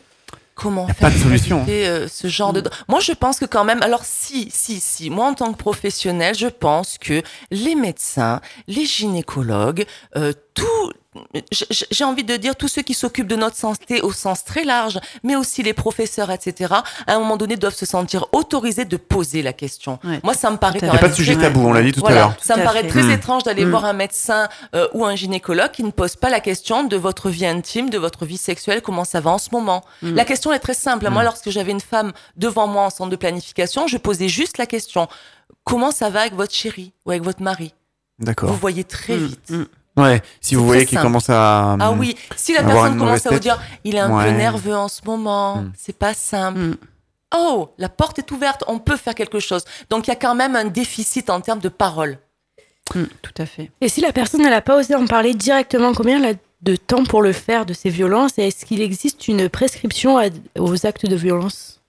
Comment faire pas de solution. éviter, euh, ce genre de moi je pense que quand même alors si si si moi en tant que professionnel je pense que les médecins les gynécologues j- j'ai envie de dire tous ceux qui s'occupent de notre santé au sens très large mais aussi les professeurs etc à un moment donné doivent se sentir autorisés de poser la question Ouais. moi ça me paraît Il n'y a pas de sujet tabou, on l'a dit tout voilà, à l'heure. ça Tout me paraît fait. très Mm. étrange d'aller Mm. voir un médecin euh, ou un gynécologue qui ne pose pas la question de votre vie intime, de votre vie sexuelle, comment ça va en ce moment. Mm. La question est très simple. Moi, lorsque j'avais une femme devant moi en centre de planification, je posais juste la question comment ça va avec votre chéri ou avec votre mari? Vous D'accord. voyez très vite. Ouais, si vous voyez qu'il commence à. Ah oui, si la personne commence à vous dire il est un Ouais. peu nerveux en ce moment, Mm. c'est pas simple. Mm. Oh, la porte est ouverte, on peut faire quelque chose. Donc il y a quand même un déficit en termes de parole. Mm, Tout à fait. Et si la personne n'a pas osé en parler directement, combien elle a de temps pour le faire de ces violences Et est-ce qu'il existe une prescription à- aux actes de violence?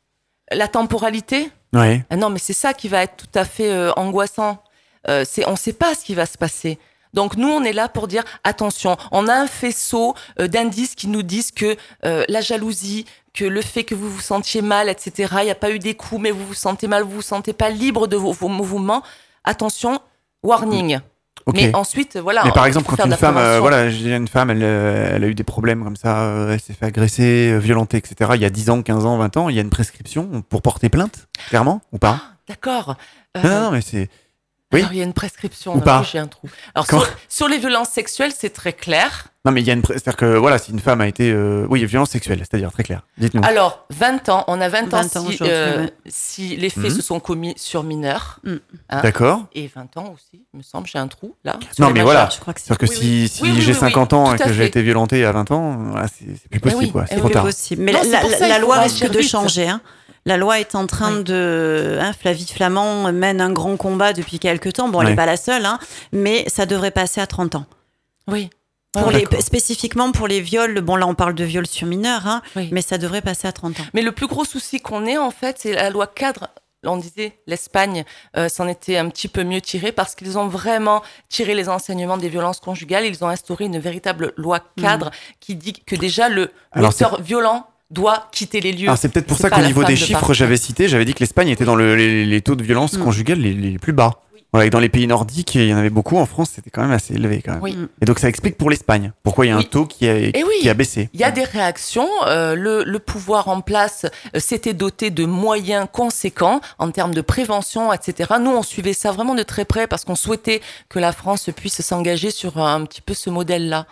La temporalité? Ouais. Ah non, mais c'est ça qui va être tout à fait euh, angoissant. Euh, c'est, on ne sait pas ce qui va se passer. Donc nous, on est là pour dire attention. On a un faisceau euh, d'indices qui nous disent que euh, la jalousie, que le fait que vous vous sentiez mal, etc. Il n'y a pas eu des coups, mais vous vous sentez mal, vous vous sentez pas libre de vos, vos mouvements. Attention, warning. Ok. Mais ensuite, voilà. Mais par exemple, quand de une femme, euh, voilà, j'ai une femme, elle, euh, elle a eu des problèmes comme ça, euh, elle s'est fait agresser, euh, violenter, etc. Il y a 10 ans, 15 ans, 20 ans, il y a une prescription pour porter plainte, clairement, ou pas? D'accord. Euh, Non, non, non, mais c'est. Oui. Alors, il y a une prescription. Ou pas. J'ai un trou. Alors, sur, sur les violences sexuelles, c'est très clair. Non, mais il y a une. C'est-à-dire que, voilà, si une femme a été. euh, Oui, violence sexuelle, c'est-à-dire très clair. Dites-nous. Alors, 20 ans, on a 20, 20 ans, ans si, aujourd'hui, euh, si les faits Mhm. se sont commis sur mineurs. Mm. hein, D'accord Et 20 ans aussi, il me semble, j'ai un trou là. Non, mais majeurs. voilà. Je crois que c'est C'est-à-dire que Oui, si, oui. si Oui, j'ai oui, 50 oui, ans et que j'ai été violentée à 20 ans, voilà, c'est c'est plus possible, quoi. C'est trop plus tard. possible. Mais la, il loi risque de changer. hein. La loi est en train Oui. de. Hein, Flavie Flamand mène un grand combat depuis quelques temps. Bon, elle n'est pas la seule, hein, mais ça devrait passer à 30 ans. Oui. Pour Ouais, les, spécifiquement pour les viols, bon là on parle de viols sur mineurs, hein, Oui. mais ça devrait passer à 30 ans. Mais le plus gros souci qu'on ait, en fait, c'est la loi cadre. On disait, l'Espagne euh, s'en était un petit peu mieux tiré parce qu'ils ont vraiment tiré les enseignements des violences conjugales. Ils ont instauré une véritable loi cadre qui dit que déjà le Alors, violent doit quitter les lieux. Alors c'est peut-être pour ça qu'au niveau des de chiffres, j'avais cité, j'avais dit que l'Espagne était dans le- les, les taux de violence Mm. conjugale les, les plus bas. Voilà, et dans les pays nordiques, il y en avait beaucoup. En France, c'était quand même assez élevé. Quand même. Oui. Et donc ça explique pour l'Espagne pourquoi il y a un taux qui a, oui. qui a baissé. Il y a des réactions. euh, le, le pouvoir en place euh, s'était doté de moyens conséquents en termes de prévention, etc. Nous, on suivait ça vraiment de très près parce qu'on souhaitait que la France puisse s'engager sur un petit peu ce modèle-là.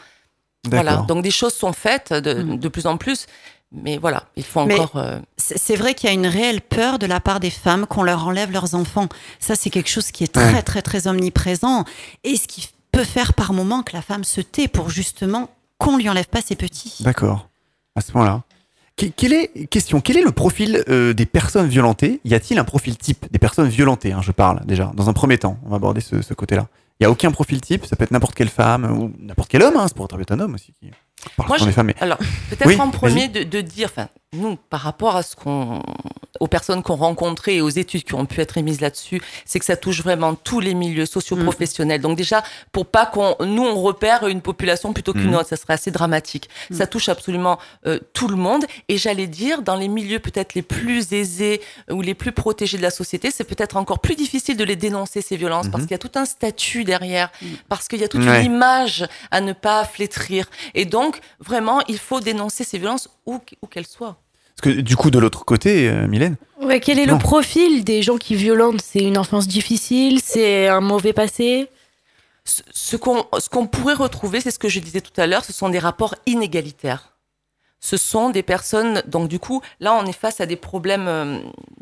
Voilà. D'accord. Donc des choses sont faites de, Mm. de plus en plus. Mais voilà, il faut encore. euh, C'est vrai qu'il y a une réelle peur de la part des femmes qu'on leur enlève leurs enfants. Ça, c'est quelque chose qui est très, Ouais. très, très omniprésent. Et ce qui peut faire par moment que la femme se tait pour justement qu'on lui enlève pas ses petits. D'accord. À ce moment-là. Que- Quelle est, question, quel est le profil euh, des personnes violentées? Y a-t-il un profil type des personnes violentées hein, Je parle déjà, dans un premier temps? On va aborder ce, ce côté-là. Il n'y a aucun profil type, ça peut être n'importe quelle femme ou n'importe quel homme, hein, ça pourrait être un homme aussi qui Moi, je- femmes. mais- Alors, peut-être Oui, en premier de, de dire, enfin, nous, par rapport à ce qu'on, aux personnes qu'on rencontrait et aux études qui ont pu être émises là-dessus, c'est que ça touche vraiment tous les milieux socio-professionnels. Donc déjà, pour pas qu'on, nous, on repère une population plutôt qu'une Mhm. autre, ça serait assez dramatique. Ça touche absolument euh, tout le monde. Et j'allais dire, dans les milieux peut-être les plus aisés ou les plus protégés de la société, c'est peut-être encore plus difficile de les dénoncer ces violences parce Mhm. qu'il y a tout un statut derrière, parce qu'il y a toute Ouais. une image à ne pas flétrir. Et donc, vraiment, il faut dénoncer ces violences où, où qu'elles soient. Parce que du coup, de l'autre côté, euh, Mylène, Ouais, quel est Non. le profil des gens qui violentent? C'est une enfance difficile? C'est un mauvais passé? Ce, ce qu'on ce qu'on pourrait retrouver, c'est ce que je disais tout à l'heure, ce sont des rapports inégalitaires. Ce sont des personnes, donc du coup, là, on est face à des problèmes euh,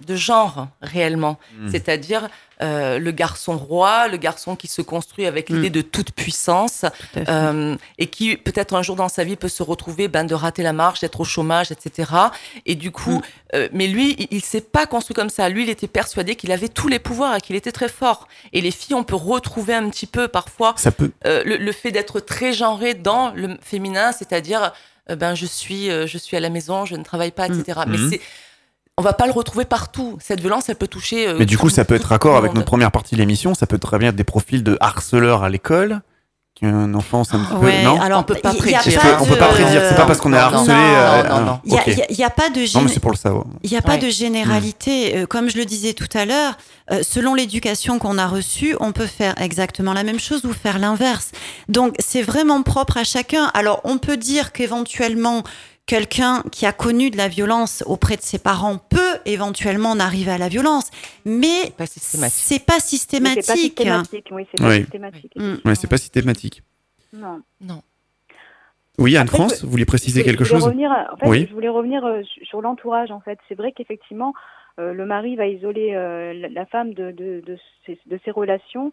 de genre réellement. Mm. C'est-à-dire euh, le garçon roi, le garçon qui se construit avec Mm. l'idée de toute puissance, Tout euh, et qui peut-être un jour dans sa vie peut se retrouver ben, de rater la marche, d'être au chômage, etc. Et du coup, Mm. euh, mais lui, il, il s'est pas construit comme ça. Lui, il était persuadé qu'il avait tous les pouvoirs et qu'il était très fort. Et les filles, on peut retrouver un petit peu parfois ça peut. euh, le, le fait d'être très genré dans le féminin, c'est-à-dire ben je suis euh, je suis à la maison, je ne travaille pas, etc. Mais Mhm. c'est on va pas le retrouver partout. Cette violence, elle peut toucher. euh, Mais du coup, tout- ça peut être raccord avec notre première partie de l'émission. Ça peut très bien être des profils de harceleurs à l'école, qu'un enfant, c'est un petit Ouais, peu. Non alors On peut pas il prédire. On peut pas prédire. C'est pas parce qu'on est harcelé. non, euh, non, non. Il n'y a, il y a- il pas de Non, mais c'est pour le savoir. Il n'y a pas Ouais. de généralité. Euh, Comme je le disais tout à l'heure, euh, selon l'éducation qu'on a reçue, on peut faire exactement la même chose ou faire l'inverse. Donc, c'est vraiment propre à chacun. Alors, on peut dire qu'éventuellement, quelqu'un qui a connu de la violence auprès de ses parents peut éventuellement en arriver à la violence, mais Pas systématique. c'est pas Mais C'est pas systématique. systématique, oui, c'est pas Oui. systématique. Mm. Ouais, c'est pas systématique. Non. Non. Oui, Après, Anne-France, vous vouliez préciser Je- quelque je chose revenir, à- en fait, Oui. Je voulais revenir euh, su- sur l'entourage. En fait, c'est vrai qu'effectivement, euh, le mari va isoler euh, la, la femme de, de, de, ses, de ses relations,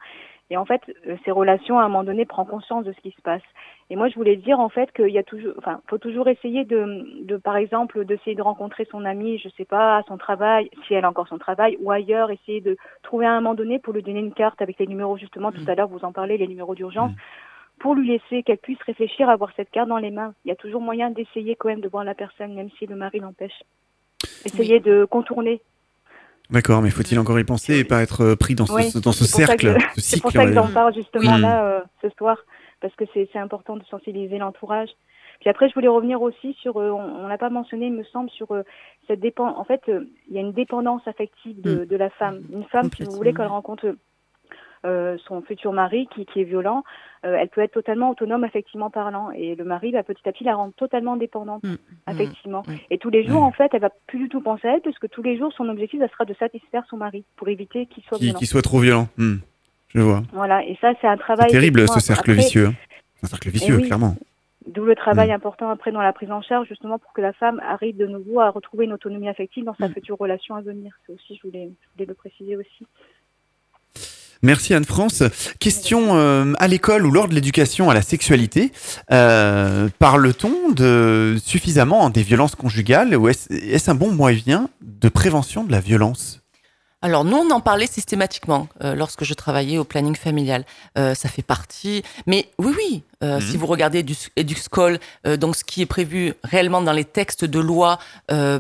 et en fait, euh, ces relations à un moment donné prend conscience de ce qui se passe. Et moi, je voulais dire en fait qu'il y a toujours, enfin, faut toujours essayer de, de par exemple, d'essayer de rencontrer son amie, je sais pas, à son travail, si elle a encore son travail, ou ailleurs, essayer de trouver à un moment donné pour lui donner une carte avec les numéros justement. Tout à l'heure, vous en parlez, les numéros d'urgence pour lui laisser qu'elle puisse réfléchir à avoir cette carte dans les mains. Il y a toujours moyen d'essayer quand même de voir la personne, même si le mari l'empêche. Essayer de contourner. D'accord, mais faut-il encore y penser et pas être euh, pris dans ce, Oui, dans ce c'est pour ça cercle, que- ce C'est cycle pour ça que j'en parle justement Mm. là euh, ce soir, parce que c'est c'est important de sensibiliser l'entourage. Puis après, je voulais revenir aussi sur, euh, on on l'a pas mentionné, il me semble, sur euh, cette dépend. En fait, il y a une dépendance affective de, de la femme. Une femme, si vous voulez, quand elle rencontre son futur mari qui, qui est violent, euh, elle peut être totalement autonome affectivement parlant. Et le mari, va petit à petit, la rend totalement dépendante Mm. affectivement. Mm. Et tous les jours, Mm. en fait, elle va plus du tout penser à elle, parce que tous les jours, son objectif, ça sera de satisfaire son mari pour éviter qu'il soit Qui, violent. soit trop violent. Je vois. Voilà, et ça, c'est un C'est travail. terrible ce cercle après, vicieux. hein. Un cercle vicieux, oui. clairement. D'où le travail Mm. important après dans la prise en charge, justement pour que la femme arrive de nouveau à retrouver une autonomie affective dans sa future relation à venir. C'est aussi, je voulais, je voulais le préciser aussi. Merci Anne-France. Question euh, à l'école ou lors de l'éducation à la sexualité, euh, parle-t-on suffisamment des violences conjugales ou est-ce un bon moyen de prévention de la violence? Alors nous, on en parlait systématiquement euh, lorsque je travaillais au planning familial. Euh, ça fait partie. Mais oui, oui. euh, Mhm. Si vous regardez du, euh, donc ce qui est prévu réellement dans les textes de loi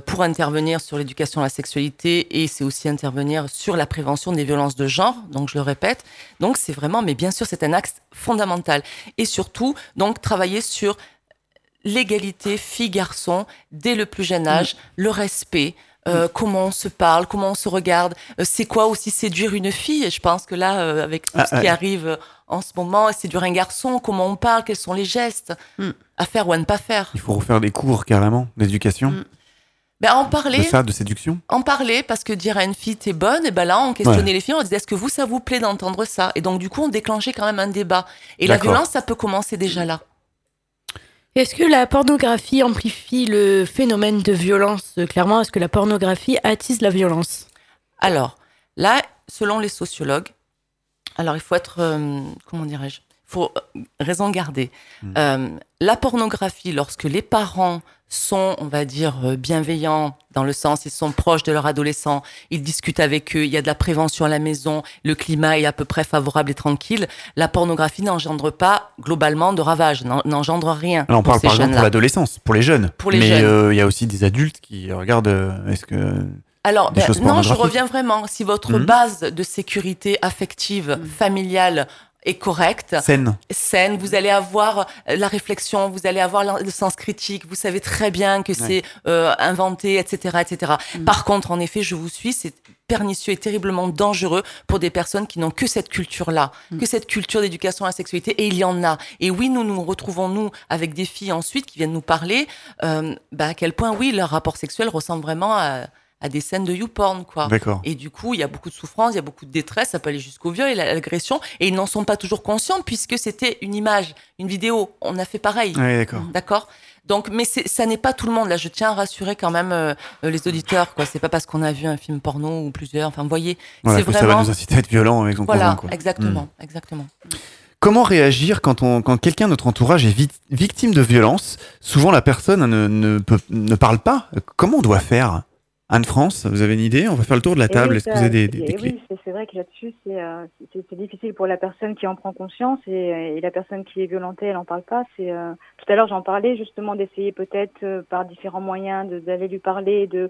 pour intervenir sur l'éducation à la sexualité et c'est aussi intervenir sur la prévention des violences de genre. Donc je le répète. Donc c'est vraiment, mais bien sûr, c'est un axe fondamental. Et surtout, donc travailler sur l'égalité filles-garçons dès le plus jeune âge, le respect. Euh, comment on se parle, comment on se regarde, euh, c'est quoi aussi séduire une fille? Et je pense que là, euh, avec tout Ah, ce qui ouais. arrive en ce moment, séduire un garçon, comment on parle, quels sont les gestes Mm. à faire ou à ne pas faire? Il faut refaire des cours carrément d'éducation, Mm. Ben, en de parler, ça, de séduction. en parler, parce que dire à une fille t'es bonne, et ben là on questionnait les filles, on disait est-ce que vous ça vous plaît d'entendre ça? Et donc du coup on déclenchait quand même un débat. Et la violence ça peut commencer déjà là. Est-ce que la pornographie amplifie le phénomène de violence euh, Clairement, est-ce que la pornographie attise la violence? Alors là, selon les sociologues, alors il faut être, euh, comment dirais-je, il faut euh, raison garder. Mm. Euh, la pornographie, lorsque les parents sont, on va dire, euh, bienveillants, dans le sens, ils sont proches de leurs adolescents, ils discutent avec eux, il y a de la prévention à la maison, le climat est à peu près favorable et tranquille, la pornographie n'engendre pas globalement de ravages, n'en- n'engendre rien. Alors on pour parle ces par exemple pour l'adolescence, pour les jeunes. Pour les Mais jeunes. euh, il y a aussi des adultes qui regardent. euh, Est-ce que Alors, ben, non, je reviens vraiment. Si votre Mhm. base de sécurité affective, familiale est correcte, scène saine, vous allez avoir euh, la réflexion, vous allez avoir le sens critique, vous savez très bien que c'est euh, inventé, etc., etc. Par contre, en effet, je vous suis, c'est pernicieux et terriblement dangereux pour des personnes qui n'ont que cette culture-là, que cette culture d'éducation à la sexualité, et il y en a. Et oui, nous nous retrouvons, nous, avec des filles ensuite qui viennent nous parler, euh, bah, à quel point, oui, leur rapport sexuel ressemble vraiment à, à des scènes de YouPorn, quoi. Et du coup, il y a beaucoup de souffrance, il y a beaucoup de détresse, ça peut aller jusqu'au viol et l'agression, et ils n'en sont pas toujours conscients puisque c'était une image, une vidéo. On a fait pareil. Ouais, d'accord. D'accord Donc, mais ça n'est pas tout le monde. Là, je tiens à rassurer quand même euh, euh, les auditeurs. quoi. C'est pas parce qu'on a vu un film porno ou plusieurs. Enfin, vous voyez, Voilà, c'est que ça va vraiment. nous inciter à être violent avec son Voilà, conjoint. exactement, exactement. Comment réagir quand, on, quand quelqu'un de notre entourage est vi- victime de violence? Souvent, la personne ne, ne, peut, ne parle pas. Comment on doit faire? Anne-France, vous avez une idée? On va faire le tour de la Et table. oui, Est-ce que vous avez des, des- et des clés? Oui, c'est- vrai que là-dessus, c'est euh, difficile pour la personne qui en prend conscience et, et la personne qui est violentée, elle n'en parle pas. C'est euh, Tout à l'heure, j'en parlais justement d'essayer peut-être euh, par différents moyens d'aller lui parler. De...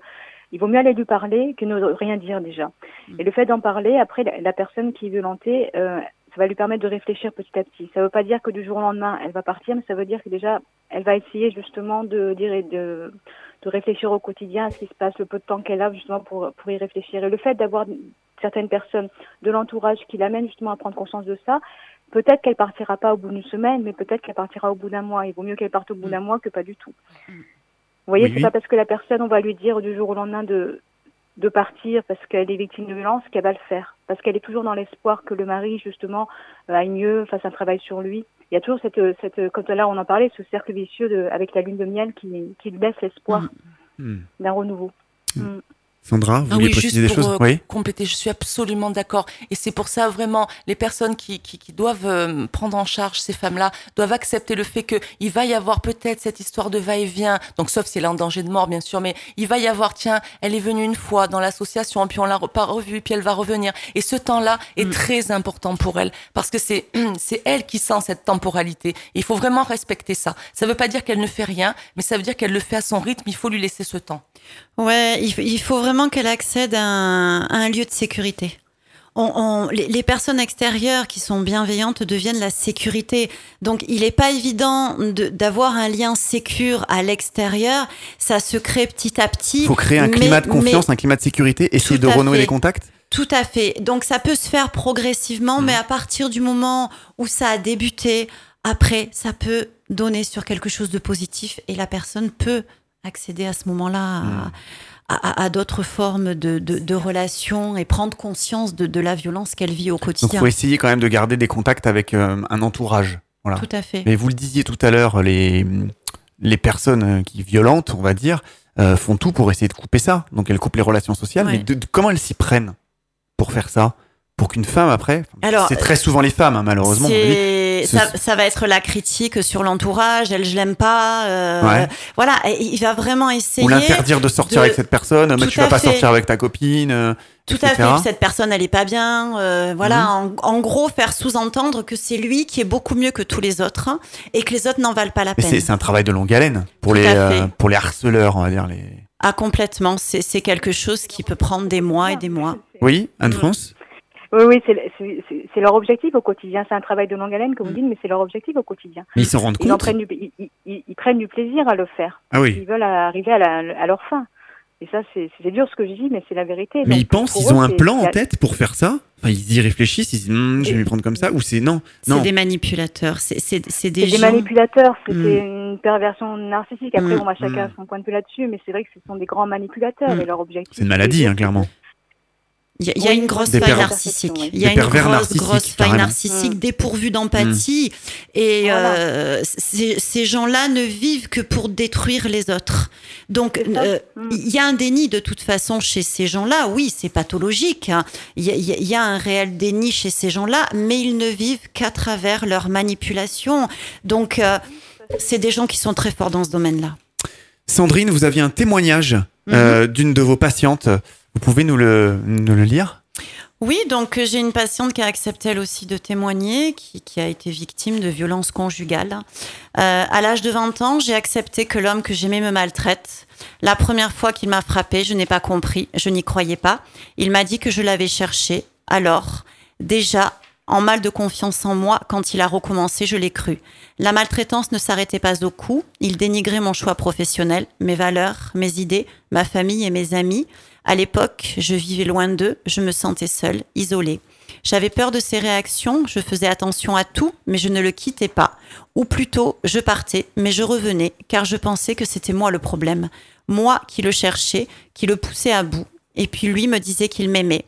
Il vaut mieux aller lui parler que ne rien dire déjà. Et le fait d'en parler, après, la, la personne qui est violentée, euh, ça va lui permettre de réfléchir petit à petit. Ça ne veut pas dire que du jour au lendemain, elle va partir, mais ça veut dire que déjà, elle va essayer justement de dire et de de réfléchir au quotidien à ce qui se passe, le peu de temps qu'elle a justement pour, pour y réfléchir. Et le fait d'avoir certaines personnes de l'entourage qui l'amènent justement à prendre conscience de ça, peut-être qu'elle partira pas au bout d'une semaine, mais peut-être qu'elle partira au bout d'un mois. Il vaut mieux qu'elle parte au bout d'un mois que pas du tout. Vous voyez, Oui, c'est oui. pas parce que la personne, on va lui dire du jour au lendemain de, de partir parce qu'elle est victime de violence qu'elle va le faire. Parce qu'elle est toujours dans l'espoir que le mari, justement, euh, aille mieux, fasse un travail sur lui. Il y a toujours cette, cette comme là on en parlait, ce cercle vicieux de, avec la lune de miel qui, qui lui laisse l'espoir Hmm. d'un renouveau. Mm. Sandra, vous Ah voulez oui, préciser des juste pour choses euh, Oui compléter, je suis absolument d'accord. Et c'est pour ça vraiment, les personnes qui, qui, qui doivent euh, prendre en charge ces femmes-là doivent accepter le fait qu'il va y avoir peut-être cette histoire de va-et-vient. Donc sauf si elle est en danger de mort, bien sûr, mais il va y avoir, tiens, elle est venue une fois dans l'association, puis on l'a re- pas revue, puis elle va revenir. Et ce temps-là est très important pour elle parce que c'est c'est elle qui sent cette temporalité. Et il faut vraiment respecter ça. Ça veut pas dire qu'elle ne fait rien, mais ça veut dire qu'elle le fait à son rythme. Il faut lui laisser ce temps. Ouais, il, faut vraiment qu'elle accède à un, à un lieu de sécurité. On, on- les, les personnes extérieures qui sont bienveillantes deviennent la sécurité. Donc, il n'est pas évident de- d'avoir un lien sécure à l'extérieur. Ça se crée petit à petit. Il faut créer un mais- climat de mais- confiance, un climat de sécurité, essayer de renouer fait. les contacts? Tout à fait. Donc ça peut se faire progressivement, mais à partir du moment où ça a débuté, après, ça peut donner sur quelque chose de positif et la personne peut accéder à ce moment-là à, à- à d'autres formes de, de, de relations et prendre conscience de, de la violence qu'elle vit au Donc, il quotidien. faut essayer quand même de garder des contacts avec euh, un entourage. Voilà. Tout à fait. Mais vous le disiez tout à l'heure, les, les personnes euh, qui violentes, on va dire, euh, font tout pour essayer de couper ça. Donc elles coupent les relations sociales. Ouais. Mais comment elles s'y prennent pour faire ça? Pour qu'une femme, après, Alors, c'est très souvent les femmes, hein, malheureusement. dit. Ça, ça va être la critique sur l'entourage, elle je l'aime pas. euh, Ouais. Voilà, il va vraiment essayer. Ou l'interdire de sortir de- avec cette personne, mais tu vas pas fait. sortir avec ta copine. euh, Tout à fait. Cette personne, elle est pas bien. euh, voilà. Mhm. En, en gros, faire sous-entendre que c'est lui qui est beaucoup mieux que tous les autres hein, et que les autres n'en valent pas la Mais peine. c'est c'est un travail de longue haleine pour Tout les, euh, pour les harceleurs, on va dire. Les... Ah, complètement. C'est c'est quelque chose qui peut prendre des mois et des mois. Oui, Anne-France Oui, Oui, oui, c'est- c'est c'est leur objectif au quotidien. C'est un travail de longue haleine, comme vous dites, mais c'est leur objectif au quotidien. Mais ils s'en rendent Ils, en compte prennent du, ils, ils- ils- ils prennent du plaisir à le faire. Ah oui. Ils veulent arriver à, la- à leur fin. Et ça, c'est c'est dur ce que je dis, mais c'est la vérité. Mais Donc, ils pensent, ils eux, ont un c'est- plan en c'est- tête pour faire ça Enfin, ils y réfléchissent, ils disent Hum, je vais m'y prendre comme ça, ou c'est non, C'est non. des manipulateurs. C'est c'est- c'est C'est des, des gens- manipulateurs, c'est Mm. c'est une perversion narcissique. Après, Mm. on va chacun a son point de vue là-dessus, mais c'est vrai que ce sont des grands manipulateurs Mm. et leur objectif. C'est une maladie, c'est- hein, clairement. Il y a, il y a Oui, une grosse faille pervers. narcissique. Il y a une grosse, grosse faille narcissique Mm. dépourvue d'empathie. Et Voilà. euh, ces, gens-là ne vivent que pour détruire les autres. Donc, euh, Mm. il y a un déni de toute façon chez ces gens-là. Oui, c'est pathologique. hein. Il y, a- y y un réel déni chez ces gens-là, mais ils ne vivent qu'à travers leur manipulation. Donc, euh, c'est des gens qui sont très forts dans ce domaine-là. Sandrine, vous aviez un témoignage Mhm. euh, d'une de vos patientes. Vous pouvez nous le, lire? Oui, donc euh, j'ai une patiente qui a accepté elle aussi de témoigner, qui, a été victime de violences conjugales. Euh, à l'âge de 20 ans, j'ai accepté que l'homme que j'aimais me maltraite. La première fois qu'il m'a frappé, je n'ai pas compris, je n'y croyais pas. Il m'a dit que je l'avais cherché. Alors, déjà, en mal de confiance en moi, quand il a recommencé, je l'ai cru. La maltraitance ne s'arrêtait pas au cou. Il dénigrait mon choix professionnel, mes valeurs, mes idées, ma famille et mes amis. À l'époque, je vivais loin d'eux, je me sentais seule, isolée. J'avais peur de ses réactions, je faisais attention à tout, mais je ne le quittais pas. Ou plutôt, je partais, mais je revenais, car je pensais que c'était moi le problème. Moi qui le cherchais, qui le poussais à bout. Et puis lui me disait qu'il m'aimait.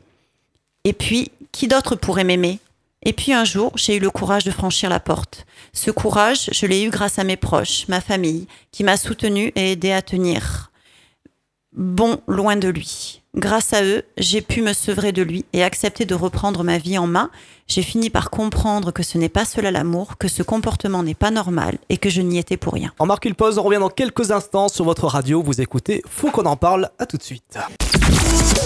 Et puis, qui d'autre pourrait m'aimer? Et puis un jour, j'ai eu le courage de franchir la porte. Ce courage, je l'ai eu grâce à mes proches, ma famille, qui m'a soutenue et aidé à tenir. Bon, loin de lui. Grâce à eux, j'ai pu me sevrer de lui et accepter de reprendre ma vie en main. J'ai fini par comprendre que ce n'est pas cela l'amour, que ce comportement n'est pas normal et que je n'y étais pour rien. On marque une pause, on revient dans quelques instants sur votre radio. Vous écoutez, faut qu'on en parle. À tout de suite.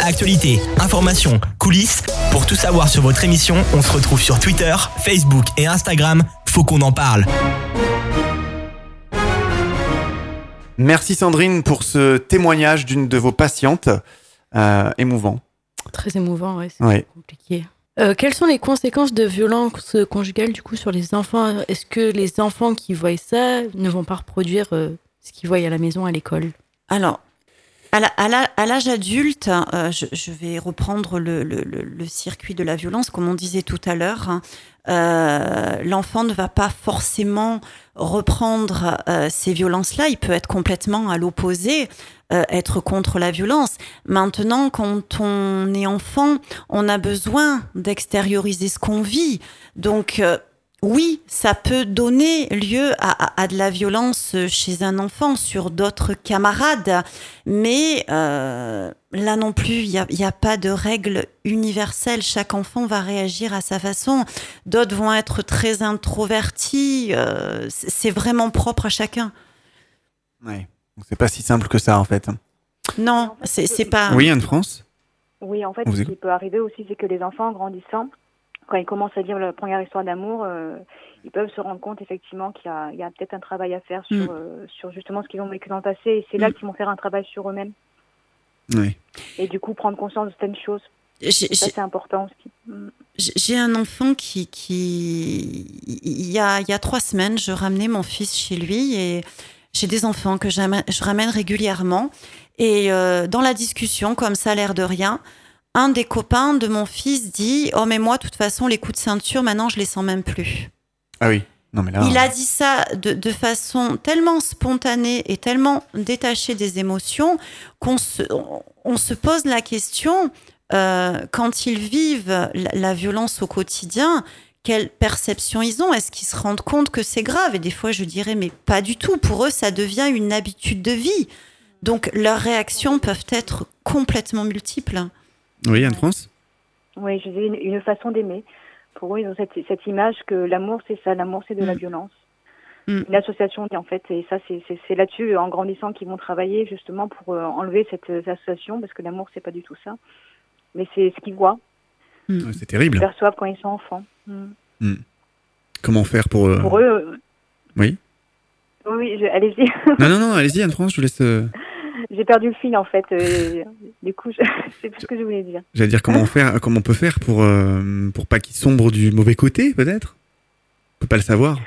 Actualité, informations, coulisses. Pour tout savoir sur votre émission, on se retrouve sur Twitter, Facebook et Instagram. Faut qu'on en parle. Merci Sandrine pour ce témoignage d'une de vos patientes. Euh, émouvant. Très émouvant, ouais, c'est Ouais. compliqué. Euh, quelles sont les conséquences de violences conjugales du coup sur les enfants? Est-ce que les enfants qui voient ça ne vont pas reproduire euh, ce qu'ils voient à la maison, à l'école? Alors, à l'âge adulte, euh, je, je vais reprendre le, le- le- le circuit de la violence, comme on disait tout à l'heure. hein. Euh, L'enfant ne va pas forcément reprendre euh, ces violences-là. Il peut être complètement à l'opposé, euh, être contre la violence. Maintenant, quand on est enfant, on a besoin d'extérioriser ce qu'on vit. Donc, euh, oui, ça peut donner lieu à, à- à de la violence chez un enfant sur d'autres camarades, mais euh, là non plus, il n'y a, y a pas de règle universelle. Chaque enfant va réagir à sa façon. D'autres vont être très introvertis. euh, c'est vraiment propre à chacun. Ouais. Donc, C'est pas si simple que ça en fait. Non, c'est pas. Oui, Anne-France? Oui, en fait, ce qui peut arriver aussi, c'est que les enfants, en grandissant, quand ils commencent à vivre leur première histoire d'amour, euh, ils peuvent se rendre compte effectivement qu'il y a, peut-être un travail à faire sur, Mm. euh, sur justement ce qu'ils ont vécu dans le passé. Et c'est là Mm. qu'ils vont faire un travail sur eux-mêmes. Oui. Et du coup, prendre conscience de certaines choses. Ça, c'est important aussi. Mm. J'ai un enfant qui, qui il y a, il y a trois semaines, je ramenais mon fils chez lui et j'ai des enfants que je ramène régulièrement. Et euh, dans la discussion, comme ça a l'air de rien, un des copains de mon fils dit Oh, mais moi, de toute façon, les coups de ceinture, maintenant, je les sens même plus. Ah oui. Non mais là. Il a dit ça de, de façon tellement spontanée et tellement détachée des émotions qu'on se, on, on se pose la question, euh, quand ils vivent la, la violence au quotidien, quelle perception ils ont? Est-ce qu'ils se rendent compte que c'est grave? Et des fois, je dirais, mais pas du tout. Pour eux, ça devient une habitude de vie. Donc, leurs réactions peuvent être complètement multiples. Oui, Anne-France Oui, je disais une, une façon d'aimer. Pour eux, ils ont cette, cette image que l'amour, c'est ça, l'amour, c'est de la Mm. violence. Mm. Une association, en fait, et ça, c'est- là-dessus, en grandissant, qu'ils vont travailler justement pour euh, enlever cette euh, association, parce que l'amour, c'est pas du tout ça. Mais c'est ce qu'ils voient, Mm. C'est terrible. qu'ils perçoivent quand ils sont enfants. Mm. Comment faire pour. euh, Pour eux. euh, Oui. Oui, je- allez-y. Non, non, non, allez-y, Anne-France, je vous laisse. J'ai perdu le fil en fait. euh, du coup, je sais plus ce que je voulais dire. J'allais dire comment faire, comment on peut faire pour euh, pour pas qu'ils sombrent du mauvais côté, peut-être? On peut pas le savoir.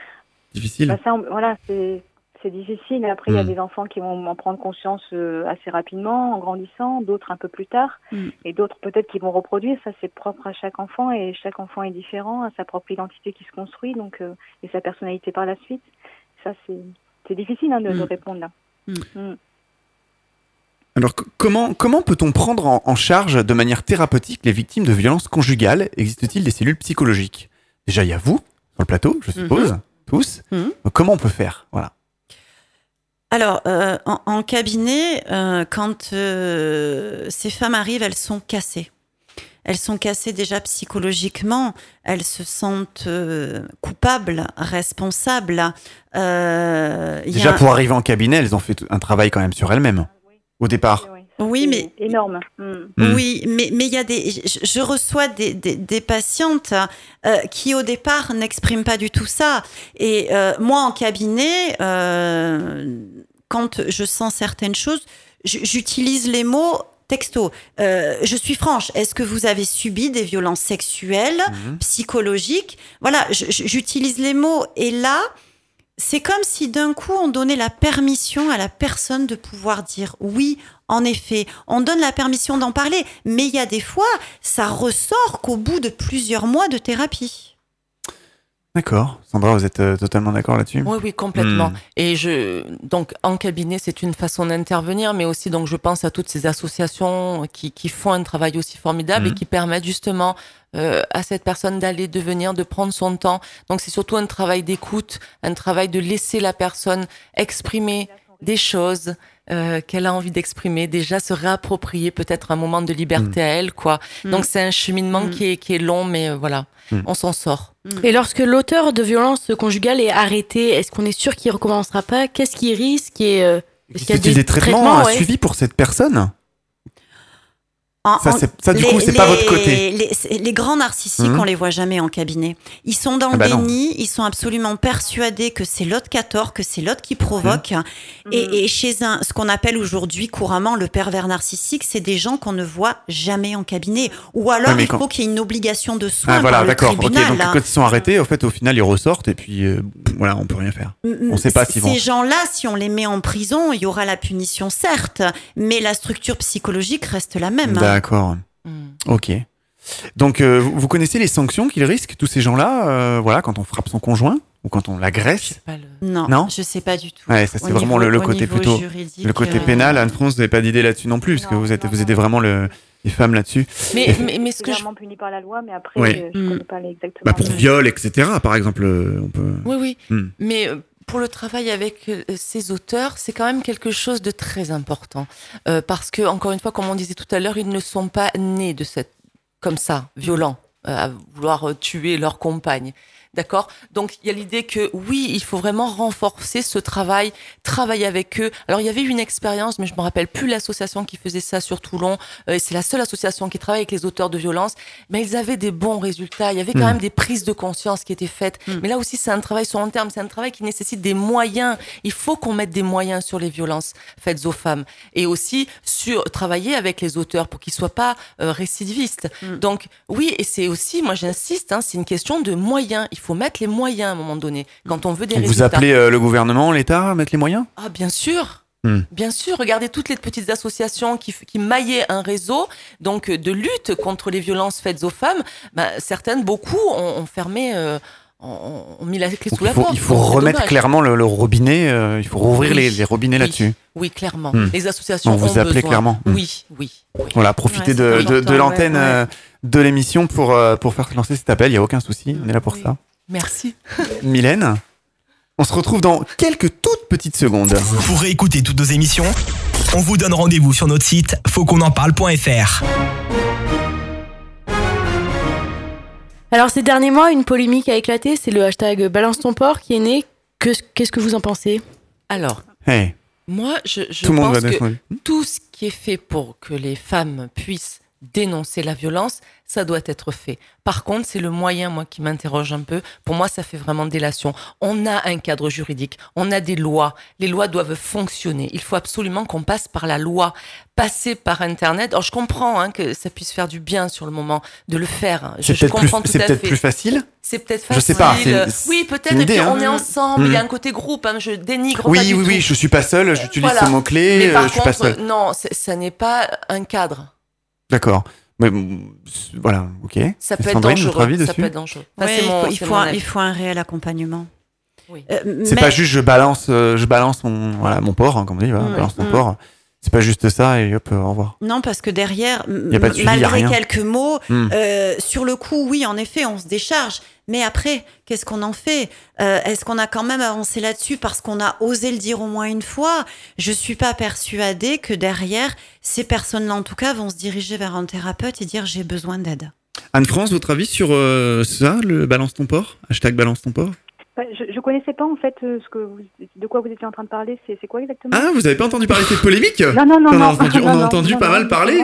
Difficile. Bah, ça, on- voilà, c'est c'est difficile. Après, il y a Mm. des enfants qui vont en prendre conscience euh, assez rapidement, en grandissant, d'autres un peu plus tard, Mm. et d'autres peut-être qui vont reproduire. Ça, c'est propre à chaque enfant, et chaque enfant est différent, a sa propre identité qui se construit, donc euh, et sa personnalité par la suite. Ça, c'est c'est difficile hein, de, de Mm. répondre là. Alors comment comment peut-on prendre en, en charge de manière thérapeutique les victimes de violences conjugales? Existe-t-il des cellules psychologiques? Déjà, il y a vous sur le plateau, je suppose, tous. Mhm. Donc, comment on peut faire? Voilà. Alors, euh, en, en cabinet, euh, quand euh, ces femmes arrivent, elles sont cassées. Elles sont cassées déjà psychologiquement, elles se sentent coupables, responsables. Déjà, a- pour arriver en cabinet, elles ont fait un travail quand même sur elles-mêmes au départ. Oui, mais énorme. Mm. Mm. Oui, mais mais il y a des, je, je reçois des, des, des patientes euh, qui au départ n'expriment pas du tout ça. Et euh, moi en cabinet, euh, quand je sens certaines choses, j'utilise les mots texto. Euh, je suis franche. Est-ce que vous avez subi des violences sexuelles, Mhm. psychologiques? Voilà, j'utilise les mots. Et là, c'est comme si d'un coup on donnait la permission à la personne de pouvoir dire oui, en effet, on donne la permission d'en parler, mais il y a des fois, ça ressort qu'au bout de plusieurs mois de thérapie. D'accord. Sandra, vous êtes euh, totalement d'accord là-dessus? Oui, oui, complètement. Hmm. Et je, donc, en cabinet, c'est une façon d'intervenir, mais aussi, donc, je pense à toutes ces associations qui, qui font un travail aussi formidable et qui permettent justement euh, à cette personne d'aller, de venir, de prendre son temps. Donc, c'est surtout un travail d'écoute, un travail de laisser la personne exprimer des choses euh, qu'elle a envie d'exprimer, déjà se réapproprier peut-être un moment de liberté à elle, quoi. Donc, c'est un cheminement qui, est, qui est long, mais euh, voilà, on s'en sort. Et lorsque l'auteur de violence conjugale est arrêté, est-ce qu'on est sûr qu'il recommencera pas? Qu'est-ce qu'il risque? Et, euh, est-ce qu'il y a des, traitements, traitements, euh, ouais. suivis pour cette personne? En- Ça, ça, du les- coup, c'est pas votre côté. Les, grands narcissiques, Mhm. on les voit jamais en cabinet. Ils sont dans Ah le bah non. déni, ils sont absolument persuadés que c'est l'autre qui a tort, que c'est l'autre qui provoque. Mhm. Mm. Et, et chez un, ce qu'on appelle aujourd'hui couramment le pervers narcissique, c'est des gens qu'on ne voit jamais en cabinet. Ou alors, Ouais, il quand- faut qu'il y ait une obligation de soin Ah voilà, d'accord. Ok, tribunal. donc quand ils sont arrêtés, au fait, au final, ils ressortent et puis euh, voilà, on peut rien faire. On sait pas s'ils vont- Ces gens-là, si on les met en prison, il y aura la punition, certes, mais la structure psychologique reste la même. D'accord. Mm. Ok. Donc, euh, vous connaissez les sanctions qu'ils risquent, tous ces gens-là, euh, voilà, quand on frappe son conjoint ou quand on Je l'agresse pas le... Non, Non? Je sais pas du tout. Ouais, ça c'est vraiment niveau- le, côté plutôt, le côté euh, pénal. Anne-France, vous n'avez pas d'idée là-dessus non plus, parce que Non, vous êtes, non, vous non. aidez vraiment le, les femmes là-dessus. Mais, mais, mais ce que je puni par la loi, mais après, Oui. euh, je Mm. connais pas les exactement. Bah, pour viol, etc. Par exemple, on peut. Oui, oui. Hmm. Mais euh, pour le travail avec euh, ces auteurs, c'est quand même quelque chose de très important. Euh, parce que, encore une fois, comme on disait tout à l'heure, ils ne sont pas nés de cette, comme ça, violents, euh, à vouloir tuer leur compagne. D'accord? Donc, il y a l'idée que oui, il faut vraiment renforcer ce travail, travailler avec eux. Alors, il y avait une expérience, mais je me rappelle plus l'association qui faisait ça sur Toulon. Euh, c'est la seule association qui travaille avec les auteurs de violences. Mais ils avaient des bons résultats. Il y avait quand Mm. même des prises de conscience qui étaient faites. Mm. Mais là aussi, c'est un travail sur long terme. C'est un travail qui nécessite des moyens. Il faut qu'on mette des moyens sur les violences faites aux femmes. Et aussi sur travailler avec les auteurs pour qu'ils soient pas euh, récidivistes. Mm. Donc, oui, et c'est aussi, moi j'insiste, hein, c'est une question de moyens. Il faut mettre les moyens à un moment donné. Quand on veut des Donc, vous résultats. appelez euh, le gouvernement, l'État à mettre les moyens? Ah, bien sûr. Hmm. Bien sûr, regardez toutes les petites associations qui, qui maillaient un réseau donc euh, de lutte contre les violences faites aux femmes. Ben, certaines, beaucoup, ont, ont fermé, euh, ont, ont mis la clé Donc, sous la faut, porte. il faut remettre dommage. clairement le, le robinet, euh, il faut rouvrir Oui. les, les robinets Oui. là-dessus. Oui, clairement. Hmm. Les associations Donc, vous ont appelez besoin. clairement. Hmm. Oui, oui. oui. Voilà, profitez Ouais, de, l'antenne ouais, ouais. de l'émission pour, pour faire lancer cet appel. Il n'y a aucun souci, on est là pour ça. Merci. Mylène, on se retrouve dans quelques toutes petites secondes. Pour réécouter toutes nos émissions, on vous donne rendez-vous sur notre site fautquonenparle.fr. Alors ces derniers mois, une polémique a éclaté, c'est le hashtag Balance ton porc qui est né. Que- Qu'est-ce que vous en pensez? Alors, Hey, moi, je, je tout le monde va pense que tout ce qui est fait pour que les femmes puissent dénoncer la violence, ça doit être fait. Par contre, c'est le moyen, moi, qui m'interroge un peu. Pour moi, ça fait vraiment délation. On a un cadre juridique, on a des lois. Les lois doivent fonctionner. Il faut absolument qu'on passe par la loi, passer par Internet. Alors, je comprends hein, que ça puisse faire du bien sur le moment de le faire. Je, C'est je peut-être comprends plus, tout c'est à peut-être fait. plus facile. C'est peut-être Je facile. sais pas, c'est- oui, c'est peut-être. Et puis idée, on hein. est ensemble. Mm. Il y a un côté groupe. Hein, je dénigre Oui, pas oui, du oui, tout. je suis pas seul, j'utilise Voilà. ce mot-clé, euh, je suis pas seul. non, c'est- ça n'est pas un cadre. D'accord. Mais mm, c'est- voilà, ok. Ça peut être Sandrine, dangereux. Ça dessus peut être dangereux. Enfin, Ouais, c'est il, mon- faut, il faut mon un, avis. il faut un réel accompagnement. Oui. Euh, C'est mais- pas juste je balance, euh, je balance mon, voilà, mon porc, hein, comme on dit, voilà, Mm, balance ton mm. porc. C'est pas juste ça et hop, euh, au revoir. Non, parce que derrière, m- Y a pas de suivi, y a malgré rien. quelques mots, Hmm. euh, sur le coup, oui, en effet, on se décharge. Mais après, qu'est-ce qu'on en fait? Euh, Est-ce qu'on a quand même avancé là-dessus parce qu'on a osé le dire au moins une fois? Je suis pas persuadée que derrière, ces personnes-là, en tout cas, vont se diriger vers un thérapeute et dire j'ai besoin d'aide. Anne-France, votre avis sur euh, ça, le balance ton porc Hashtag balance ton Bah, je, je connaissais pas en fait euh, ce que vous, de quoi vous étiez en train de parler. C'est c'est quoi exactement? Ah, vous avez pas entendu parler de cette polémique? Non, non, non, On a non. entendu, on Non, a non, entendu non, pas non, mal non, parler.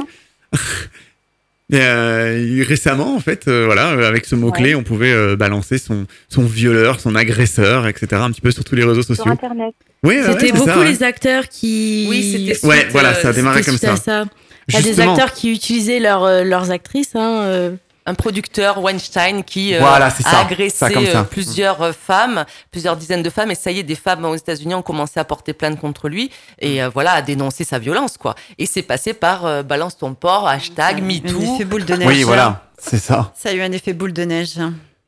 Et, euh, récemment, en fait, euh, voilà, euh, avec ce mot-clé, Ouais. on pouvait euh, balancer son, son violeur, son agresseur, etc., un petit peu sur tous les réseaux Sur sociaux. Internet. Oui, ouais, ouais, C'était c'est beaucoup ça, ouais. les acteurs qui. Oui, c'était Ouais, voilà, ça a démarré C'était comme ça. ça. Il y a des Justement. acteurs qui utilisaient leurs, euh, leurs actrices. Hein, euh, un producteur Weinstein qui euh, Voilà, a ça. agressé Ça, comme ça. euh, plusieurs euh, femmes, plusieurs dizaines de femmes, et ça y est, des femmes aux États-Unis ont commencé à porter plainte contre lui et euh, voilà, à dénoncer sa violence, quoi. Et c'est passé par euh, balance ton porc, hashtag Un MeToo. effet boule de neige. Oui, voilà, c'est ça. Ça a eu un effet boule de neige.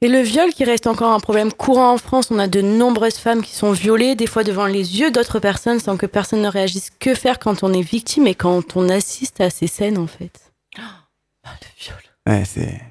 Et le viol qui reste encore un problème courant en France, on a de nombreuses femmes qui sont violées, des fois devant les yeux d'autres personnes sans que personne ne réagisse. Que faire quand on est victime et quand on assiste à ces scènes en fait? Ah, le viol. Ouais, c'est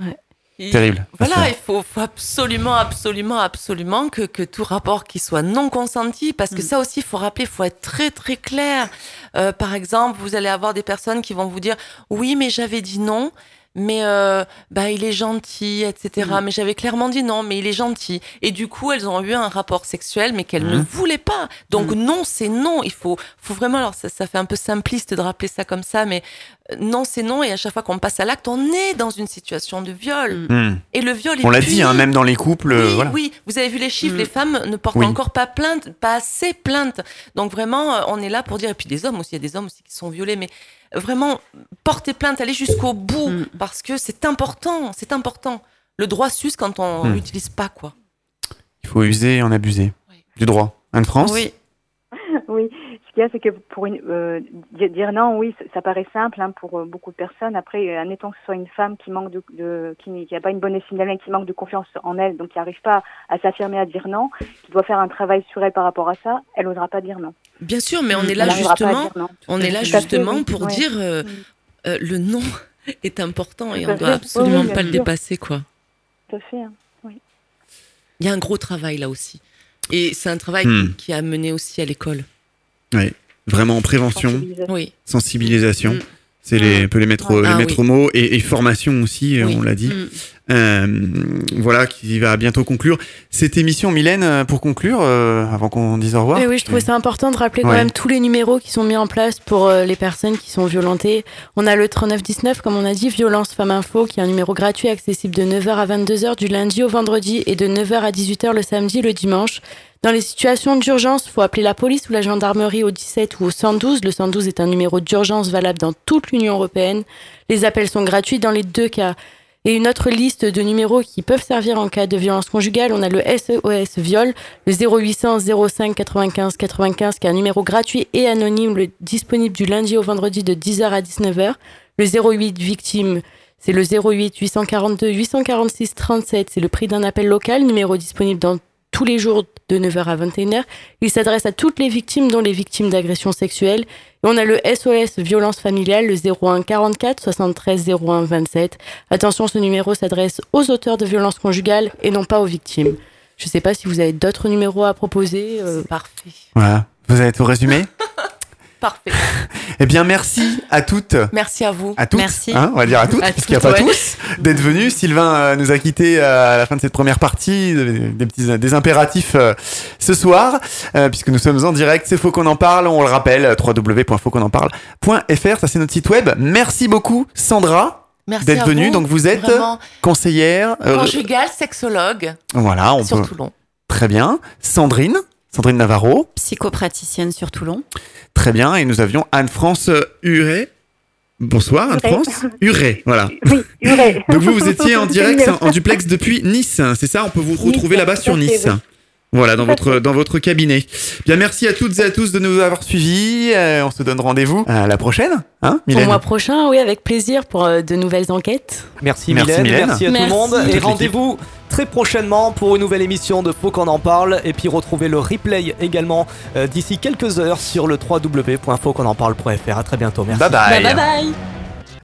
terrible. Voilà, il faut, faut absolument, absolument, absolument que, que tout rapport qui soit non consenti, parce que Mm. ça aussi, il faut rappeler, il faut être très, très clair. Euh, par exemple, vous allez avoir des personnes qui vont vous dire, oui, mais j'avais dit non. Mais euh, bah il est gentil, etc. Mm. Mais j'avais clairement dit non, mais il est gentil. Et du coup, elles ont eu un rapport sexuel, mais qu'elles ne Mhm. voulaient pas. Donc Mm. non, c'est non. Il faut, faut vraiment. Alors ça, ça fait un peu simpliste de rappeler ça comme ça, mais euh, non, c'est non. Et à chaque fois qu'on passe à l'acte, on est dans une situation de viol. Mm. Et le viol est On l'a dit, hein, même dans les couples, Oui, voilà. oui, vous avez vu les chiffres, Mm. les femmes ne portent Oui. encore pas plainte, pas assez plainte. Donc vraiment, euh, on est là pour dire, et puis des hommes aussi, il y a des hommes aussi qui sont violés, mais vraiment, porter plainte, aller jusqu'au bout, Mm. parce que c'est important, c'est important. Le droit s'use quand on Mm. l'utilise pas, quoi. Il faut user et en abuser. Oui. Du droit. Anne-France Oui. Oui, ce qu'il y a, c'est que pour une, euh, di- dire non, oui, ça, ça paraît simple hein, pour euh, beaucoup de personnes. Après, euh, admettons que ce soit une femme qui manque de, de qui n'a pas une bonne estime d'elle, qui manque de confiance en elle, donc qui n'arrive pas à s'affirmer, à dire non, qui doit faire un travail sur elle par rapport à ça, elle n'osera pas dire non. Bien sûr, mais on est là elle justement, on est là fait, justement oui. pour dire euh, le non est important et on doit fait. absolument pas le sûr. dépasser, quoi. Tout à fait. hein. Il y a un gros travail là aussi. Et c'est un travail Hmm. qui a mené aussi à l'école. Vraiment prévention, Sensibilisation. Oui. sensibilisation. Mm. C'est les, un peu les mettre, les Ah mettre oui. au mot et, et formation aussi, euh, Oui. on l'a dit. Mm. Euh, voilà, qui va bientôt conclure. Cette émission, Mylène, euh, pour conclure, euh, avant qu'on dise au revoir. Et oui, je trouvais ça important de rappeler quand Ouais. même tous les numéros qui sont mis en place pour euh, les personnes qui sont violentées. On a le 3919, comme on a dit, Violence Femmes Info, qui est un numéro gratuit accessible de 9h à 22h du lundi au vendredi et de 9h à 18h le samedi et le dimanche. Dans les situations d'urgence, faut appeler la police ou la gendarmerie au 17 ou au 112. Le 112 est un numéro d'urgence valable dans toute l'Union européenne. Les appels sont gratuits dans les deux cas. Et une autre liste de numéros qui peuvent servir en cas de violence conjugale, on a le SOS viol, le 0800 05 95 95 qui est un numéro gratuit et anonyme le- disponible du lundi au vendredi de 10h à 19h. Le 08 victime, c'est le 08 842 846 37, c'est le prix d'un appel local, numéro disponible dans tous les jours de 9h à 21h. Il s'adresse à toutes les victimes, dont les victimes d'agressions sexuelles. Et on a le SOS violence familiale, le 01 44 73 01 27. Attention, ce numéro s'adresse aux auteurs de violences conjugales et non pas aux victimes. Je ne sais pas si vous avez d'autres numéros à proposer. euh, parfait. Voilà, vous avez tout résumé? Parfait. Eh bien, merci à toutes. Merci à vous. À toutes, Merci. hein, on va dire à toutes, À parce qu'il n'y a pas tous, d'être venus. Sylvain euh, nous a quittés à la fin de cette première partie, euh, des petits des impératifs euh, ce soir, euh, puisque nous sommes en direct. C'est faux qu'on en parle, on le rappelle, www.fautquonenparle.fr, ça c'est notre site web. Merci beaucoup, Sandra. Merci d'être venue. vous. Donc vous êtes Vraiment, conseillère. euh, conjugale, sexologue voilà, on sur peut. Toulon. Très bien. Sandrine, Sandrine Navarro. Psychopraticienne sur Toulon. Très bien. Et nous avions Anne-France Huret. Bonsoir. Anne-France. Huret, voilà. Oui, Huret. Donc vous, vous étiez en direct, en duplex depuis Nice, c'est ça? On peut vous retrouver Nice, là-bas sur Nice. oui. Voilà, dans votre, dans votre cabinet. Bien, merci à toutes et à tous de nous avoir suivis. Euh, on se donne rendez-vous à la prochaine, hein, Au Mylène mois prochain, oui, avec plaisir pour euh, de nouvelles enquêtes. Merci, Merci, Mylène, Mylène. merci à tout le monde et rendez-vous très prochainement pour une nouvelle émission de Faut qu'on en parle et puis retrouvez le replay également euh, d'ici quelques heures sur le www.fautquonenparle.fr. À très bientôt, merci. Bye bye. bye bye